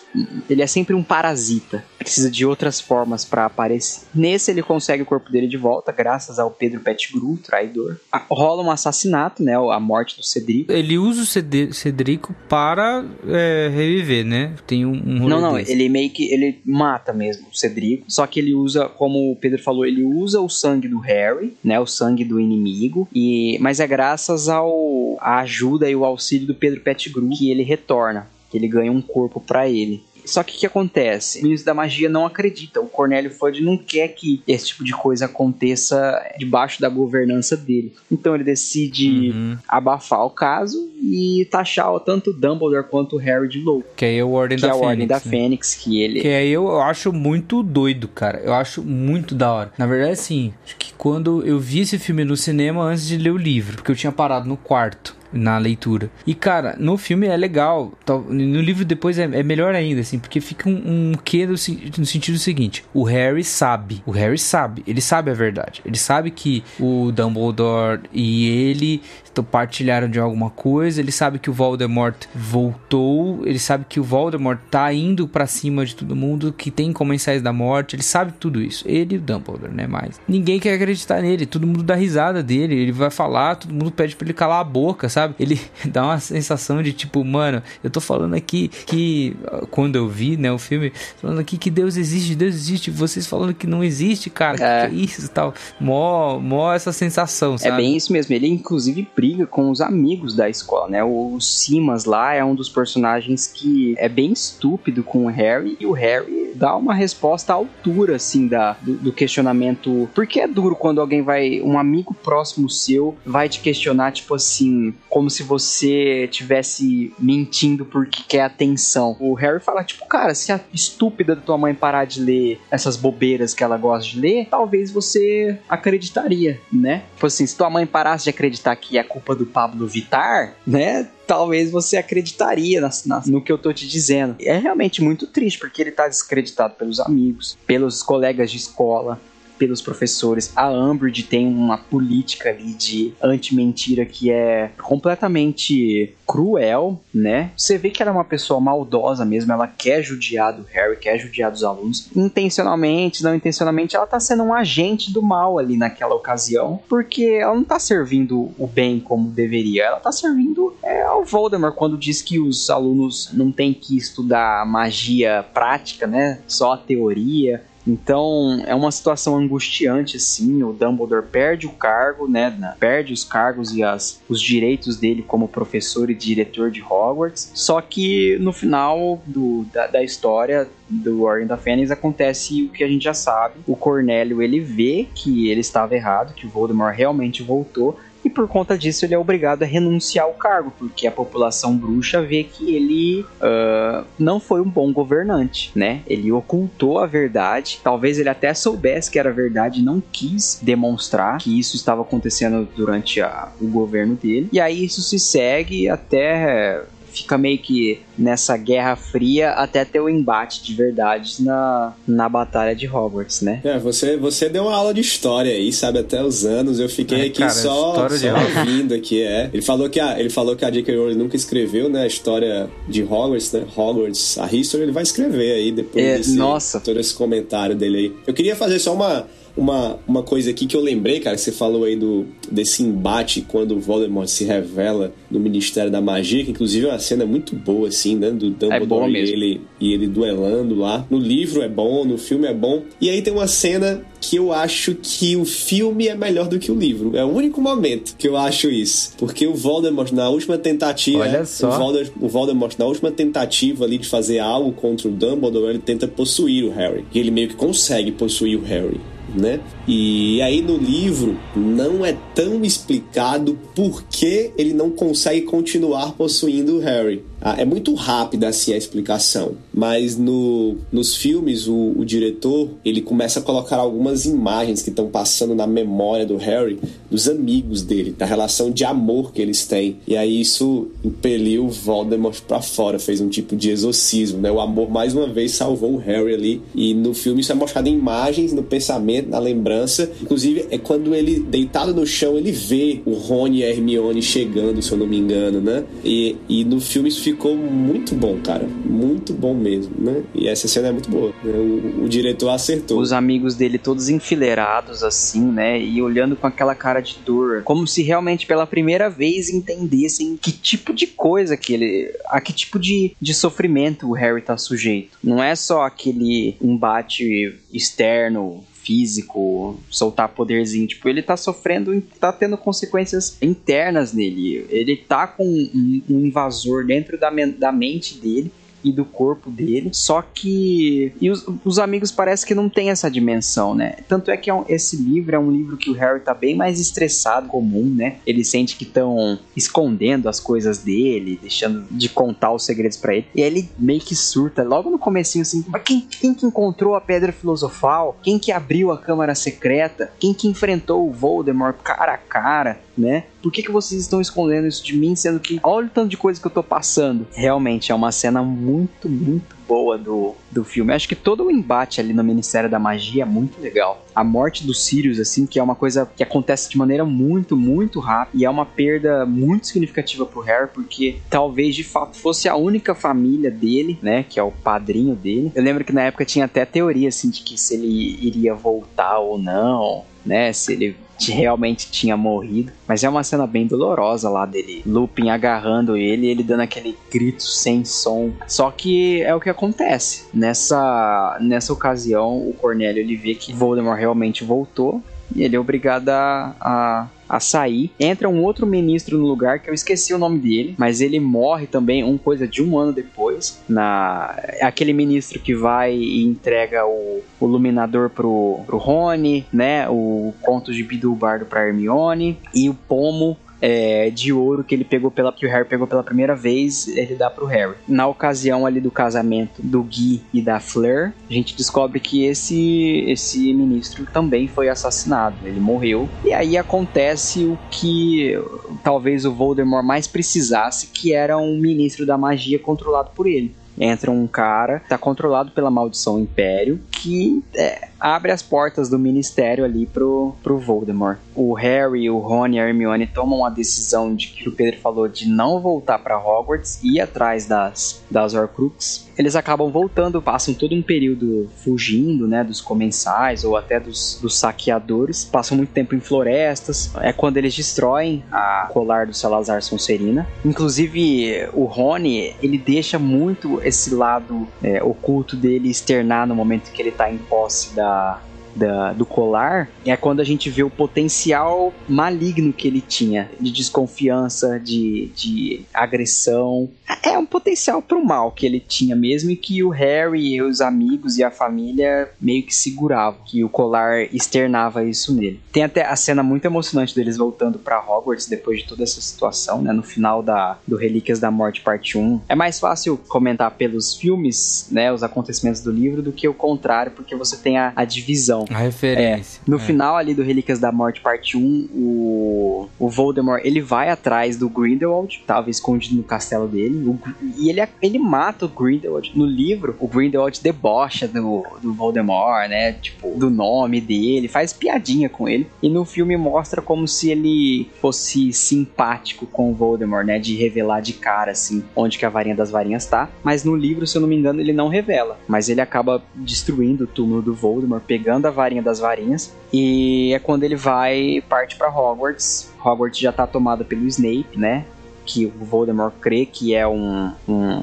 ele é sempre um parasita. Precisa de outras formas para aparecer. Nesse ele consegue o corpo dele de volta, graças ao Pedro Pettigrew, traidor. Ah, rola um assassinato, né? A morte do Cedrico. Ele usa o Ced- Cedrico para é, reviver, né? Tem um, um Não, não, desse. ele meio que ele mata mesmo o Cedrico. Só que ele usa, como o Pedro falou, ele usa o sangue do Harry, né? O sangue do inimigo. E mas é graças ao a ajuda e o auxílio do Pedro Pettigrew que ele retorna, que ele ganha um corpo pra ele. Só que o que acontece? O ministro da magia não acredita. O Cornélio Fudge não quer que esse tipo de coisa aconteça debaixo da governança dele. Então ele decide Uhum. abafar o caso e taxar tanto o Dumbledore quanto o Harry de louco. Que aí é o Ordem Que da é a Fênix. Ordem da né? Fênix, que ele. Que aí eu acho muito doido, cara. Eu acho muito da hora. Na verdade, assim, acho que quando eu vi esse filme no cinema antes de ler o livro, porque eu tinha parado no quarto. Na leitura. E, cara, no filme é legal. No livro depois é, é melhor ainda, assim, porque fica um, um quê no, no sentido seguinte: o Harry sabe. O Harry sabe. Ele sabe a verdade. Ele sabe que o Dumbledore e ele partilharam de alguma coisa. Ele sabe que o Voldemort voltou. Ele sabe que o Voldemort tá indo pra cima de todo mundo, que tem comensais da morte. Ele sabe tudo isso. Ele e o Dumbledore, né? Mas ninguém quer acreditar nele. Todo mundo dá risada dele. Ele vai falar, todo mundo pede pra ele calar a boca, sabe? Ele *laughs* dá uma sensação de tipo, mano, eu tô falando aqui que quando eu vi, né, o filme, falando aqui que Deus existe, Deus existe. Vocês falando que não existe, cara. É. Que, que é isso e tal? Mó, mó essa sensação, sabe? É bem isso mesmo. Ele inclusive briga com os amigos da escola, né? O Simas lá é um dos personagens que é bem estúpido com o Harry e o Harry dá uma resposta à altura, assim, da, do, do questionamento. Porque é duro quando alguém vai, um amigo próximo seu, vai te questionar, tipo assim, como se você tivesse mentindo porque quer atenção. O Harry fala, tipo, cara, se a estúpida da tua mãe parar de ler essas bobeiras que ela gosta de ler, talvez você acreditaria, né? Tipo assim, se tua mãe parasse de acreditar que é culpa do Pablo Vittar, né? talvez você acreditaria na, na, no que eu tô te dizendo. É realmente muito triste, porque ele tá descreditado pelos amigos, pelos colegas de escola, pelos professores. A Umbridge tem uma política ali de anti-mentira que é completamente cruel, né? Você vê que ela é uma pessoa maldosa mesmo, ela quer judiar do Harry, quer judiar dos alunos. Intencionalmente, não intencionalmente, ela tá sendo um agente do mal ali naquela ocasião, porque ela não tá servindo o bem como deveria, ela tá servindo é, ao Voldemort quando diz que os alunos não têm que estudar magia prática, né? Só a teoria. Então é uma situação angustiante, assim. O Dumbledore perde o cargo, né? Perde os cargos e as, os direitos dele como professor e diretor de Hogwarts. Só que no final do, da, da história do Ordem da Fênix acontece o que a gente já sabe. O Cornélio ele vê que ele estava errado, que o Voldemort realmente voltou e por conta disso ele é obrigado a renunciar ao cargo, porque a população bruxa vê que ele uh, não foi um bom governante, né? Ele ocultou a verdade, talvez ele até soubesse que era verdade não quis demonstrar que isso estava acontecendo durante a, o governo dele, e aí isso se segue até fica meio que nessa guerra fria até ter o embate de verdade na, na batalha de Hogwarts, né? É, você, você deu uma aula de história aí, sabe, até os anos. Eu fiquei é, aqui cara, só, só ouvindo aqui, é. Ele falou que a, ele falou que a J.K. Rowling nunca escreveu, né, a história de Hogwarts, né? Hogwarts, a History, ele vai escrever aí depois é, desse, nossa. todo esse comentário dele aí. Eu queria fazer só uma uma, uma coisa aqui que eu lembrei, cara, que você falou aí do, desse embate quando o Voldemort se revela no Ministério da Magia, que inclusive é uma cena muito boa, assim, né? Do Dumbledore é e, ele, e ele duelando lá. No livro é bom, no filme é bom. E aí tem uma cena que eu acho que o filme é melhor do que o livro. É o único momento que eu acho isso. Porque o Voldemort, na última tentativa. Olha só. O Voldemort, o Voldemort, na última tentativa ali de fazer algo contra o Dumbledore, ele tenta possuir o Harry. E ele meio que consegue possuir o Harry né? E aí no livro não é tão explicado por que ele não consegue continuar possuindo o Harry. Ah, é muito rápida assim a explicação, mas no, nos filmes o, o diretor ele começa a colocar algumas imagens que estão passando na memória do Harry, dos amigos dele, da relação de amor que eles têm. E aí isso impeliu Voldemort para fora, fez um tipo de exorcismo, né? O amor mais uma vez salvou o Harry ali. E no filme isso é mostrado em imagens, no pensamento, na lembrança. Inclusive é quando ele deitado no chão ele vê o Rony e a Hermione chegando, se eu não me engano, né? E, e no filme isso ficou muito bom, cara. Muito bom mesmo, né? E essa cena é muito boa. Né? O, o, diretor acertou. Os amigos dele todos enfileirados, assim, né? E olhando com aquela cara de dor. Como se realmente pela primeira vez entendessem que tipo de coisa que ele. a que tipo de, de sofrimento o Harry tá sujeito. Não é só aquele embate externo físico, soltar poderzinho. Tipo, ele tá sofrendo, tá tendo consequências internas nele. Ele tá com um, um invasor dentro da, da mente dele e do corpo dele. Só que. E os, os amigos parece que não tem essa dimensão, né? Tanto é que é um, esse livro é um livro que o Harry tá bem mais estressado comum, né? Ele sente que estão escondendo as coisas dele, deixando de contar os segredos para ele. E ele meio que surta logo no comecinho assim: mas quem, quem que encontrou a pedra filosofal? Quem que abriu a câmara secreta? Quem que enfrentou o Voldemort cara a cara? né? Por que, que vocês estão escondendo isso de mim, sendo que olha o tanto de coisa que eu tô passando? Realmente é uma cena muito, muito boa do, do filme. Acho que todo o embate ali no Ministério da Magia é muito legal. A morte do Sirius, assim, que é uma coisa que acontece de maneira muito, muito rápida e é uma perda muito significativa pro Harry, porque talvez de fato fosse a única família dele, né, que é o padrinho dele. Eu lembro que na época tinha até teoria, assim, de que se ele iria voltar ou não, né, se ele realmente tinha morrido. Mas é uma cena bem dolorosa lá dele, Lupin agarrando ele e ele dando aquele grito sem som. Só que é o que acontece. Nessa, nessa ocasião, o Cornélio ele vê que Voldemort realmente voltou e ele é obrigado a, a a sair. Entra um outro ministro no lugar que eu esqueci o nome dele, mas ele morre também um coisa de um ano depois. Na aquele ministro que vai e entrega o, o Luminador pro, pro Rony, né? O conto de Bidu Bardo pra Hermione e o Pomo é, de ouro que ele pegou pela que o Harry pegou pela primeira vez, ele dá pro Harry. Na ocasião ali do casamento do Guy e da Fleur, a gente descobre que esse esse ministro também foi assassinado, ele morreu. E aí acontece o que talvez o Voldemort mais precisasse, que era um ministro da magia controlado por ele entra um cara, tá controlado pela maldição Império, que é, abre as portas do ministério ali pro, pro Voldemort. O Harry, o Rony e a Hermione tomam a decisão de que o Pedro falou de não voltar para Hogwarts e ir atrás das, das Horcruxes. Eles acabam voltando, passam todo um período fugindo, né, dos comensais ou até dos, dos saqueadores. Passam muito tempo em florestas. É quando eles destroem a colar do Salazar Sonserina. Inclusive, o Rony, ele deixa muito esse lado é, oculto dele externar no momento que ele tá em posse da, uh, da, do colar é quando a gente vê o potencial maligno que ele tinha, de desconfiança, de, de agressão. É um potencial pro mal que ele tinha mesmo e que o Harry e os amigos e a família meio que seguravam, que o colar externava isso nele. Tem até a cena muito emocionante deles voltando para Hogwarts depois de toda essa situação, né, no final da, do Relíquias da Morte parte 1. É mais fácil comentar pelos filmes, né, os acontecimentos do livro do que o contrário, porque você tem a, a divisão. A referência. É, no É. final ali do Relíquias da Morte, parte 1, o, o Voldemort, ele vai atrás do Grindelwald, tava escondido no castelo dele, o e ele, ele mata o Grindelwald. No livro, o Grindelwald debocha do, do Voldemort, né, tipo, do nome dele, faz piadinha com ele, e no filme mostra como se ele fosse simpático com o Voldemort, né, de revelar de cara, assim, onde que a varinha das varinhas tá, mas no livro, se eu não me engano, ele não revela, mas ele acaba destruindo o túmulo do Voldemort, pegando a varinha das varinhas, e é quando ele vai parte para Hogwarts. Hogwarts já tá tomada pelo Snape, né? Que o Voldemort crê que é um, um,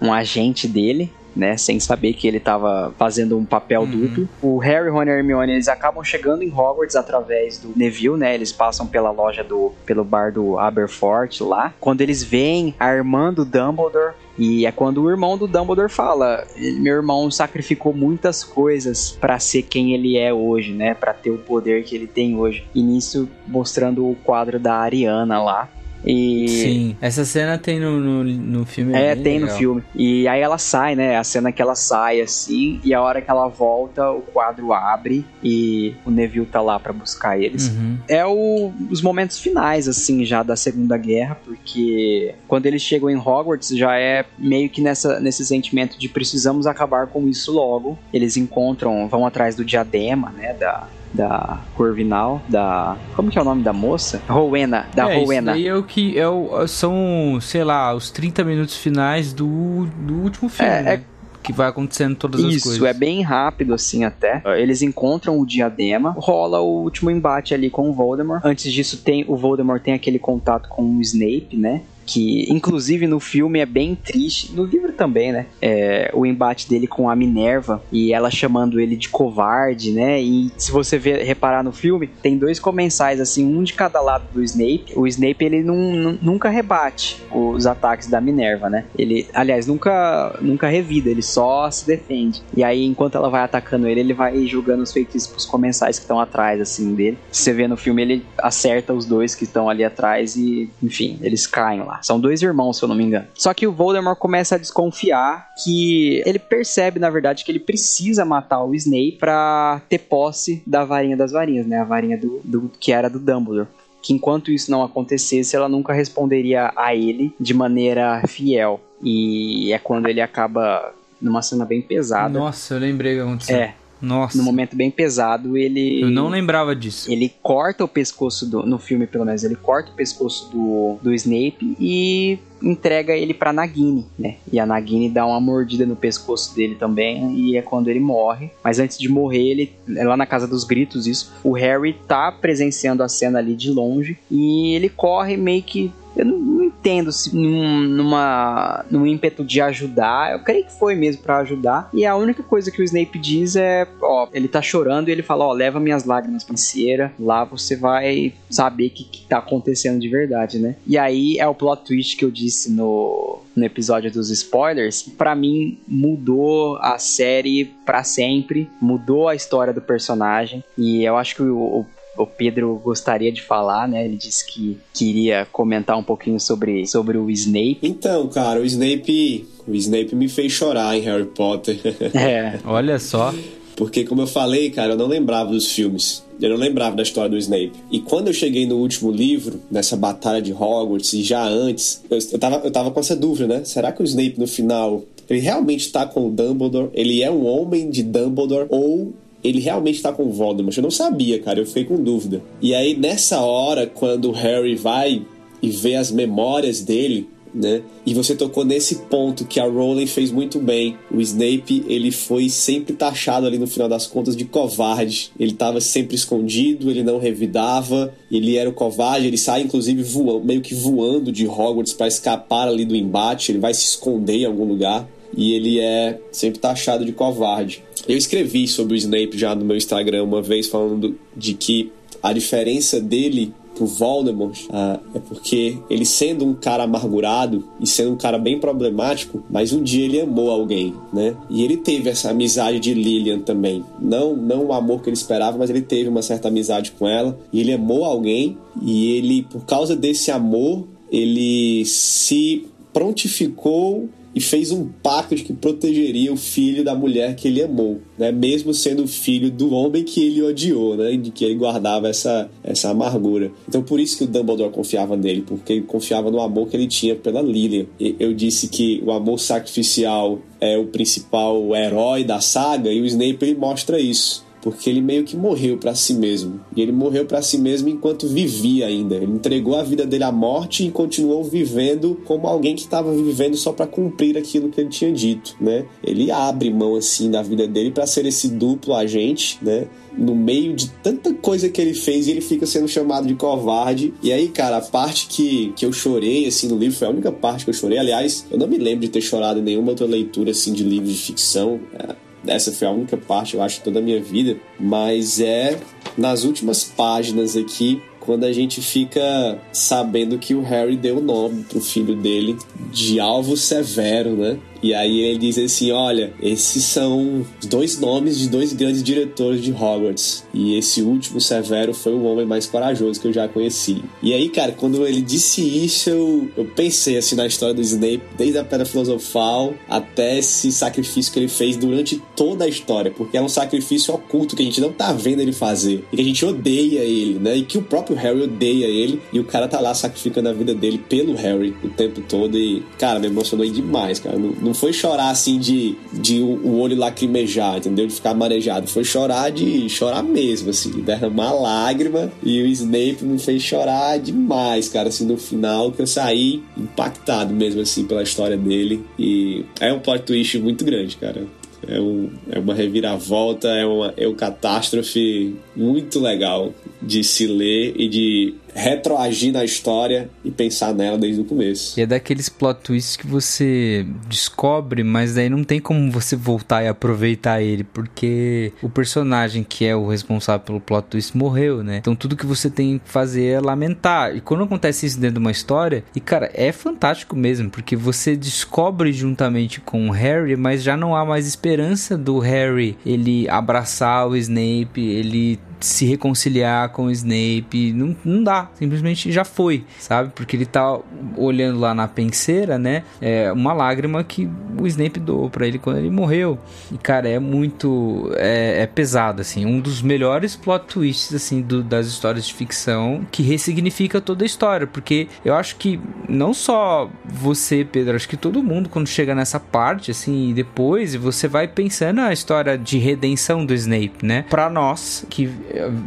um agente dele. Né, sem saber que ele estava fazendo um papel duplo. O Harry, Ron e Hermione eles acabam chegando em Hogwarts através do Neville, né? Eles passam pela loja do pelo bar do Aberforth lá. Quando eles veem a irmã do Dumbledore e é quando o irmão do Dumbledore fala: "Meu irmão sacrificou muitas coisas para ser quem ele é hoje, né? Para ter o poder que ele tem hoje". E nisso mostrando o quadro da Ariana lá. E Sim, essa cena tem no, no, no filme. é, bem tem no legal. filme. E aí ela sai, né? A cena que ela sai assim, e a hora que ela volta, o quadro abre e o Neville tá lá pra buscar eles. Uhum. É o- os momentos finais, assim, já da Segunda Guerra, porque quando eles chegam em Hogwarts já é meio que nessa, nesse sentimento de precisamos acabar com isso logo. Eles encontram, vão atrás do diadema, né? Da. Da Corvinal, da. Como que é o nome da moça? Rowena, da é, Rowena. Isso daí é o que é o, são, sei lá, os 30 minutos finais do, do último filme. É, né? Que vai acontecendo todas as coisas. Isso, é bem rápido assim até. Eles encontram o diadema, rola o último embate ali com o Voldemort. Antes disso, tem o Voldemort tem aquele contato com o Snape, né? Que inclusive no filme é bem triste, no livro também, né? É, o embate dele com a Minerva e ela chamando ele de covarde, né? E se você ver, reparar no filme, tem dois comensais, assim, um de cada lado do Snape. O Snape ele nun- nunca rebate os ataques da Minerva, né? Ele, aliás, nunca, nunca revida, ele só se defende. E aí, enquanto ela vai atacando ele, ele vai julgando os feitiços pros comensais que estão atrás, assim, dele. Você vê no filme, ele acerta os dois que estão ali atrás e, enfim, eles caem lá. São dois irmãos, se eu não me engano. Só que o Voldemort começa a desconfiar que ele percebe, na verdade, que ele precisa matar o Snape pra ter posse da varinha das varinhas, né? A varinha do, do que era do Dumbledore que enquanto isso não acontecesse, ela nunca responderia a ele de maneira fiel. E é quando ele acaba numa cena bem pesada. Nossa, eu lembrei o que aconteceu. É, Nossa. num momento bem pesado, ele Eu não lembrava disso. ele corta o pescoço do no filme pelo menos, ele corta o pescoço do, do Snape e entrega ele pra Nagini, né? E a Nagini dá uma mordida no pescoço dele também e é quando ele morre. Mas antes de morrer, ele é lá na casa dos gritos isso, o Harry tá presenciando a cena ali de longe e ele corre meio que eu não, não entendo se num, numa, num ímpeto de ajudar. Eu creio que foi mesmo pra ajudar. E a única coisa que o Snape diz é: ó, ele tá chorando e ele fala: ó, leva minhas lágrimas pra cera. Lá você vai saber o que, que tá acontecendo de verdade, né? E aí é o plot twist que eu disse no, no episódio dos spoilers. Pra mim, mudou a série pra sempre. Mudou a história do personagem. E eu acho que o, o o Pedro gostaria de falar, né? Ele disse que queria comentar um pouquinho sobre, sobre o Snape. Então, cara, o Snape. O Snape me fez chorar em Harry Potter. *laughs* É. Olha só. Porque, como eu falei, cara, eu não lembrava dos filmes. Eu não lembrava da história do Snape. E quando eu cheguei no último livro, nessa batalha de Hogwarts, e já antes, eu, eu, tava, eu tava com essa dúvida, né? Será que o Snape no final. Ele realmente tá com o Dumbledore? Ele é um homem de Dumbledore? Ou ele realmente tá com Voldemort? Eu não sabia, cara. Eu fiquei com dúvida. E aí, nessa hora, quando o Harry vai e vê as memórias dele, né? E você tocou nesse ponto que a Rowling fez muito bem. O Snape, ele foi sempre taxado ali no final das contas de covarde. Ele estava sempre escondido, ele não revidava, ele era o covarde, ele sai inclusive voando, meio que voando de Hogwarts para escapar ali do embate, ele vai se esconder em algum lugar e ele é sempre taxado de covarde. Eu escrevi sobre o Snape já no meu Instagram uma vez falando de que a diferença dele pro Voldemort ah, é porque ele sendo um cara amargurado e sendo um cara bem problemático, mas um dia ele amou alguém, né? E ele teve essa amizade de Lillian também. Não, não o amor que ele esperava, mas ele teve uma certa amizade com ela e ele amou alguém e ele, por causa desse amor, ele se prontificou e fez um pacto de que protegeria o filho da mulher que ele amou, né? Mesmo sendo filho do homem que ele odiou, né? De que ele guardava essa, essa amargura. Então por isso que o Dumbledore confiava nele, porque ele confiava no amor que ele tinha pela Lilian. Eu disse que o amor sacrificial é o principal herói da saga e o Snape ele mostra isso porque ele meio que morreu para si mesmo. E ele morreu para si mesmo enquanto vivia ainda. Ele entregou a vida dele à morte e continuou vivendo como alguém que estava vivendo só para cumprir aquilo que ele tinha dito, né? Ele abre mão assim da vida dele para ser esse duplo agente, né? no meio de tanta coisa que ele fez e ele fica sendo chamado de covarde. E aí, cara, a parte que, que eu chorei, assim, no livro foi a única parte que eu chorei. Aliás, eu não me lembro de ter chorado em nenhuma outra leitura, assim, de livros de ficção. É, essa foi a única parte, eu acho, toda a minha vida. Mas é nas últimas páginas aqui, quando a gente fica sabendo que o Harry deu o nome pro filho dele de Alvo Severo, né? E aí ele diz assim: olha, esses são dois nomes de dois grandes diretores de Hogwarts. E esse último, Severo, foi o homem mais corajoso que eu já conheci. E aí, cara, quando ele disse isso, eu, eu pensei assim na história do Snape, desde a Pedra Filosofal até esse sacrifício que ele fez durante toda a história. Porque é um sacrifício oculto que a gente não tá vendo ele fazer. E que a gente odeia ele, né? E que o próprio Harry odeia ele. E o cara tá lá sacrificando a vida dele pelo Harry o tempo todo. E, cara, me emocionou demais, cara. Não foi chorar assim de, de o olho lacrimejar, entendeu? De ficar marejado. Foi chorar de chorar mesmo, assim, derramar lágrima. E o Snape me fez chorar demais, cara, assim, no final que eu saí impactado mesmo, assim, pela história dele. E é um plot twist muito grande, cara. É, um, é uma reviravolta, é uma, é uma catástrofe muito legal de se ler e de retroagir na história e pensar nela desde o começo. E é daqueles plot twists que você descobre, mas daí não tem como você voltar e aproveitar ele, porque o personagem que é o responsável pelo plot twist morreu, né? Então tudo que você tem que fazer é lamentar. E quando acontece isso dentro de uma história, e cara, é fantástico mesmo, porque você descobre juntamente com o Harry, mas já não há mais esperança do Harry ele abraçar o Snape, ele se reconciliar com o Snape. Não, não dá, simplesmente já foi, sabe? Porque ele tá olhando lá na penseira, né? É uma lágrima que o Snape doou para ele quando ele morreu. E cara, é muito. É, é pesado, assim. Um dos melhores plot twists, assim, do, das histórias de ficção que ressignifica toda a história. Porque eu acho que não só você, Pedro, acho que todo mundo, quando chega nessa parte, assim, e depois você vai pensando na história de redenção do Snape, né? Pra nós, que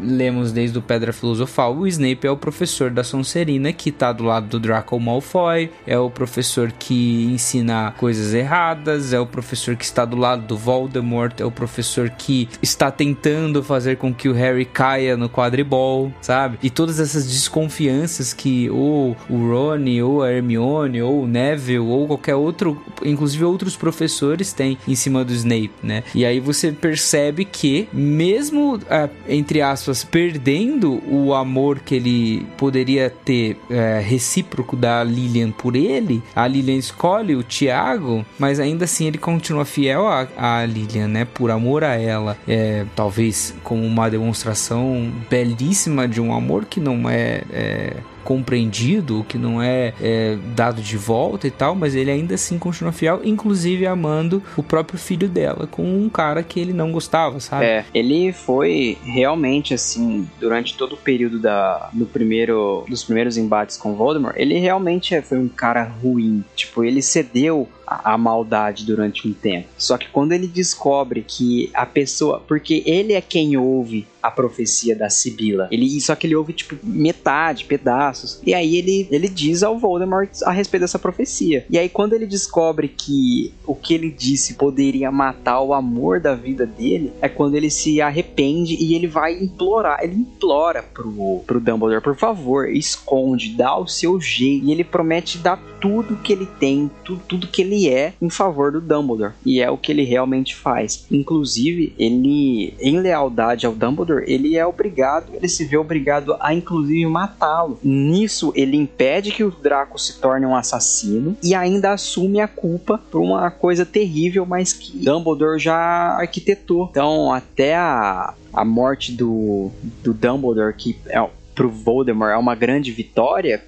lemos desde o Pedra Filosofal, o Snape é o professor da Sonserina que tá do lado do Draco Malfoy, é o professor que ensina coisas erradas, é o professor que está do lado do Voldemort, é o professor que está tentando fazer com que o Harry caia no quadribol, sabe? E todas essas desconfianças que ou o Rony, ou a Hermione, ou o Neville, ou qualquer outro, inclusive outros professores têm em cima do Snape, né? E aí você percebe que mesmo uh, entre aspas, perdendo o amor que ele poderia ter é, recíproco da Lilian por ele, a Lilian escolhe o Tiago, mas ainda assim ele continua fiel a, a Lilian, né? Por amor a ela. É, talvez como uma demonstração belíssima de um amor que não é, é compreendido, que não é, é, dado de volta e tal, mas ele ainda assim continua fiel, inclusive amando o próprio filho dela com um cara que ele não gostava, sabe? É, ele foi realmente assim, durante todo o período da no primeiro dos primeiros embates com Voldemort, ele realmente foi um cara ruim, tipo, ele cedeu a, maldade durante um tempo. Só que quando ele descobre que a pessoa, porque ele é quem ouve a profecia da Sibila. Ele só que ele ouve tipo metade, pedaços. E aí ele ele diz ao Voldemort a respeito dessa profecia. E aí quando ele descobre que o que ele disse poderia matar o amor da vida dele, é quando ele se arrepende e ele vai implorar, ele implora pro pro Dumbledore, por favor, esconde, dá o seu jeito. E ele promete dar tudo que ele tem, tudo, tudo que ele é em favor do Dumbledore. E é o que ele realmente faz. Inclusive, ele em lealdade ao Dumbledore ele é obrigado, ele se vê obrigado a inclusive matá-lo. Nisso, ele impede que o Draco se torne um assassino e ainda assume a culpa por uma coisa terrível, mas que Dumbledore já arquitetou. Então, até a, a morte do, do Dumbledore, que é, pro Voldemort é uma grande vitória,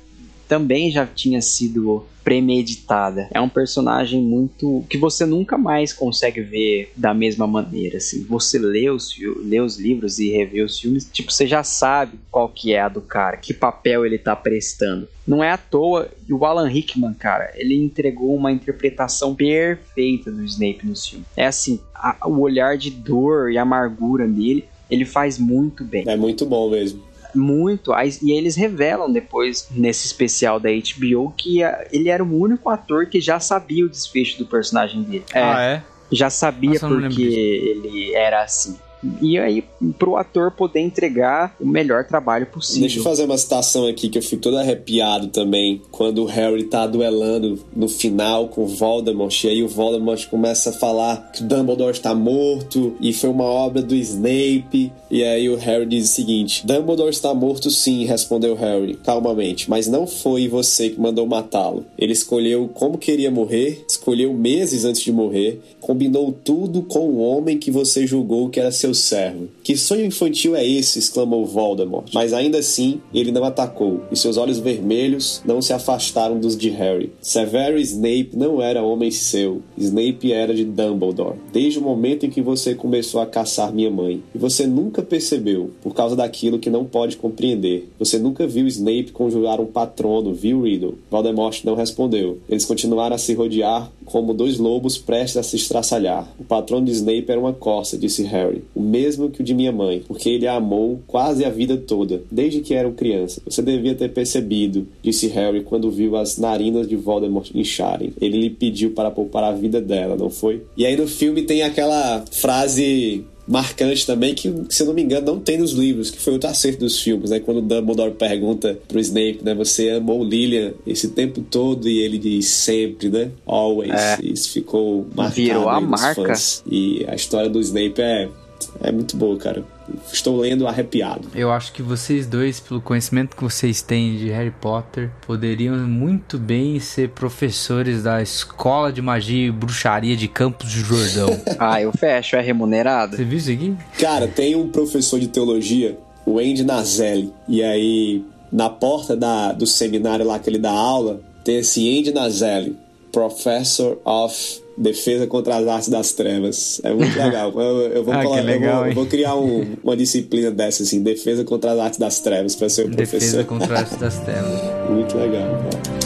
também já tinha sido premeditada. É um personagem muito que você nunca mais consegue ver da mesma maneira, assim. Você lê os, lê os livros e revê os filmes, tipo, você já sabe qual que é a do cara, que papel ele tá prestando. Não é à toa, e o Alan Rickman, cara, ele entregou uma interpretação perfeita do Snape no filme. É assim, a, o olhar de dor e amargura dele, ele faz muito bem. É muito bom mesmo muito. E eles revelam depois, nesse especial da HBO, que ele era o único ator que já sabia o desfecho do personagem dele. É, ah, é? Já sabia Nossa, porque ele era assim e aí pro ator poder entregar o melhor trabalho possível. Deixa eu fazer uma citação aqui que eu fico todo arrepiado também quando o Harry tá duelando no final com o Voldemort e aí o Voldemort começa a falar que o Dumbledore está morto e foi uma obra do Snape e aí o Harry diz o seguinte: Dumbledore está morto sim, respondeu Harry calmamente, mas não foi você que mandou matá-lo. Ele escolheu como queria morrer, escolheu meses antes de morrer, combinou tudo com o homem que você julgou que era seu seu servo. Que sonho infantil é esse? exclamou Voldemort. Mas ainda assim, ele não atacou, e seus olhos vermelhos não se afastaram dos de Harry. Severo Snape não era homem seu. Snape era de Dumbledore. Desde o momento em que você começou a caçar minha mãe. E você nunca percebeu, por causa daquilo que não pode compreender. Você nunca viu Snape conjurar um patrono, viu, Riddle? Voldemort não respondeu. Eles continuaram a se rodear como dois lobos prestes a se estraçalhar. O patrono de Snape era uma corça, disse Harry. O mesmo que o de minha mãe, porque ele a amou quase a vida toda, desde que eram criança. Você devia ter percebido, disse Harry quando viu as narinas de Voldemort incharem. Ele lhe pediu para poupar a vida dela, não foi? E aí no filme tem aquela frase marcante também, que, se eu não me engano, não tem nos livros, que foi outro acerto dos filmes, né? Quando o Dumbledore pergunta pro Snape, né? Você amou Lilian esse tempo todo e ele diz sempre, né? Always. É. Isso ficou marcado Virou a marca. Fãs. E a história do Snape é, é muito boa, cara estou lendo arrepiado. Eu acho que vocês dois, pelo conhecimento que vocês têm de Harry Potter, poderiam muito bem ser professores da Escola de Magia e Bruxaria de Campos de Jordão. *laughs* ah, eu fecho, é remunerado. Você viu isso aqui? Cara, tem um professor de teologia, o Andy Nazelli, e aí na porta da, do seminário lá que ele dá aula, tem esse Andy Nazelli, Professor of Defesa contra as Artes das Trevas. É muito legal. *laughs* Eu, eu, vou, ah, colar, legal, eu, vou, eu, vou, criar um, uma disciplina dessa, assim, Defesa contra as Artes das Trevas, para ser o professor. Defesa contra as Artes das *laughs* Trevas. muito legal. Cara.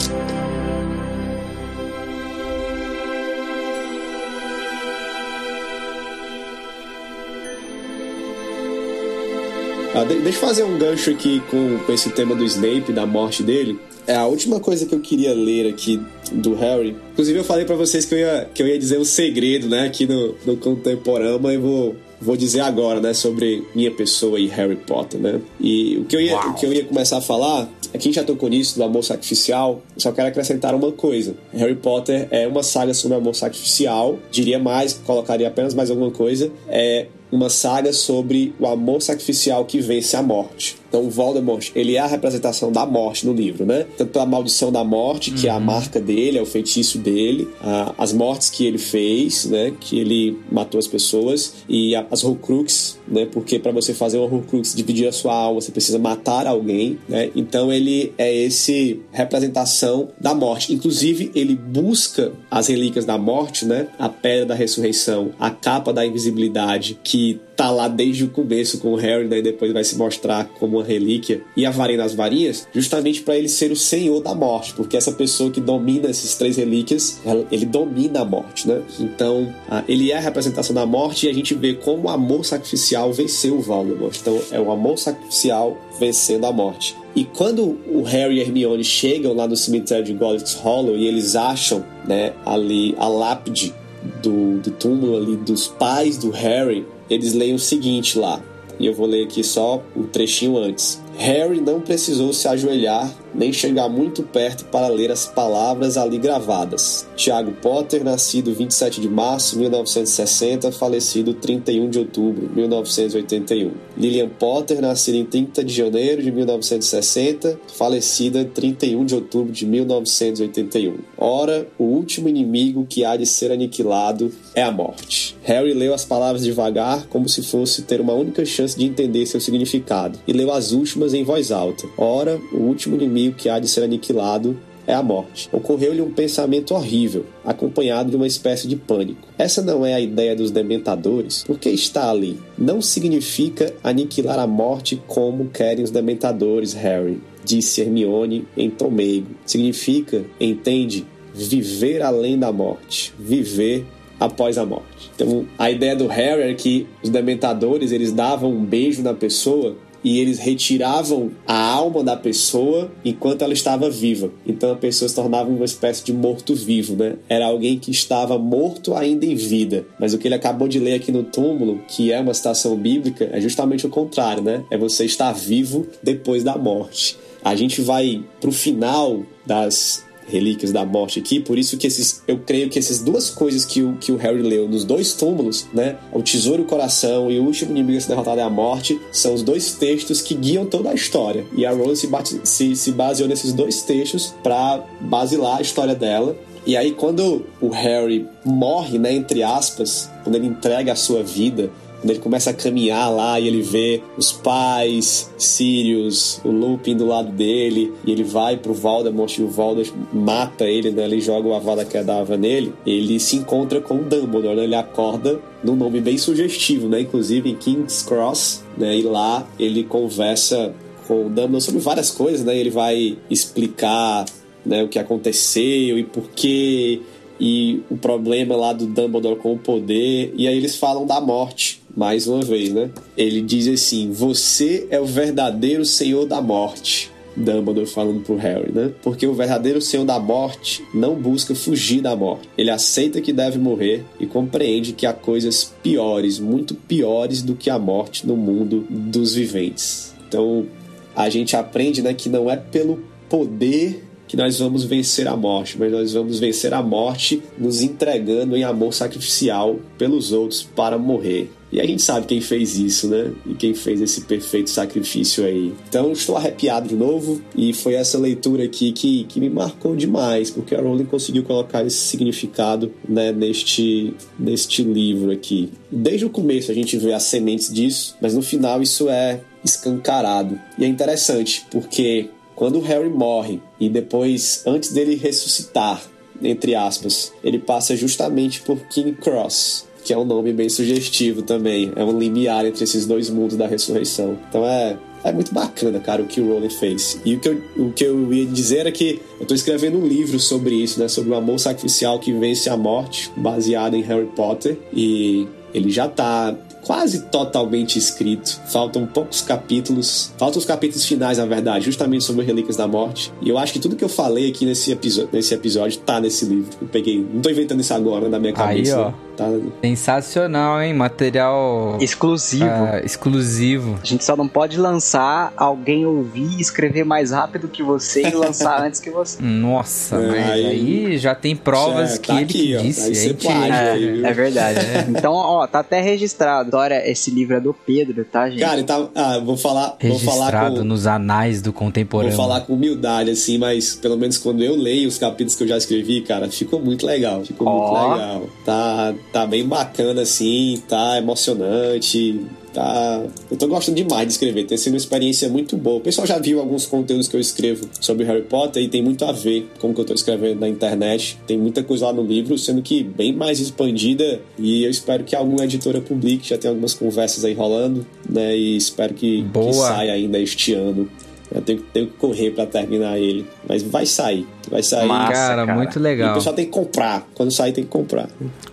Ah, deixa eu fazer um gancho aqui com, com esse tema do Snape, da morte dele. É a última coisa que eu queria ler aqui do Harry. Inclusive eu falei para vocês que eu, ia, que eu ia dizer um segredo, né, aqui no, no Contemporama e vou, vou dizer agora, né, sobre minha pessoa e Harry Potter, né? E o que eu ia, o que eu ia começar a falar é que a gente já tocou nisso do amor sacrificial, só quero acrescentar uma coisa. Harry Potter é uma saga sobre amor sacrificial, diria mais, colocaria apenas mais alguma coisa, é uma saga sobre o amor sacrificial que vence a morte. Então o Voldemort, ele é a representação da morte no livro, né? Tanto a maldição da morte, que é a marca dele, é o feitiço dele, a- as mortes que ele fez, né? Que ele matou as pessoas e a- as Horcrux, né? Porque para você fazer uma Horcrux dividir a sua alma, você precisa matar alguém, né? Então ele é esse representação da morte. Inclusive ele busca as relíquias da morte, né? A pedra da ressurreição, a capa da invisibilidade que tá lá desde o começo com o Harry, né? E depois vai se mostrar como uma relíquia e a varinha das varinhas, justamente para ele ser o senhor da morte, porque essa pessoa que domina essas três relíquias, ele domina a morte, né? Então, ah, ele é a representação da morte e a gente vê como o amor sacrificial venceu o Voldemort. Então, é o amor sacrificial vencendo a morte. E quando o Harry e Hermione chegam lá no cemitério de Godric's Hollow e eles acham, né, ali a lápide do, do túmulo ali dos pais do Harry, eles leem o seguinte lá. E eu vou ler aqui só um trechinho antes. Harry não precisou se ajoelhar nem chegar muito perto para ler as palavras ali gravadas. Tiago Potter, nascido 27 de março de 1960, falecido 31 de outubro de 1981. Lillian Potter, nascida em 30 de janeiro de 1960, falecida 31 de outubro de 1981. Ora, o último inimigo que há de ser aniquilado é a morte. Harry leu as palavras devagar, como se fosse ter uma única chance de entender seu significado, e leu as últimas em voz alta. Ora, o último inimigo que há de ser aniquilado é a morte. Ocorreu-lhe um pensamento horrível, acompanhado de uma espécie de pânico. Essa não é a ideia dos dementadores? Por que está ali? Não significa aniquilar a morte como querem os dementadores, Harry, disse Hermione em tom meigo. Significa, entende, viver além da morte, viver após a morte. Então, a ideia do Harry é que os dementadores, eles davam um beijo na pessoa e eles retiravam a alma da pessoa enquanto ela estava viva. Então a pessoa se tornava uma espécie de morto-vivo, né? Era alguém que estava morto ainda em vida. Mas o que ele acabou de ler aqui no túmulo, que é uma citação bíblica, é justamente o contrário, né? É você estar vivo depois da morte. A gente vai pro final das relíquias da morte aqui, por isso que esses, eu creio que essas duas coisas que o, que o Harry leu nos dois túmulos, né, o tesouro e o coração e o último inimigo a ser derrotado é a morte, são os dois textos que guiam toda a história. E a Rowling se, bate, se, se baseou nesses dois textos para basilar a história dela. E aí quando o Harry morre, né, entre aspas, quando ele entrega a sua vida, ele começa a caminhar lá e ele vê os pais, Sirius, o Lupin do lado dele, e ele vai pro Voldemort e o Voldemort mata ele, né? Ele joga o Avada Kedavra nele, ele se encontra com o Dumbledore, né? Ele acorda num nome bem sugestivo, né? Inclusive em King's Cross, né? E lá ele conversa com o Dumbledore sobre várias coisas, né? Ele vai explicar né, o que aconteceu e por quê e o problema lá do Dumbledore com o poder. E aí eles falam da morte, mais uma vez, né? Ele diz assim: Você é o verdadeiro senhor da morte. Dumbledore falando pro Harry, né? Porque o verdadeiro senhor da morte não busca fugir da morte. Ele aceita que deve morrer e compreende que há coisas piores, muito piores do que a morte no mundo dos viventes. Então, a gente aprende, né, que não é pelo poder que nós vamos vencer a morte, mas nós vamos vencer a morte nos entregando em amor sacrificial pelos outros para morrer. E a gente sabe quem fez isso, né? E quem fez esse perfeito sacrifício aí. Então estou arrepiado de novo e foi essa leitura aqui que, que me marcou demais, porque a Rowling conseguiu colocar esse significado né, neste, neste livro aqui. Desde o começo a gente vê as sementes disso, mas no final isso é escancarado. E é interessante, porque quando o Harry morre e depois, antes dele ressuscitar, entre aspas, ele passa justamente por King Cross, que é um nome bem sugestivo também. É um limiar entre esses dois mundos da ressurreição. Então é, é muito bacana, cara, o que o Rowling fez. E o que, eu, o que eu ia dizer era que eu tô escrevendo um livro sobre isso, né? Sobre o amor sacrificial que vence a morte, baseado em Harry Potter. E ele já tá quase totalmente escrito. Faltam poucos capítulos. Faltam os capítulos finais, na verdade, justamente sobre Relíquias da Morte. E eu acho que tudo que eu falei aqui nesse, episódio, nesse episódio tá nesse livro. Eu peguei. Não tô inventando isso agora na minha cabeça. Aí, ó. Tá... Sensacional, hein? Material Exclusivo. ah, exclusivo. A gente só não pode lançar, alguém ouvir, escrever mais rápido que você e lançar *laughs* antes que você. Nossa, É, mas aí- aí, já tem provas Já que tá ele aqui, que ó. disse. Aí gente- plágio É, aí, é verdade. Então, ó, tá até registrado. História, esse livro é do Pedro, tá, gente? Cara, tá, ah, vou falar, vou falar Registrado com, nos anais do vou contemporâneo. falar com humildade, assim, mas pelo menos quando eu leio os capítulos que eu já escrevi, cara, ficou muito legal. Ficou muito Ó. legal. Tá, tá bem bacana, assim, tá emocionante. Tá... Eu tô gostando demais de escrever, tem sido uma experiência muito boa. O pessoal já viu alguns conteúdos que eu escrevo sobre Harry Potter e tem muito a ver com o que eu tô escrevendo na internet. Tem muita coisa lá no livro, sendo que bem mais expandida. E eu espero que alguma editora publique. Já tem algumas conversas aí rolando, né? E espero que, que Boa. saia ainda este ano. Eu tenho, que- tenho que correr pra terminar ele. Mas vai sair. Vai sair. Massa, cara, cara. muito E o legal. pessoal tem que comprar. Quando sair, tem que comprar.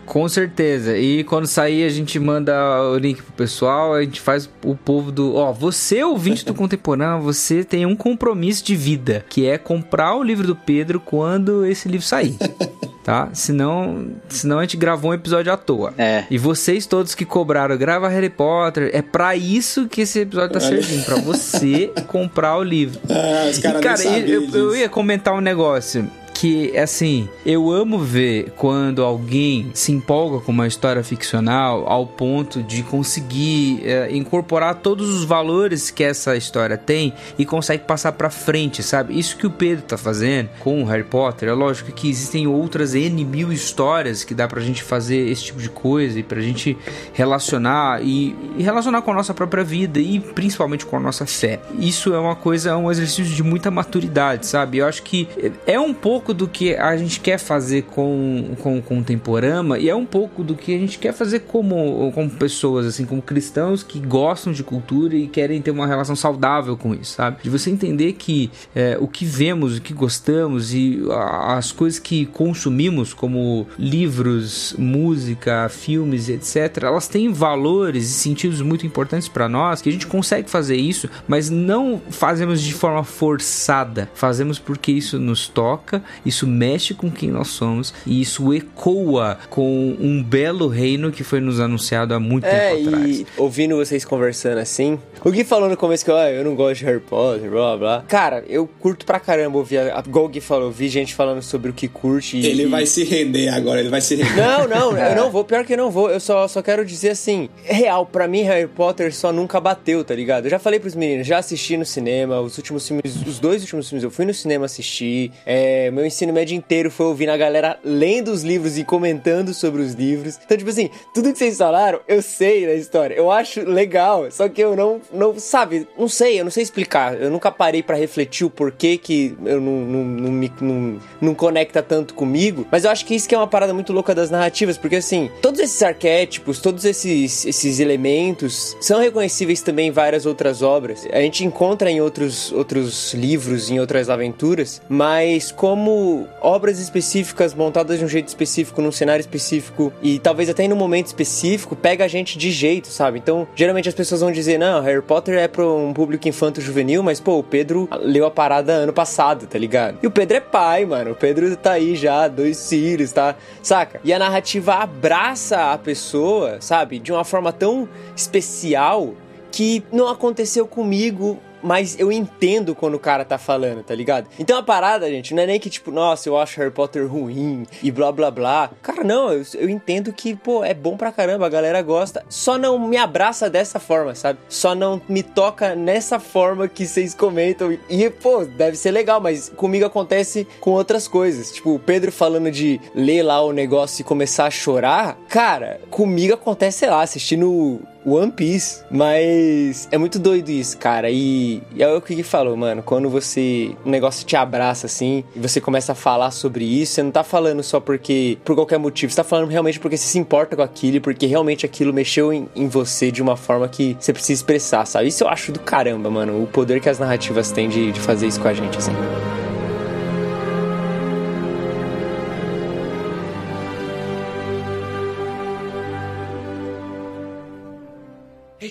Com certeza. E quando sair, a gente manda o link pro pessoal, a gente faz o povo do. Ó, você, ouvinte do *laughs* contemporâneo, você tem um compromisso de vida, que é comprar o livro do Pedro quando esse livro sair. *laughs* Tá? Senão, senão a gente gravou um episódio à toa. É. E vocês todos que cobraram, grava Harry Potter, é pra isso que esse episódio tá Olha. servindo, pra você *laughs* comprar o livro. Ah, os E, cara, nem sabiam eu, eu ia comentar um negócio Sim que, assim, eu amo ver quando alguém se empolga com uma história ficcional ao ponto de conseguir é, incorporar todos os valores que essa história tem e consegue passar pra frente, sabe? Isso que o Pedro tá fazendo com o Harry Potter, é lógico que existem outras N mil histórias que dá pra gente fazer esse tipo de coisa e pra gente relacionar e, e relacionar com a nossa própria vida e principalmente com a nossa fé. Isso é uma coisa, é um exercício de muita maturidade, sabe? Eu acho que é um pouco do que a gente quer fazer com, com o Contemporama e é um pouco do que a gente quer fazer como, como pessoas, assim, como cristãos que gostam de cultura e querem ter uma relação saudável com isso, sabe? De você entender que é, o que vemos, o que gostamos e as coisas que consumimos, como livros, música, filmes, etc., elas têm valores e sentidos muito importantes para nós, que a gente consegue fazer isso, mas não fazemos de forma forçada. Fazemos porque isso nos toca, isso mexe com quem nós somos e isso ecoa com um belo reino que foi nos anunciado há muito É, tempo atrás. e ouvindo vocês conversando assim, o Gui falou no começo que ah, eu não gosto de Harry Potter, blá blá. Cara, eu curto pra caramba ouvir, a, igual o Gui falou, vi gente falando sobre o que curte. e- Ele e- vai se render agora, ele vai se render. Não, não, *laughs* eu não vou, pior que eu não vou. Eu só, só quero dizer assim, real, pra mim Harry Potter só nunca bateu, tá ligado? Eu já falei pros meninos, já assisti no cinema, os últimos filmes, os dois últimos filmes eu fui no cinema assistir. É, meu ensino médio inteiro foi ouvindo a galera lendo os livros e comentando sobre os livros. Então, tipo assim, tudo que vocês falaram, eu sei da história. Eu acho legal, só que eu não, não sabe, não sei, eu não sei explicar. Eu nunca parei pra refletir o porquê que eu não, não, não me não, não conecta tanto comigo. Mas eu acho que isso que é uma parada muito louca das narrativas, porque assim, todos esses arquétipos, todos esses, esses elementos são reconhecíveis também em várias outras obras. A gente encontra em outros, outros livros, em outras aventuras, mas como obras específicas montadas de um jeito específico, num cenário específico e talvez até em um momento específico, pega a gente de jeito, sabe? Então, geralmente as pessoas vão dizer, não, Harry Potter é para um público infanto-juvenil, mas pô, o Pedro leu a parada ano passado, tá ligado? E o Pedro é pai, mano. O Pedro tá aí já, dois filhos, tá? Saca? E a narrativa abraça a pessoa, sabe? De uma forma tão especial que não aconteceu comigo, mas eu entendo quando o cara tá falando, tá ligado? Então a parada, gente, não é nem que tipo, nossa, eu acho Harry Potter ruim e blá blá blá. Cara, não, eu, eu entendo que, pô, é bom pra caramba, a galera gosta. Só não me abraça dessa forma, sabe? Só não me toca nessa forma que vocês comentam. E, pô, deve ser legal, mas comigo acontece com outras coisas. Tipo, o Pedro falando de ler lá o negócio e começar a chorar. Cara, comigo acontece, sei lá, assistindo One Piece. Mas é muito doido isso, cara. E, e é o que ele falou, mano. Quando você. O negócio te abraça assim e você começa a falar sobre isso, você não tá falando só porque. por qualquer motivo. Você tá falando realmente porque você se importa com aquilo porque realmente aquilo mexeu em, em você de uma forma que você precisa expressar, sabe? Isso eu acho do caramba, mano. O poder que as narrativas têm de, de fazer isso com a gente, assim.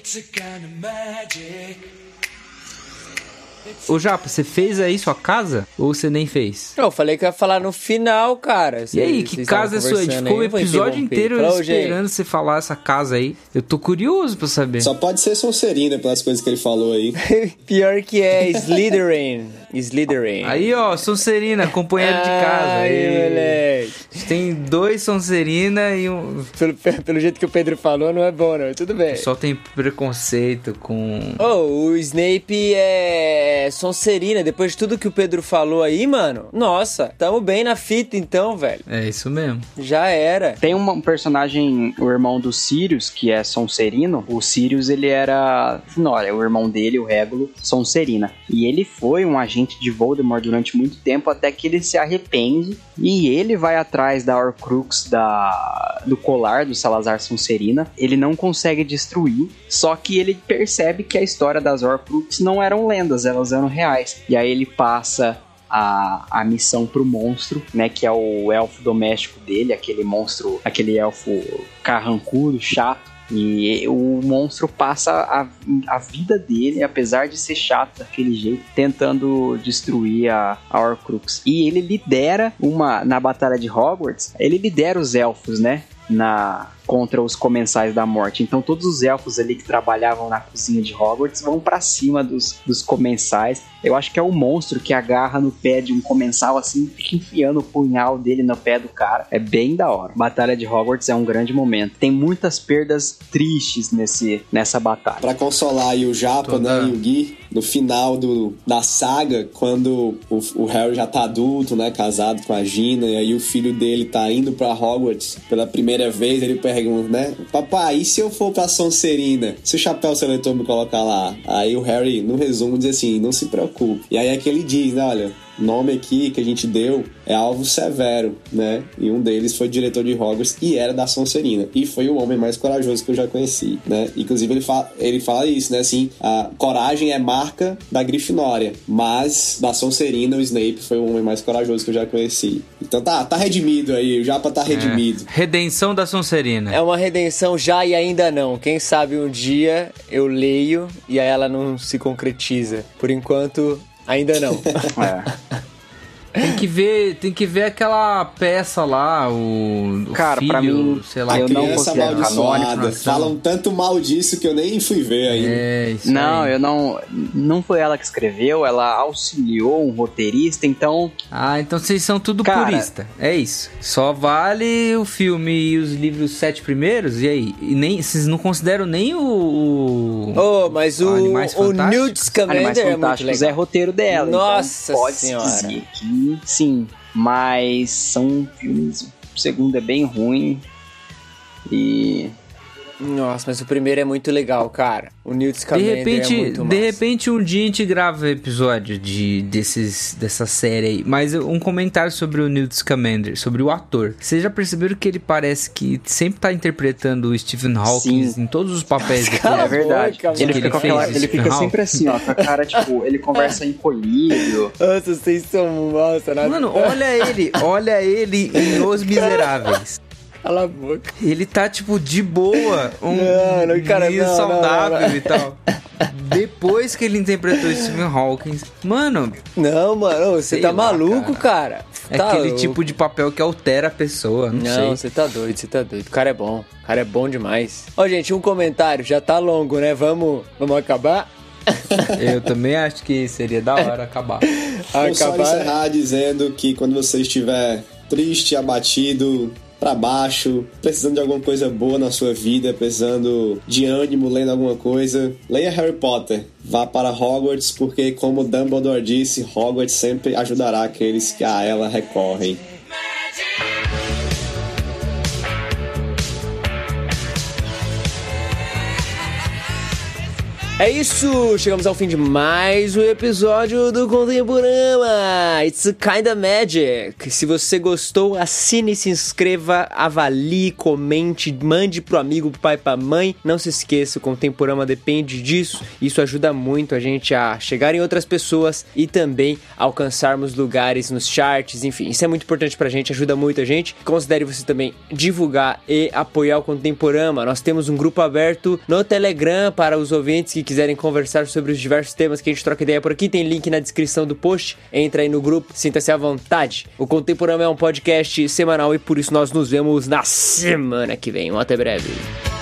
It's a kind of magic. Ô Japa, você fez aí sua casa? Ou você nem fez? Eu falei que eu ia falar no final, cara. E aí, que casa é sua? A gente ficou o episódio inteiro Falou, esperando gente. você falar essa casa aí. Eu tô curioso pra saber. Só pode ser Sonserina pelas coisas que ele falou aí. *laughs* Pior que é Slytherin. Slytherin. Aí, ó, Sonserina, companheiro de casa. Aí, moleque. Tem dois Sonserina e um... Pelo, pelo jeito que o Pedro falou, não é bom, não. Tudo bem. Só tem preconceito com... Oh, o Snape é Sonserina. Depois de tudo que o Pedro falou aí, mano, nossa, tamo bem na fita então, velho. É isso mesmo. Já era. Tem um personagem, o irmão do Sirius, que é Sonserino. O Sirius, ele era... Não, olha, o irmão dele, o Régulo, Sonserina. E ele foi um agente agente de Voldemort durante muito tempo até que ele se arrepende e ele vai atrás da Horcrux da, do colar do Salazar Sonserina. Ele não consegue destruir, só que ele percebe que a história das Horcrux não eram lendas, elas eram reais. E aí ele passa a, a missão pro monstro, né? Que é o elfo doméstico dele, aquele monstro, aquele elfo carrancudo, chato. E o monstro passa a, a vida dele, apesar de ser chato daquele jeito, tentando destruir a, a Horcrux. E ele lidera uma. Na Batalha de Hogwarts, ele lidera os elfos, né? Na, contra os comensais da morte. Então todos os elfos ali que trabalhavam na cozinha de Hogwarts vão para cima dos, dos comensais. Eu acho que é o monstro que agarra no pé de um comensal assim, fica enfiando o punhal dele no pé do cara. É bem da hora. Batalha de Hogwarts é um grande momento. Tem muitas perdas tristes nesse, nessa batalha. Para consolar aí o Japa, né, e o Gui, no final do, da saga, quando o, o, Harry já tá adulto, né, casado com a Gina, e aí o filho dele tá indo para Hogwarts pela primeira vez, ele pergunta né? Papai, e se eu for pra Sonserina? Se o chapéu seletor me colocar lá? Aí o Harry, no resumo, diz assim: não se preocupe. E aí é que ele diz, né? Olha, nome aqui que a gente deu é Alvo Severo, né? E um deles foi diretor de Hogwarts e era da Sonserina. E foi o homem mais corajoso que eu já conheci, né? Inclusive ele fala, ele fala isso, né? Assim, a coragem é marca da Grifinória, mas da Sonserina o Snape foi o homem mais corajoso que eu já conheci. Então tá, tá redimido aí, o Japa tá é. redimido. É. Redenção da Sonserina. É uma redenção já e ainda não. Quem sabe um dia eu leio e aí ela não se concretiza. Por enquanto, Ainda não. é. *laughs* Tem que ver, tem que ver aquela peça lá, o, o Cara, filho, pra mim, sei lá, eu não considero canônico. Falam tanto mal disso que eu nem fui ver ainda. É, isso não, aí. eu não, não foi ela que escreveu, ela auxiliou um roteirista, então. Ah, então vocês são tudo Cara, purista. É isso. Só vale o filme e os livros sete primeiros e aí, e nem vocês não consideram nem o, o Oh, mas o, o Newt Scamander é muito legal. é roteiro dela. Então Nossa então pode senhora. dizer sim, mas são filmes. O segundo é bem ruim. E nossa, mas o primeiro é muito legal, cara. O Newt Scamander de repente, é muito De repente, um dia a gente grava episódio de, desses, dessa série aí. Mas um comentário sobre o Newt Scamander, sobre o ator. Vocês já perceberam que ele parece que sempre tá interpretando o Stephen Hawking Sim. em todos os papéis *laughs* dele? É verdade. ele, fica, aquela, ele fica sempre assim, ó, com a cara, tipo, ele conversa encolhido. *laughs* Nossa, vocês são... Nossa, nada... Mano, olha ele, olha ele em Os Miseráveis. *laughs* Cala a boca. Ele tá, tipo, de boa. Um não, não, cara, não, saudável não, não, e tal. Depois que ele interpretou Stephen Hawking. Mano. Não, mano, você tá lá, maluco, cara. cara. É tá aquele louco. tipo de papel que altera a pessoa. Não, não você tá doido, você tá doido. O cara é bom. O cara é bom demais. Ó, gente, um comentário. Já tá longo, né? Vamos, vamos acabar? *laughs* Eu também acho que seria da hora acabar. *laughs* Vou só encerrar dizendo que quando você estiver triste, abatido, para baixo, precisando de alguma coisa boa na sua vida, precisando de ânimo lendo alguma coisa, leia Harry Potter. Vá para Hogwarts, porque, como Dumbledore disse, Hogwarts sempre ajudará aqueles que a ela recorrem. É isso, chegamos ao fim de mais um episódio do Contemporama. It's kinda magic. Se você gostou, assine, se inscreva, avalie, comente, mande pro amigo, pro pai, pra mãe. Não se esqueça, o Contemporama depende disso. Isso ajuda muito a gente a chegar em outras pessoas e também alcançarmos lugares nos charts, enfim. Isso é muito importante pra gente, ajuda muito a gente. Considere você também divulgar e apoiar o Contemporama. Nós temos um grupo aberto no Telegram para os ouvintes que quiserem conversar sobre os diversos temas que a gente troca ideia por aqui, tem link na descrição do post. Entra aí no grupo, sinta-se à vontade. O Contemporâneo é um podcast semanal e por isso nós nos vemos na semana que vem. Até breve.